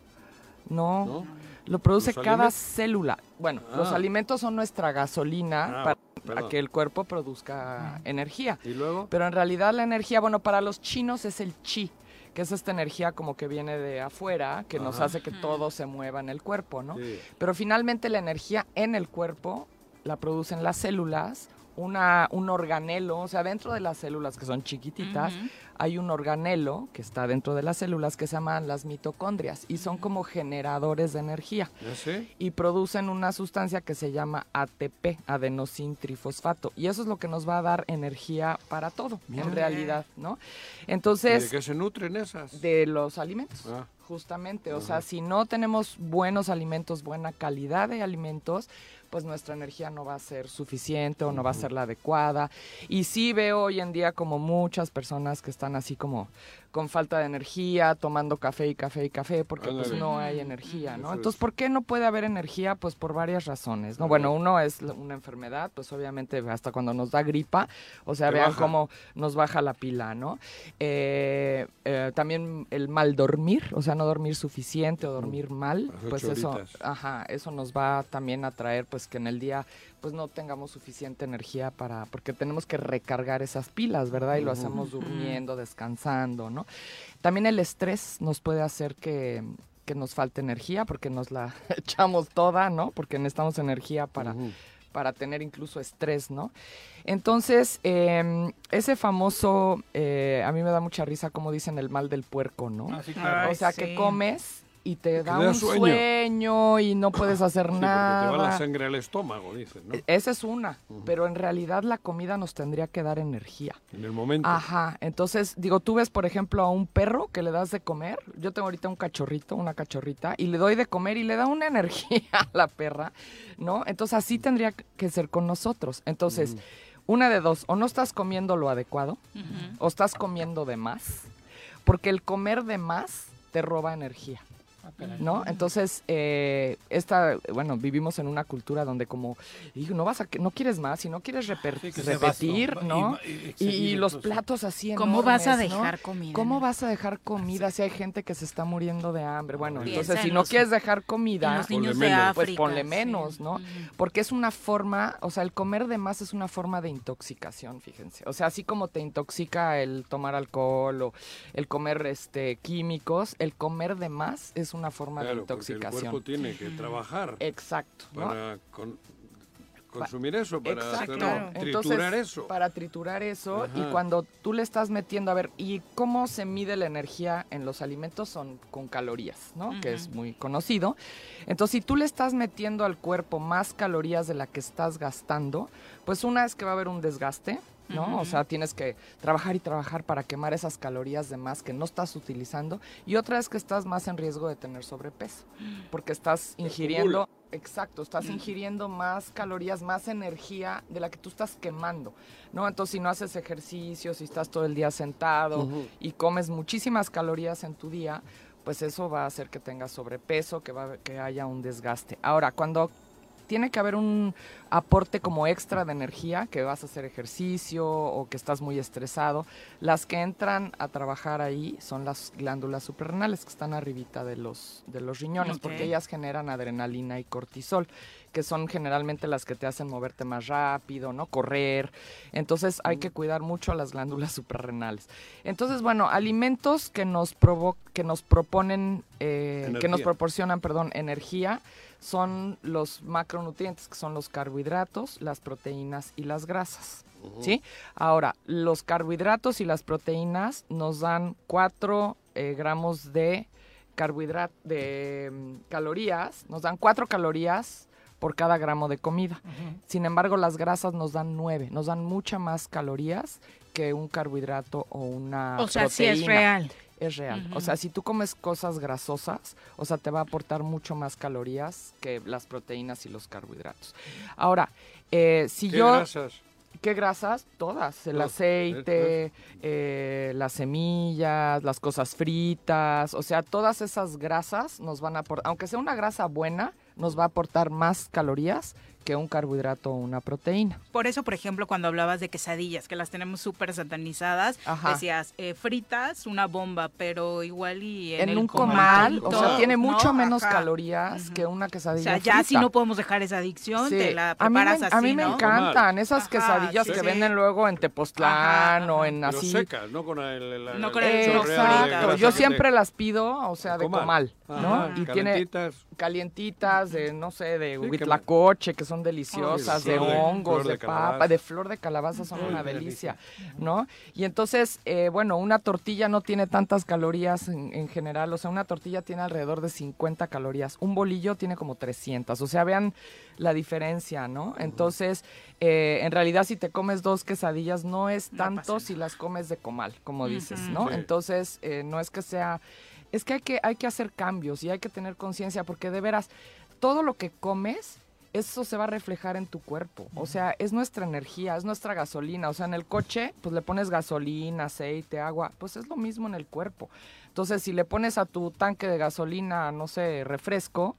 No, ¿No? lo produce ¿Los cada alimentos? célula. Bueno, los Ah. alimentos son nuestra gasolina Ah, para que el cuerpo produzca energía. ¿Y luego? Pero en realidad la energía, bueno, para los chinos es el chi, que es esta energía como que viene de afuera, que nos hace que todo se mueva en el cuerpo, ¿no? Sí. Pero finalmente la energía en el cuerpo la producen las células, una, un organelo, o sea, dentro de las células que son chiquititas, hay un organelo que está dentro de las células que se llaman las mitocondrias y son como generadores de energía ¿Ya sé? y producen una sustancia que se llama ATP, adenosín trifosfato, y eso es lo que nos va a dar energía para todo, Mira. en realidad, ¿no? ¿Y de Entonces, qué se nutren esas? de los alimentos. Ah. Justamente, o sea, si no tenemos buenos alimentos, buena calidad de alimentos, pues nuestra energía no va a ser suficiente o no va a ser la adecuada. Y sí veo hoy en día como muchas personas que están así como con falta de energía, tomando café y café y café, porque pues no hay energía, ¿no? Entonces, es. ¿por qué no puede haber energía? Pues por varias razones, ¿no? Bueno, uno es una enfermedad, pues obviamente hasta cuando nos da gripa, o sea, Te vean baja. cómo nos baja la pila, ¿no? Eh, eh, también el mal dormir, o sea, no dormir suficiente o dormir mal, Las pues eso, ajá, eso nos va también a traer, pues que en el día, pues no tengamos suficiente energía para, porque tenemos que recargar esas pilas, ¿verdad? Y lo hacemos durmiendo, descansando, ¿no? También el estrés nos puede hacer que que nos falte energía porque nos la [laughs] echamos toda, ¿no? Porque necesitamos energía para, para tener incluso estrés, ¿no? Entonces, eh, ese famoso, eh, a mí me da mucha risa como dicen el mal del puerco, ¿no? Ah, sí, claro. o sea, que comes y te da da un sueño. sueño. y no puedes hacer Sí, porque te nada. va la sangre al estómago, dicen, ¿no? Esa es una, pero en realidad la comida nos tendría que dar energía. En el momento. Ajá, entonces, digo, tú ves, por ejemplo, a un perro que le das de comer, yo tengo ahorita un cachorrito, una cachorrita, y le doy de comer y le da una [laughs] energía a la perra, ¿no? Entonces, así tendría que ser con nosotros. Entonces, una de dos, o no estás comiendo lo adecuado, o estás comiendo de más, porque el comer de más te roba energía. ¿No? Entonces, eh, esta, bueno, vivimos en una cultura donde como, hijo, no vas a, no quieres más y no quieres reper- Sí, que se repetir. ¿no? Y- y Y, seguir los incluso. platos así ¿Cómo vas a enormes, ¿no? dejar comida? ¿Cómo vas a dejar comida si hay gente que se está muriendo de hambre? Bueno, Piensa entonces si no quieres dejar comida, en los niños ponle de menos, pues ponle sí. menos, ¿no? Porque es una forma, o sea, el comer de más es una forma de intoxicación, fíjense. O sea, así como te intoxica el tomar alcohol o el comer este químicos, el comer de más es una forma de porque el intoxicación. cuerpo tiene que trabajar Exacto. ¿no? para con- consumir eso, para Exacto. hacerlo- Entonces, triturar eso. Para triturar eso y cuando tú le estás metiendo, a ver, ¿y cómo se mide la energía en los alimentos? Son con calorías, ¿no? Que es muy conocido. Entonces, si tú le estás metiendo al cuerpo más calorías de la que estás gastando, pues una es que va a haber un desgaste. ¿No? O sea, tienes que trabajar y trabajar para quemar esas calorías de más que no estás utilizando. Y otra es que estás más en riesgo de tener sobrepeso, porque estás ingiriendo, exacto, estás ingiriendo más calorías, más energía de la que tú estás quemando, ¿no? Entonces, si no haces ejercicio, si estás todo el día sentado y comes muchísimas calorías en tu día, pues eso va a hacer que tengas sobrepeso, que, va, que haya un desgaste. Ahora, cuando tiene que haber un aporte como extra de energía, que vas a hacer ejercicio o que estás muy estresado. Las que entran a trabajar ahí son las glándulas suprarrenales que están arribita de los, de los riñones, porque ellas generan adrenalina y cortisol, que son generalmente las que te hacen moverte más rápido, ¿no? Correr. Entonces hay que cuidar mucho a las glándulas [laughs] suprarrenales. Entonces, bueno, alimentos que nos provo que nos proponen, eh, que nos proporcionan, perdón, energía, son los macronutrientes, que son los carbohidratos, las proteínas y las grasas. ¿Sí? Ahora, los carbohidratos y las proteínas nos dan 4 gramos de carbohidrato, de mm, calorías, nos dan 4 calorías por cada gramo de comida. Sin embargo, las grasas nos dan 9, nos dan mucha más calorías que un carbohidrato o una O sea, sí es proteína. real. Es real. O sea, si tú comes cosas grasosas, o sea, te va a aportar mucho más calorías que las proteínas y los carbohidratos. Ahora, eh, si ¿Qué yo... grasas? ¿Qué grasas? Todas. El aceite, eh, las semillas, las cosas fritas. O sea, todas esas grasas nos van a aportar, aunque sea una grasa buena, nos va a aportar más calorías que un carbohidrato o una proteína. Por eso, por ejemplo, cuando hablabas de quesadillas, que las tenemos súper satanizadas, Ajá. decías, eh, fritas, una bomba, pero igual y en, En, el un comal, o sea, tiene mucho ¿no? menos calorías que una O quesadilla sea, ya si no podemos dejar esa adicción, Sí. te la a mí, preparas me, así, a mí me ¿no? encantan esas Ajá, quesadillas sí, que sí. venden luego en Tepoztlán o en Pero así. secas, no con el, la- No el con el Exacto, yo te- siempre las pido, o sea, de Comal. comal, ¿no? Ajá, y tiene calientitas de, no sé, de huitlacoche, que son deliciosas, Ay, de hongos, de, de papa, calabaza. de flor de calabaza, son Ay, una delicia, ¿no? Y entonces, eh, bueno, una tortilla no tiene tantas calorías en, en general, o sea, una tortilla tiene alrededor de 50 calorías, un bolillo tiene como 300, o sea, vean la diferencia, ¿no? Entonces, eh, en realidad, si te comes dos quesadillas, no es tanto si las comes de comal, como dices. ¿no? Sí. Entonces, eh, no es que sea... Es que hay que, hay que hacer cambios y hay que tener conciencia porque de veras, todo lo que comes, eso se va a reflejar en tu cuerpo. O sea, es nuestra energía, es nuestra gasolina. O sea, en el coche, pues le pones gasolina, aceite, agua, pues es lo mismo en el cuerpo. Entonces, si le pones a tu tanque de gasolina, no sé, refresco,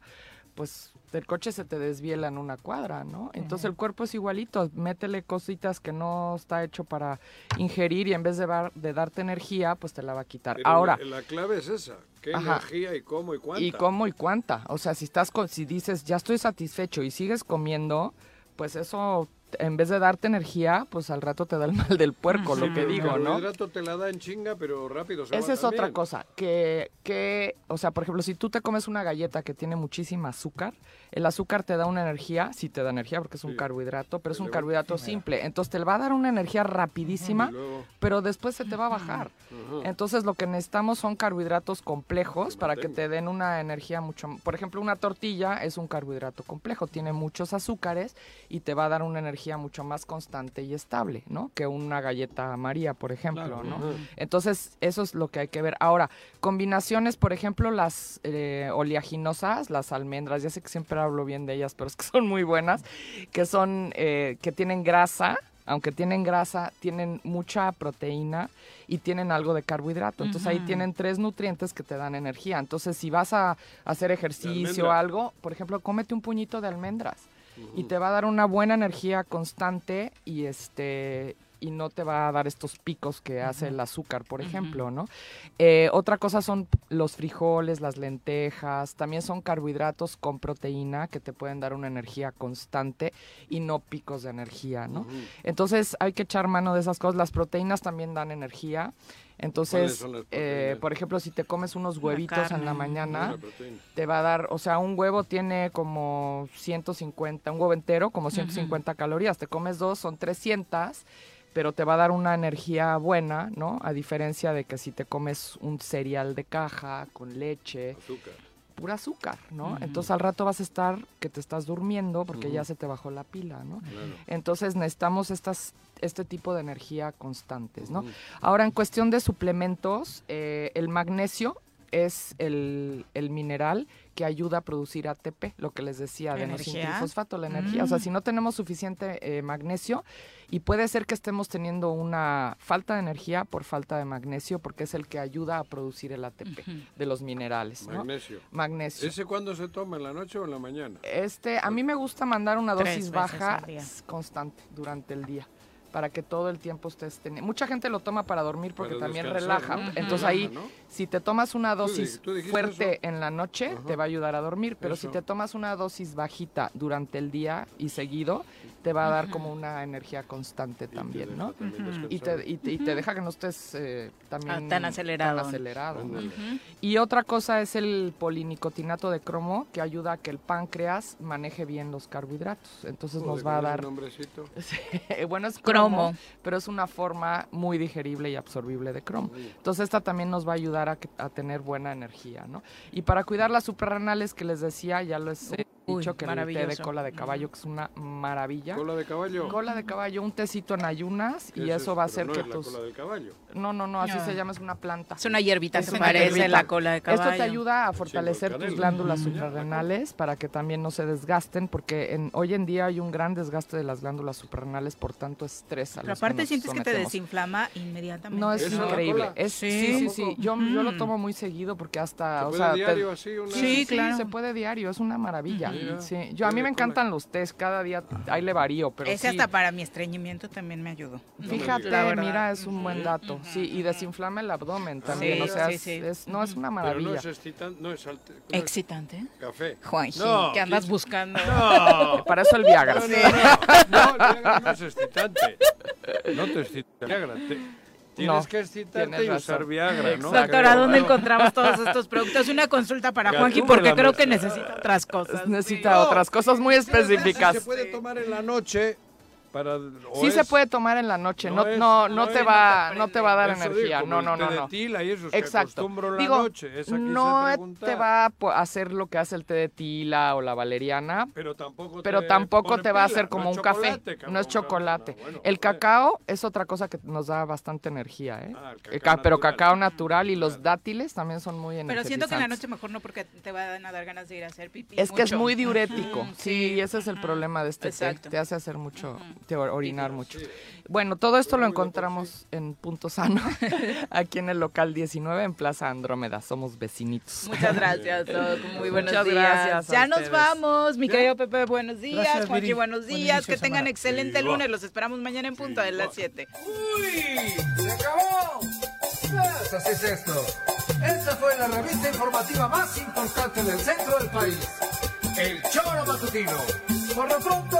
pues el coche se te desviela en una cuadra, ¿no? Entonces el cuerpo es igualito, métele cositas que no está hecho para ingerir y en vez de, dar- de darte energía, pues te la va a quitar. Pero Ahora, La, la clave es esa. ¿Qué Ajá. energía y cómo y cuánta? ¿Y cómo y cuánta? O sea, si estás con, si dices, ya estoy satisfecho y sigues comiendo, pues eso, en vez de darte energía, pues al rato te da el mal del puerco, lo que digo, ¿no? carbohidrato te la da en chinga, pero rápido se va Esa es otra cosa, que, que, o sea, por ejemplo, si tú te comes una galleta que tiene muchísima azúcar, el azúcar te da una energía, sí te da energía porque es un carbohidrato, pero es un carbohidrato simple, entonces te va a dar una energía rapidísima, luego- pero después se te va a bajar. Entonces lo que necesitamos son carbohidratos complejos para que te den una energía mucho, por ejemplo, una tortilla es un carbohidrato complejo, tiene muchos azúcares y te va a dar una energía mucho más constante y estable, ¿no? Que una galleta María, por ejemplo, Claro, ¿no? Entonces, eso es lo que hay que ver. Ahora, combinaciones, por ejemplo, las eh, oleaginosas, las almendras, ya sé que siempre hablo bien de ellas, pero es que [laughs] son muy buenas, que son, eh, que tienen grasa, Aunque tienen grasa, tienen mucha proteína y tienen algo de carbohidrato. Entonces ahí tienen tres nutrientes que te dan energía. Entonces si vas a hacer ejercicio o algo, por ejemplo, cómete un puñito de almendras y te va a dar una buena energía constante y este y no te va a dar estos picos que hace el azúcar, por ejemplo, ¿no? Eh, otra cosa son los frijoles, las lentejas, también son carbohidratos con proteína que te pueden dar una energía constante y no picos de energía, ¿no? Entonces hay que echar mano de esas cosas. Las proteínas también dan energía. ¿Cuáles Entonces, eh, por ejemplo, si te comes unos La huevitos en la mañana, te va a dar, o sea, un huevo tiene como 150, un huevo entero como 150 calorías, te comes dos, son 300, pero te va a dar una energía buena, ¿no? A diferencia de que si te comes un cereal de caja con leche, Azúcar. Pura azúcar, ¿no? Entonces al rato vas a estar que te estás durmiendo porque ya se te bajó la pila, ¿no? Claro. Entonces necesitamos estas, este tipo de energía constantes, ¿no? Ahora, en cuestión de suplementos, eh, el magnesio es el, el mineral que ayuda a producir ATP, lo que les decía de ¿Energía? fosfato, la energía. O sea, Mm. si no tenemos suficiente eh, magnesio, y puede ser que estemos teniendo una falta de energía por falta de magnesio, porque es el que ayuda a producir el ATP de los minerales, ¿no? Magnesio. Magnesio. ¿Ese cuándo se toma? ¿En la noche o en la mañana? Este, a mí me gusta mandar una Tres dosis baja constante durante el día para que todo el tiempo estés teniendo. Mucha gente lo toma para dormir porque Para también relaja. ¿no? Entonces ahí, ¿no? si te tomas una dosis tú fuerte eso. en la noche, Ajá. te va a ayudar a dormir. Pero si te tomas una dosis bajita durante el día y seguido, te va a dar como una energía constante también, ¿no? también. Y te, y, te, y te deja que no estés eh, también Ah, tan acelerado. tan acelerado, ¿no? Y otra cosa es el polinicotinato de cromo, que ayuda a que el páncreas maneje bien los carbohidratos. Entonces nos va a ¿cómo es dar... nombrecito? [laughs] Bueno, es Cromo. Cromo, pero es una forma muy digerible y absorbible de cromo. Entonces esta también nos va a ayudar a, que- a tener buena energía, ¿no? Y para cuidar las suprarrenales que les decía, ya les he Uy, dicho que el té de cola de caballo que es una maravilla. ¿Cola de caballo? Cola de caballo, un tecito en ayunas y eso es- va a hacer no que es la tus... cola del caballo. No, no, no, así No. se llama, es una planta. Es una hierbita una parece hierbita. la cola de caballo. Esto te ayuda a fortalecer tus glándulas Mm. suprarrenales para que también no se desgasten, porque en, hoy en día hay un gran desgaste de las glándulas suprarrenales por tanto estrés. A Pero que aparte sientes que te desinflama inmediatamente. No, es ¿Eso la increíble. Es, Sí. sí, sí, sí. Yo, yo lo Mm. tomo muy seguido porque hasta... ¿Se o te- diario así? Una... Sí, claro. se puede diario, es una maravilla. Mira, Sí, yo a mí me encantan los tés, cada día ahí le varío, pero Ese sí, hasta para mi estreñimiento también me ayudó. Fíjate, mira, es un buen dato. Sí, y desinflama el abdomen también. Sí, o sea, sí, es- sí. es- no, es una Pero maravilla. no es excitante, no es alte- no es Excitante. café. Juanji, No, ¿qué andas ¿qué- [laughs] buscando? No. Para eso el Viagra. No, no, no, no, el Viagra no es excitante. No te excita el Viagra. te- tienes No, que excitarte tienes y usar. Viagra, ¿no? Exacto. Doctora, ¿dónde encontramos todos estos productos? Una consulta para Juanji porque creo que necesita otras cosas. Necesita No, otras cosas muy ¿Quieres ver si específicas. Se puede tomar en la noche para. Sí se es- puede tomar en la noche, no, no es- no, no no te es- va, no te va a dar Eso digo, energía, como no, el no, té no, de no. tila y eso que Exacto. en la Digo, noche, esa no te va a hacer lo que hace el té de tila o la valeriana, Pero tampoco pero te tampoco pone te va a hacer como es un café, no es chocolate. cabrón, bueno, el cacao es otra cosa que nos da bastante energía, ¿eh? Ah, cacao ca- pero cacao natural y los dátiles también son muy Pero energizantes. siento que en la noche mejor no porque te van a dar ganas de ir a hacer pipí. Es que es muy diurético. Sí, ese es el problema de este té. Te hace hacer mucho, te or- orinar mucho. Sí. Bueno, todo esto lo de encontramos en Punto Sano, [laughs] aquí en el local 19 en Plaza Andrómeda. Somos vecinitos. Muchas gracias, [laughs] Doc. Muy buenos Muchas días. gracias ya nos ustedes. vamos, mi querido Pepe, buenos días. Viri. buenos Buen días. inicio Que de tengan semana. excelente Sí, lunes. Los esperamos mañana en punto de las 7. ¡Uy! ¡Se acabó! Pues así es esto. Esta fue la revista informativa más importante del centro del país. El Choro Matutino. Por lo pronto,